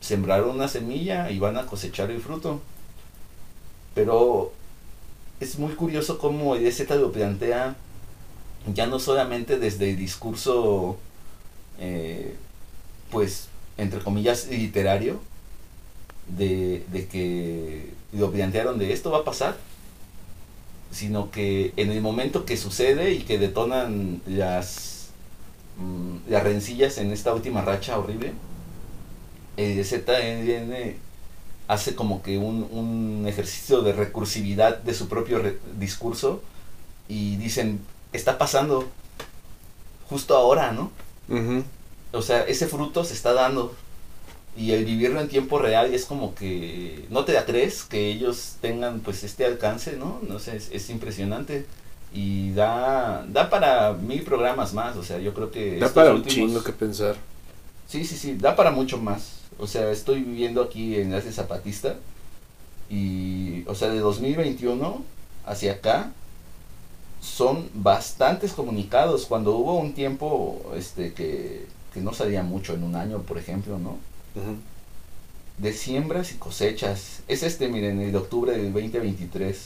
Sembraron una semilla y van a cosechar el fruto. Pero es muy curioso cómo el EZ lo plantea ya no solamente desde el discurso, eh, pues, entre comillas, literario, de, de que lo plantearon de esto va a pasar, sino que en el momento que sucede y que detonan las, mm, las rencillas en esta última racha horrible, el ZN hace como que un, un, ejercicio de recursividad de su propio discurso y dicen, está pasando justo ahora, ¿no? O sea, ese fruto se está dando y el vivirlo en tiempo real es como que no te la crees que ellos tengan pues este alcance, ¿no? No sé, es, impresionante y da da para mil programas más, o sea, yo creo que da para un chingo que pensar. Sí, sí, sí, da para mucho más. O sea, estoy viviendo aquí en Enlace Zapatista y o sea, de 2021 hacia acá son bastantes comunicados cuando hubo un tiempo este que, que no salía mucho en un año, por ejemplo, ¿no? De siembras y cosechas. Es este, miren, el de octubre del 2023.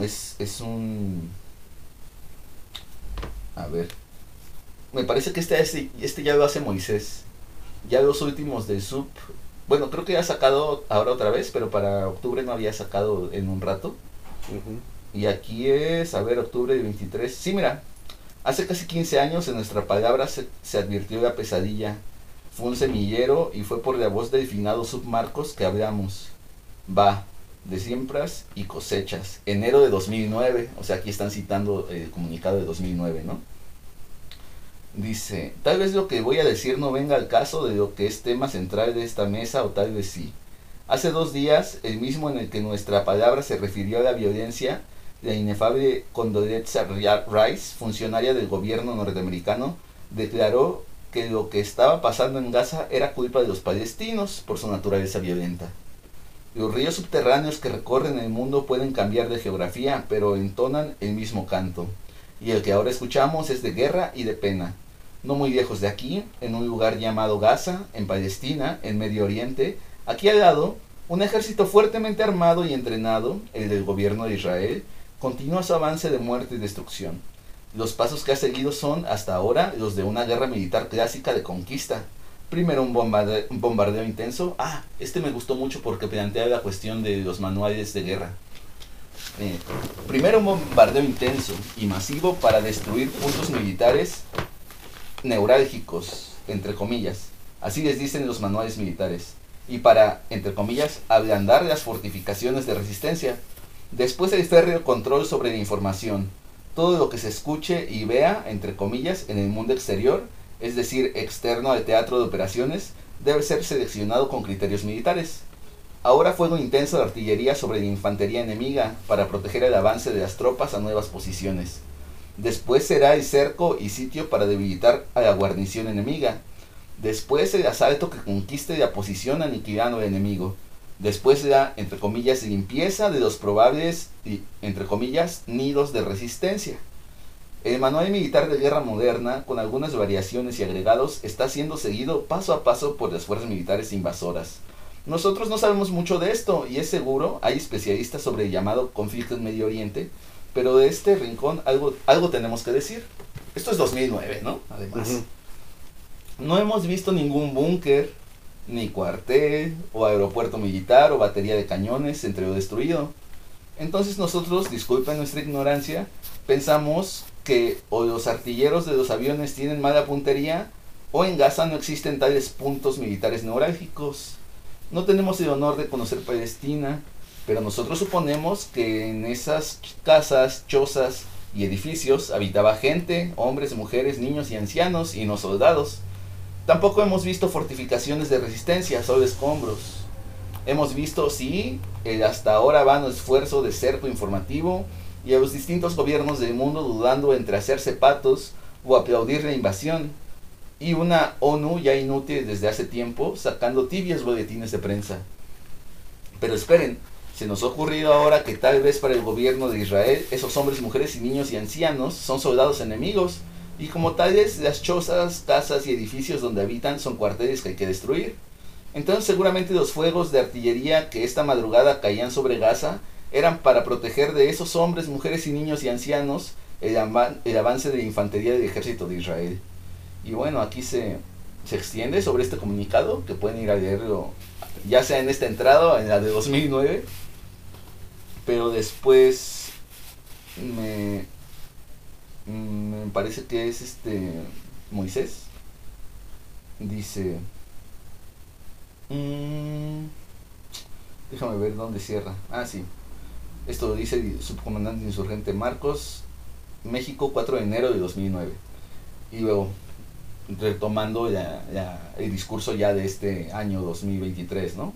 Es, es un... A ver. Me parece que este, este, este ya lo hace Moisés. Ya los últimos del sub. Bueno, creo que ha sacado ahora otra vez, pero para octubre no había sacado en un rato. Y aquí es, a ver, octubre del 23. Sí, mira, Hace casi 15 años en nuestra palabra se, advirtió la pesadilla. Fue un semillero y fue por la voz del finado submarcos que hablamos. Va, de siembras y cosechas. Enero de 2009, o sea, aquí están citando el comunicado de 2009, ¿no? Dice, tal vez lo que voy a decir no venga al caso de lo que es tema central de esta mesa o tal vez sí. Hace dos días, el mismo en el que nuestra palabra se refirió a la violencia, la inefable Condoleezza Rice, funcionaria del gobierno norteamericano, declaró que lo que estaba pasando en Gaza era culpa de los palestinos por su naturaleza violenta. Los ríos subterráneos que recorren el mundo pueden cambiar de geografía, pero entonan el mismo canto. Y el que ahora escuchamos es de guerra y de pena. No muy lejos de aquí, en un lugar llamado Gaza, en Palestina, en Medio Oriente, aquí al lado, un ejército fuertemente armado y entrenado, el del gobierno de Israel, continúa su avance de muerte y destrucción. Los pasos que ha seguido son, hasta ahora, los de una guerra militar clásica de conquista. Primero un bombardeo, intenso. Ah, este me gustó mucho porque plantea la cuestión de los manuales de guerra. Eh, primero un bombardeo intenso y masivo para destruir puntos militares neurálgicos, entre comillas. Así les dicen los manuales militares. Y para, entre comillas, ablandar las fortificaciones de resistencia Después el férreo control sobre la información. Todo lo que se escuche y vea, entre comillas, en el mundo exterior, es decir, externo al teatro de operaciones, debe ser seleccionado con criterios militares. Ahora fuego intenso de artillería sobre la infantería enemiga para proteger el avance de las tropas a nuevas posiciones. Después será el cerco y sitio para debilitar a la guarnición enemiga. Después el asalto que conquiste la posición aniquilando al enemigo. Después la, entre comillas, limpieza de los probables, entre comillas, nidos de resistencia. El manual militar de guerra moderna, con algunas variaciones y agregados, está siendo seguido paso a paso por las fuerzas militares invasoras. Nosotros no sabemos mucho de esto y es seguro, hay especialistas sobre el llamado conflicto en Medio Oriente, pero de este rincón algo, algo tenemos que decir. Esto es 2009, ¿no? Además. No hemos visto ningún búnker, ni cuartel, o aeropuerto militar, o batería de cañones entre lo destruido. Entonces nosotros, disculpen nuestra ignorancia, pensamos que o los artilleros de los aviones tienen mala puntería, o en Gaza no existen tales puntos militares neurálgicos. No tenemos el honor de conocer Palestina, pero nosotros suponemos que en esas casas, chozas y edificios habitaba gente, hombres, mujeres, niños y ancianos, y no soldados. Tampoco hemos visto fortificaciones de resistencia, solo escombros. Hemos visto, sí, el hasta ahora vano esfuerzo de cerco informativo y a los distintos gobiernos del mundo dudando entre hacerse patos o aplaudir la invasión. Y una ONU ya inútil desde hace tiempo sacando tibios boletines de prensa. Pero esperen, se nos ha ocurrido ahora que tal vez para el gobierno de Israel esos hombres, mujeres y niños y ancianos son soldados enemigos y como tales las chozas, casas y edificios donde habitan son cuarteles que hay que destruir. Entonces seguramente los fuegos de artillería que esta madrugada caían sobre Gaza eran para proteger de esos hombres, mujeres y niños y ancianos el, avance de la infantería del ejército de Israel. Y bueno, aquí se, se extiende sobre este comunicado, que pueden ir a leerlo ya sea en esta entrada en la de 2009, pero después me, me parece que es este Moisés. Dice, mmm, déjame ver dónde cierra. Ah, sí. Esto lo dice el subcomandante insurgente Marcos, México, 4 de enero de 2009. Y luego, retomando ya, el discurso ya de este año 2023, ¿no?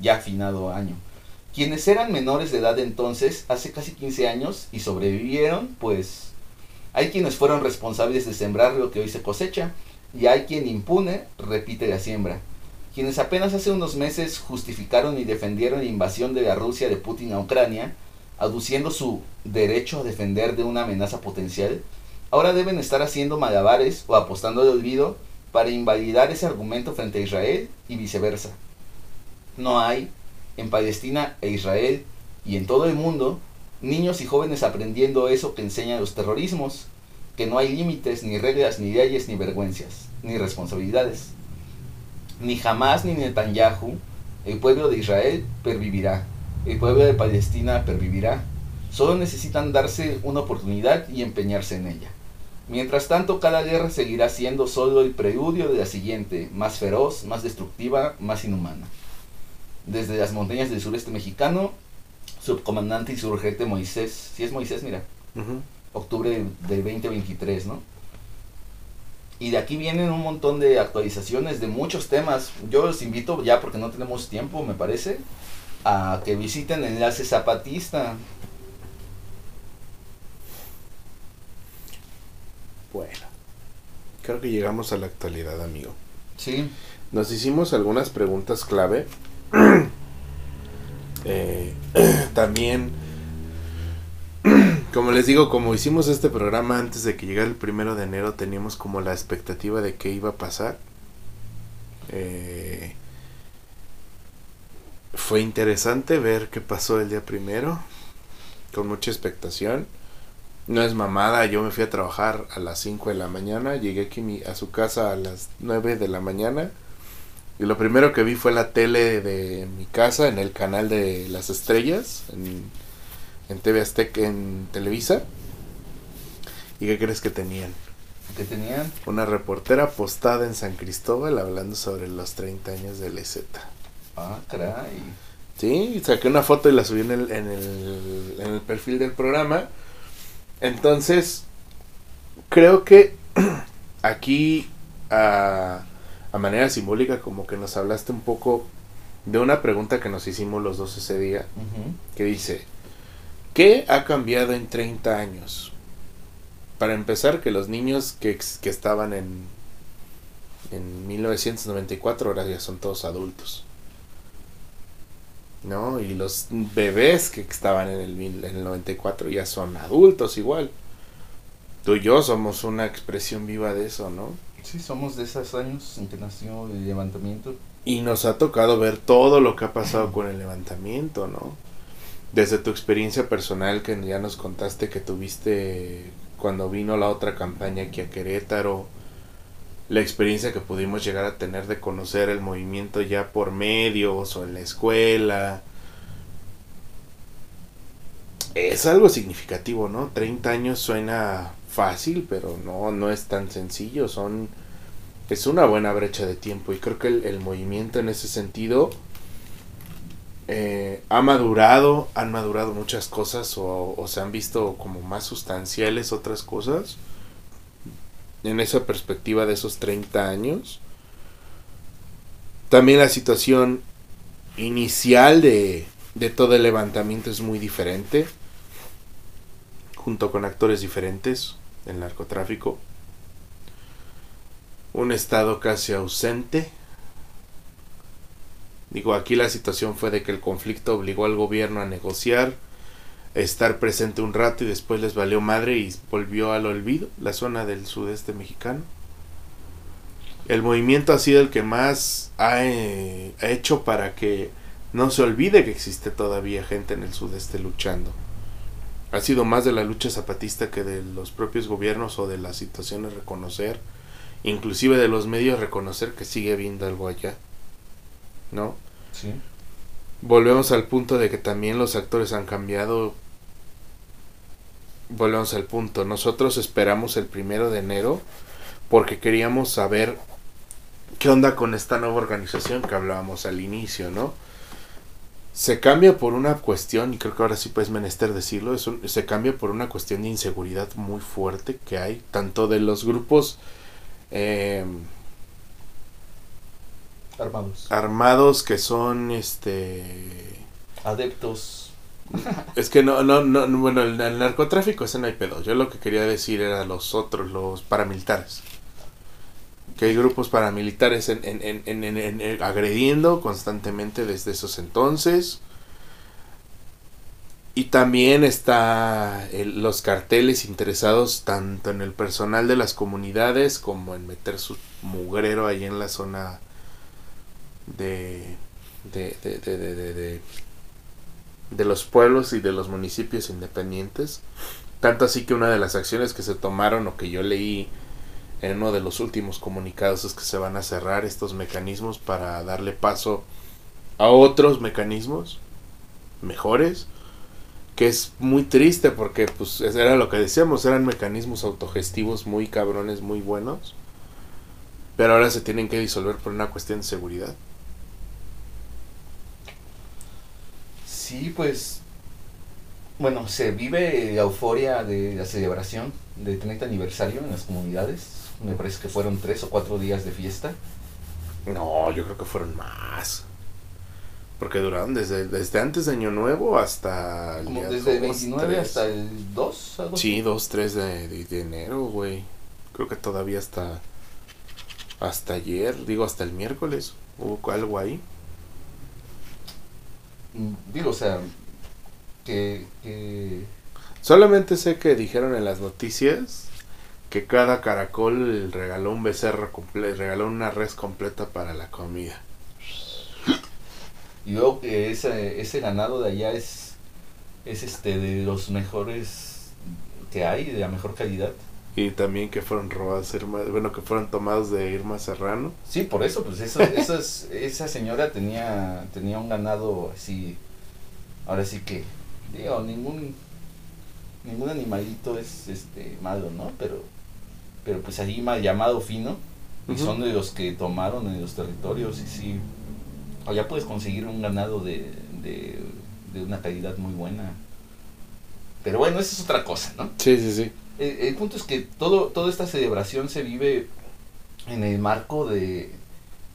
Ya afinado año. Quienes eran menores de edad entonces, hace casi 15 años, y sobrevivieron, pues hay quienes fueron responsables de sembrar lo que hoy se cosecha, y hay quien impune repite la siembra. Quienes apenas hace unos meses justificaron y defendieron la invasión de la Rusia de Putin a Ucrania, aduciendo su derecho a defender de una amenaza potencial, ahora deben estar haciendo malabares o apostando de olvido para invalidar ese argumento frente a Israel y viceversa. No hay, en Palestina e Israel y en todo el mundo, niños y jóvenes aprendiendo eso que enseñan los terrorismos, que no hay límites, ni reglas, ni leyes, ni vergüenzas, ni responsabilidades. Ni jamás ni Netanyahu, el pueblo de Israel pervivirá, el pueblo de Palestina pervivirá. Solo necesitan darse una oportunidad y empeñarse en ella. Mientras tanto, cada guerra seguirá siendo solo el preludio de la siguiente, más feroz, más destructiva, más inhumana. Desde las montañas del sureste mexicano, subcomandante insurgente Moisés, si es Moisés, mira, octubre del 2023, ¿no? Y de aquí vienen un montón de actualizaciones de muchos temas. Yo los invito ya porque no tenemos tiempo, me parece, a que visiten Enlace Zapatista. Bueno, creo que llegamos a la actualidad, amigo. Sí. Nos hicimos algunas preguntas clave. [CLEARS THROAT] eh, [CLEARS THROAT] también, [CLEARS THROAT] como les digo, como hicimos este programa antes de que llegara el primero de enero, teníamos como la expectativa de qué iba a pasar. Eh, fue interesante ver qué pasó el día primero, con mucha expectación. No es mamada, yo me fui a trabajar a las 5 de la mañana, llegué aquí a su casa a las 9 de la mañana y lo primero que vi fue la tele de mi casa en el canal de las estrellas, en, en TV Azteca, en Televisa. ¿Y qué crees que tenían? ¿Qué tenían? Una reportera postada en San Cristóbal hablando sobre los 30 años de LZ. Ah, caray. Sí, saqué una foto y la subí en el, en el, en el perfil del programa. Entonces, creo que [CLEARS THROAT] aquí, a, a manera simbólica, como que nos hablaste un poco de una pregunta que nos hicimos los dos ese día, que dice, ¿qué ha cambiado en 30 años? Para empezar, que los niños que, que estaban en, en 1994 ahora ya son todos adultos. ¿no? Y los bebés que estaban en el, en el 94 ya son adultos igual. Tú y yo somos una expresión viva de eso, ¿no? Sí, somos de esos años en que nació el levantamiento. Y nos ha tocado ver todo lo que ha pasado con el levantamiento, ¿no? Desde tu experiencia personal que ya nos contaste que tuviste cuando vino la otra campaña aquí a Querétaro, la experiencia que pudimos llegar a tener de conocer el movimiento ya por medios o en la escuela. Es algo significativo, ¿no? 30 años suena fácil, pero no, no es tan sencillo. Son, es una buena brecha de tiempo y creo que el, movimiento en ese sentido eh, ha madurado, han madurado muchas cosas o, o se han visto como más sustanciales otras cosas en esa perspectiva de esos 30 años. También la situación inicial de, de todo el levantamiento es muy diferente, junto con actores diferentes, el narcotráfico, un estado casi ausente. Digo, aquí la situación fue de que el conflicto obligó al gobierno a negociar, estar presente un rato y después les valió madre y volvió al olvido la zona del sudeste mexicano. el movimiento ha sido el que más ha, eh, ha hecho para que no se olvide que existe todavía gente en el sudeste luchando. Ha sido más de la lucha zapatista que de los propios gobiernos o de las situaciones reconocer, inclusive de los medios reconocer que sigue habiendo algo allá. ¿No? Sí. Volvemos al punto de que también los actores han cambiado. Volvemos al punto. Nosotros esperamos el primero de enero porque queríamos saber qué onda con esta nueva organización que hablábamos al inicio, ¿no? Se cambia por una cuestión, y creo que ahora sí puedes menester decirlo, es un- se cambia por una cuestión de inseguridad muy fuerte que hay, tanto de los grupos eh, Armados. armados que son este Adeptos. Es que no, no, no, no, bueno, el, el narcotráfico ese no hay pedo. Yo lo que quería decir era los otros, los paramilitares. Que hay grupos paramilitares en, en, en, en- en- en- en- agrediendo constantemente desde esos entonces. Y también está los carteles interesados tanto en el personal de las comunidades como en meter su mugrero ahí en la zona de, de, de, de, de- de- de los pueblos y de los municipios independientes. Tanto así que una de las acciones que se tomaron o que yo leí en uno de los últimos comunicados es que se van a cerrar estos mecanismos para darle paso a otros mecanismos mejores que es muy triste porque pues es- era lo que decíamos eran mecanismos autogestivos muy cabrones muy buenos pero ahora se tienen que disolver por una cuestión de seguridad Sí, pues. Bueno, se vive la euforia de la celebración del 30 aniversario en las comunidades. Me parece que fueron tres o cuatro días de fiesta. No, yo creo que fueron más. Porque duraron desde, desde antes de Año Nuevo hasta el Como desde el dos, 29 tres. hasta el 2, algo así. Sí, 2, 3 de, de- de enero, güey. Creo que todavía hasta hasta ayer, digo hasta el miércoles, hubo algo ahí. Mm, Digo, o sea, que, que Solamente sé que dijeron en las noticias que cada caracol regaló un becerro completo, regaló una res completa para la comida. Y luego que ese, ese ganado de allá es, es este de los mejores que hay, de la mejor calidad. Y también que fueron robados, Irma- bueno, que fueron tomados de Irma Serrano. Sí, por eso, pues eso, [LAUGHS] eso es- esa señora tenía, tenía un ganado así, ahora sí que, digo, ningún, ningún animalito es este malo, ¿no? Pero, pero pues allí mal llamado fino, y son de los que tomaron en los territorios, y sí, allá puedes conseguir un ganado de, de, de una calidad muy buena. Pero bueno, esa es otra cosa, ¿no? Sí, sí, sí. El, el punto es que todo, toda esta celebración se vive en el marco de,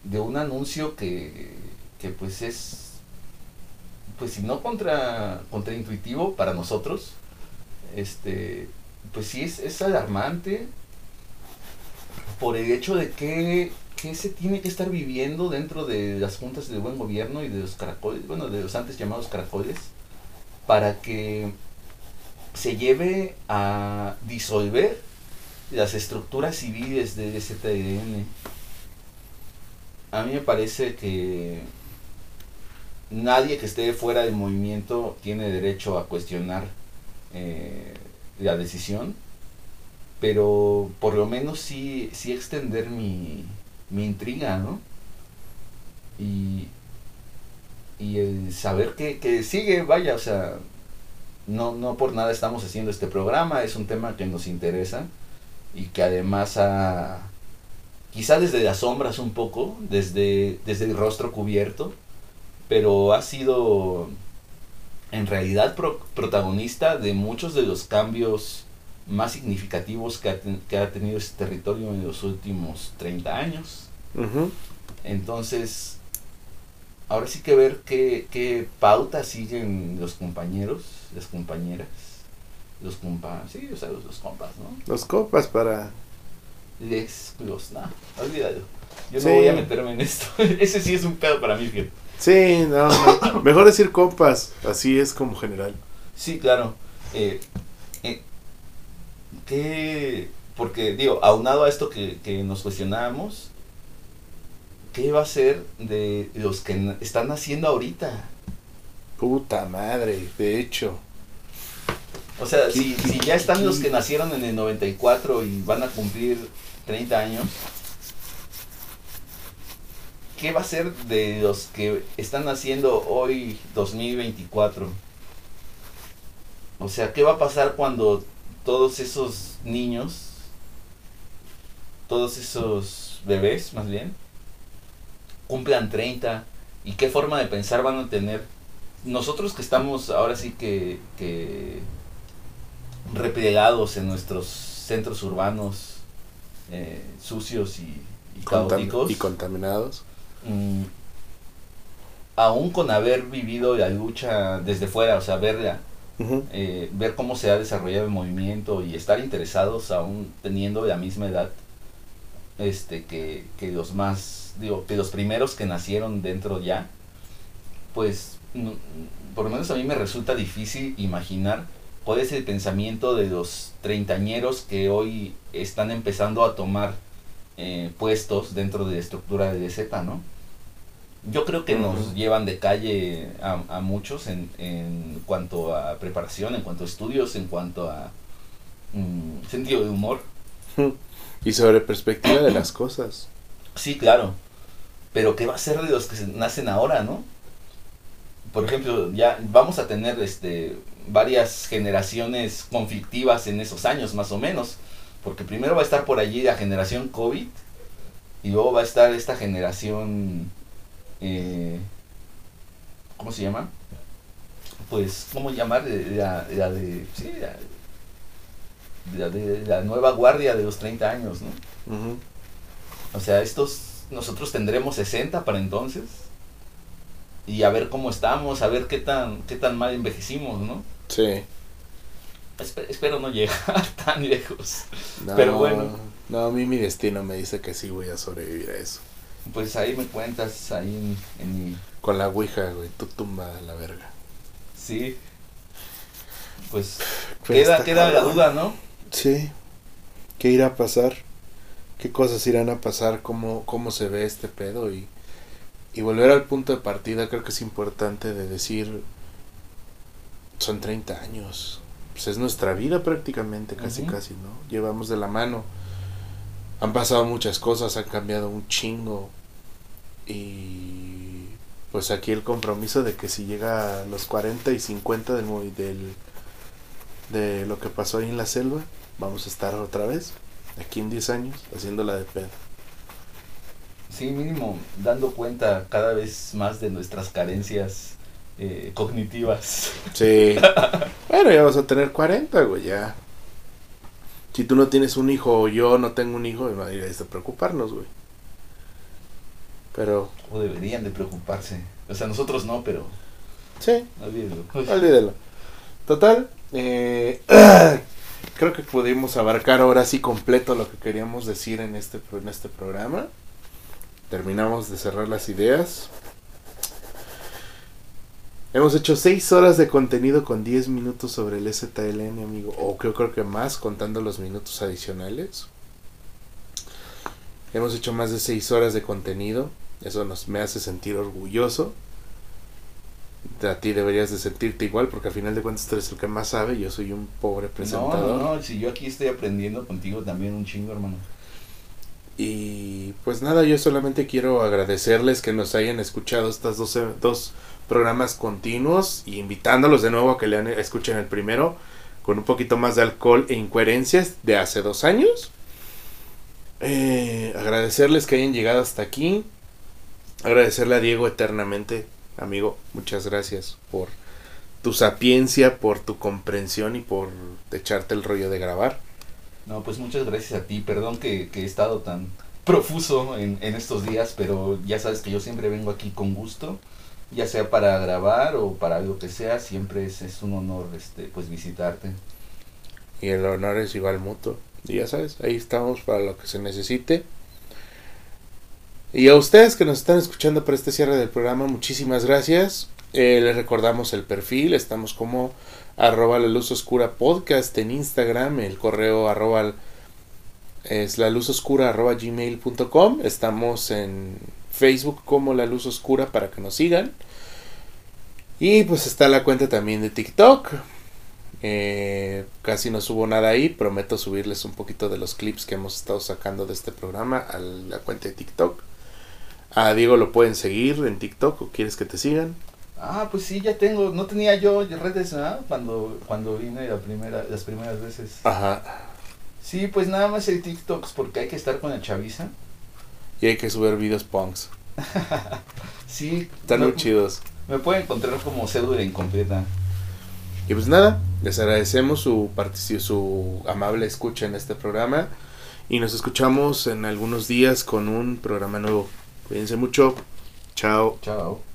de un anuncio que, que pues es, pues si no contra, contraintuitivo para nosotros, este, pues sí es, es alarmante por el hecho de que, que se tiene que estar viviendo dentro de las juntas de buen gobierno y de los caracoles, bueno, de los antes llamados caracoles, para que se lleve a disolver las estructuras civiles del STN. A mí me parece que nadie que esté fuera del movimiento tiene derecho a cuestionar eh, la decisión, pero por lo menos sí, sí extender mi, mi intriga, ¿no? Y, y el saber que, que sigue, vaya, o sea, no, no por nada estamos haciendo este programa, es un tema que nos interesa y que además ha, quizá desde las sombras un poco, desde, desde el rostro cubierto, pero ha sido en realidad pro- protagonista de muchos de los cambios más significativos que ha, ten- que ha tenido este territorio en los últimos 30 años. Entonces, ahora sí que ver qué, qué pauta siguen los compañeros, las compañeras, los compas, sí, o sea, los, los compas, ¿no? Los copas para... Les, los, no, olvídalo. Yo Sí. no voy a meterme en esto. [LAUGHS] Ese sí es un pedo para mí, fíjate. Sí, no, no. Mejor decir copas, así es como general. Sí, claro. Eh, que, porque, digo, aunado a esto que, que nos cuestionábamos, ¿qué va a ser de los que están naciendo ahorita? Puta madre, de hecho. O sea, ¿Qué- si, qué- si ya están qué- los que nacieron en el 94 y van a cumplir 30 años, ¿qué va a ser de los que están naciendo hoy 2024? O sea, ¿qué va a pasar cuando todos esos niños, todos esos bebés más bien, cumplan 30? ¿Y qué forma de pensar van a tener? Nosotros que estamos ahora sí que, que replegados en nuestros centros urbanos eh, sucios y, caóticos, y contaminados. mm, aún con haber vivido la lucha desde fuera, o sea, verla, Eh, ver cómo se ha desarrollado el movimiento y estar interesados aún teniendo la misma edad este que, que los más digo que los primeros que nacieron dentro ya pues por lo menos a mí me resulta difícil imaginar cuál es el pensamiento de los treintañeros que hoy están empezando a tomar eh, puestos dentro de la estructura de DZ, ¿no? Yo creo que nos llevan de calle a, a muchos en, en cuanto a preparación, en cuanto a estudios, en cuanto a mm, sentido de humor. [LAUGHS] Y sobre perspectiva de las cosas. Sí, claro. Pero ¿qué va a ser de los que nacen ahora, no? Por ejemplo, ya vamos a tener este varias generaciones conflictivas en esos años, más o menos. Porque primero va a estar por allí la generación COVID y luego va a estar esta generación... eh, ¿Cómo se llama? Pues, ¿cómo llamar? Eh, La, la de... Sí, la, la de la nueva guardia de los 30 años, ¿no? Ujú. O sea, estos, nosotros tendremos 60 para entonces. Y a ver cómo estamos, a ver qué tan, qué tan mal envejecimos, ¿no? Sí. Espe- espero no llegar [LAUGHS] tan lejos. No, Pero bueno. No, a mí mi destino me dice que sí voy a sobrevivir a eso. Pues ahí me cuentas, ahí en, en mi... Con la ouija, güey, tú tumba a la verga. Sí. Pues Pero queda, queda la duda, ¿no? Sí. ¿Qué irá a pasar? ¿Qué cosas irán a pasar? ¿Cómo, cómo se ve este pedo? Y, y volver al punto de partida creo que es importante de decir, son 30 años. Pues es nuestra vida prácticamente, casi casi, ¿no? Llevamos de la mano. Han pasado muchas cosas, han cambiado un chingo. Y pues aquí el compromiso de que si llega a los 40 y 50 del, del de lo que pasó ahí en la selva, vamos a estar otra vez, aquí en 10 años, haciéndola de pedo. Sí, mínimo, dando cuenta cada vez más de nuestras carencias eh, cognitivas. Sí. [LAUGHS] bueno, ya vas a tener 40, güey, ya. Si tú no tienes un hijo o yo no tengo un hijo, no deberías de preocuparnos, güey. Pero, O deberían de preocuparse. O sea, nosotros no, pero... sí, olvídelo. olvídelo. Total, eh, [CLEARS THROAT] creo que pudimos abarcar ahora sí completo lo que queríamos decir en este, en este programa. Terminamos de cerrar las ideas. Hemos hecho 6 horas de contenido con 10 minutos sobre el STLN, amigo. O creo, creo que más, contando los minutos adicionales. Hemos hecho más de 6 horas de contenido. Eso nos, me hace sentir orgulloso. A ti deberías de sentirte igual porque al final de cuentas tú eres el que más sabe. Yo soy un pobre No, presentador. no, no, si yo aquí estoy aprendiendo contigo también un chingo, hermano. Y pues nada, yo solamente quiero agradecerles que nos hayan escuchado estos dos, dos programas continuos y invitándolos de nuevo a que lean, escuchen el primero con un poquito más de alcohol e incoherencias de hace dos años. Eh, agradecerles que hayan llegado hasta aquí. Agradecerle a Diego eternamente, amigo. Muchas gracias por tu sapiencia, por tu comprensión y por echarte el rollo de grabar. No, pues muchas gracias a ti. Perdón que, que he estado tan profuso en, en estos días, pero ya sabes que yo siempre vengo aquí con gusto, ya sea para grabar o para algo que sea, siempre es, es un honor este pues visitarte. Y el honor es igual mutuo. Y ya sabes, ahí estamos para lo que se necesite. Y a ustedes que nos están escuchando para este cierre del programa, muchísimas gracias. Eh, les recordamos el perfil, estamos como la luz oscura podcast en Instagram, el correo arroba es la luz oscura arroba gmail.com, estamos en Facebook como La Luz Oscura para que nos sigan. Y pues está la cuenta también de TikTok. Eh, casi no subo nada ahí. Prometo subirles un poquito de los clips que hemos estado sacando de este programa a la cuenta de TikTok. A Diego lo pueden seguir en TikTok o quieres que te sigan. Ah, pues sí, ya tengo. No tenía yo redes ¿no? cuando, cuando vine la primera, las primeras veces. Ajá. Sí, pues nada más el TikTok porque hay que estar con el chaviza. Y hay que subir videos punks. [LAUGHS] sí. Están muy chidos. Me pueden encontrar como cédula incompleta. Y pues nada, les agradecemos su, su amable escucha en este programa. Y nos escuchamos en algunos días con un programa nuevo. Cuídense mucho. Chao. Chao.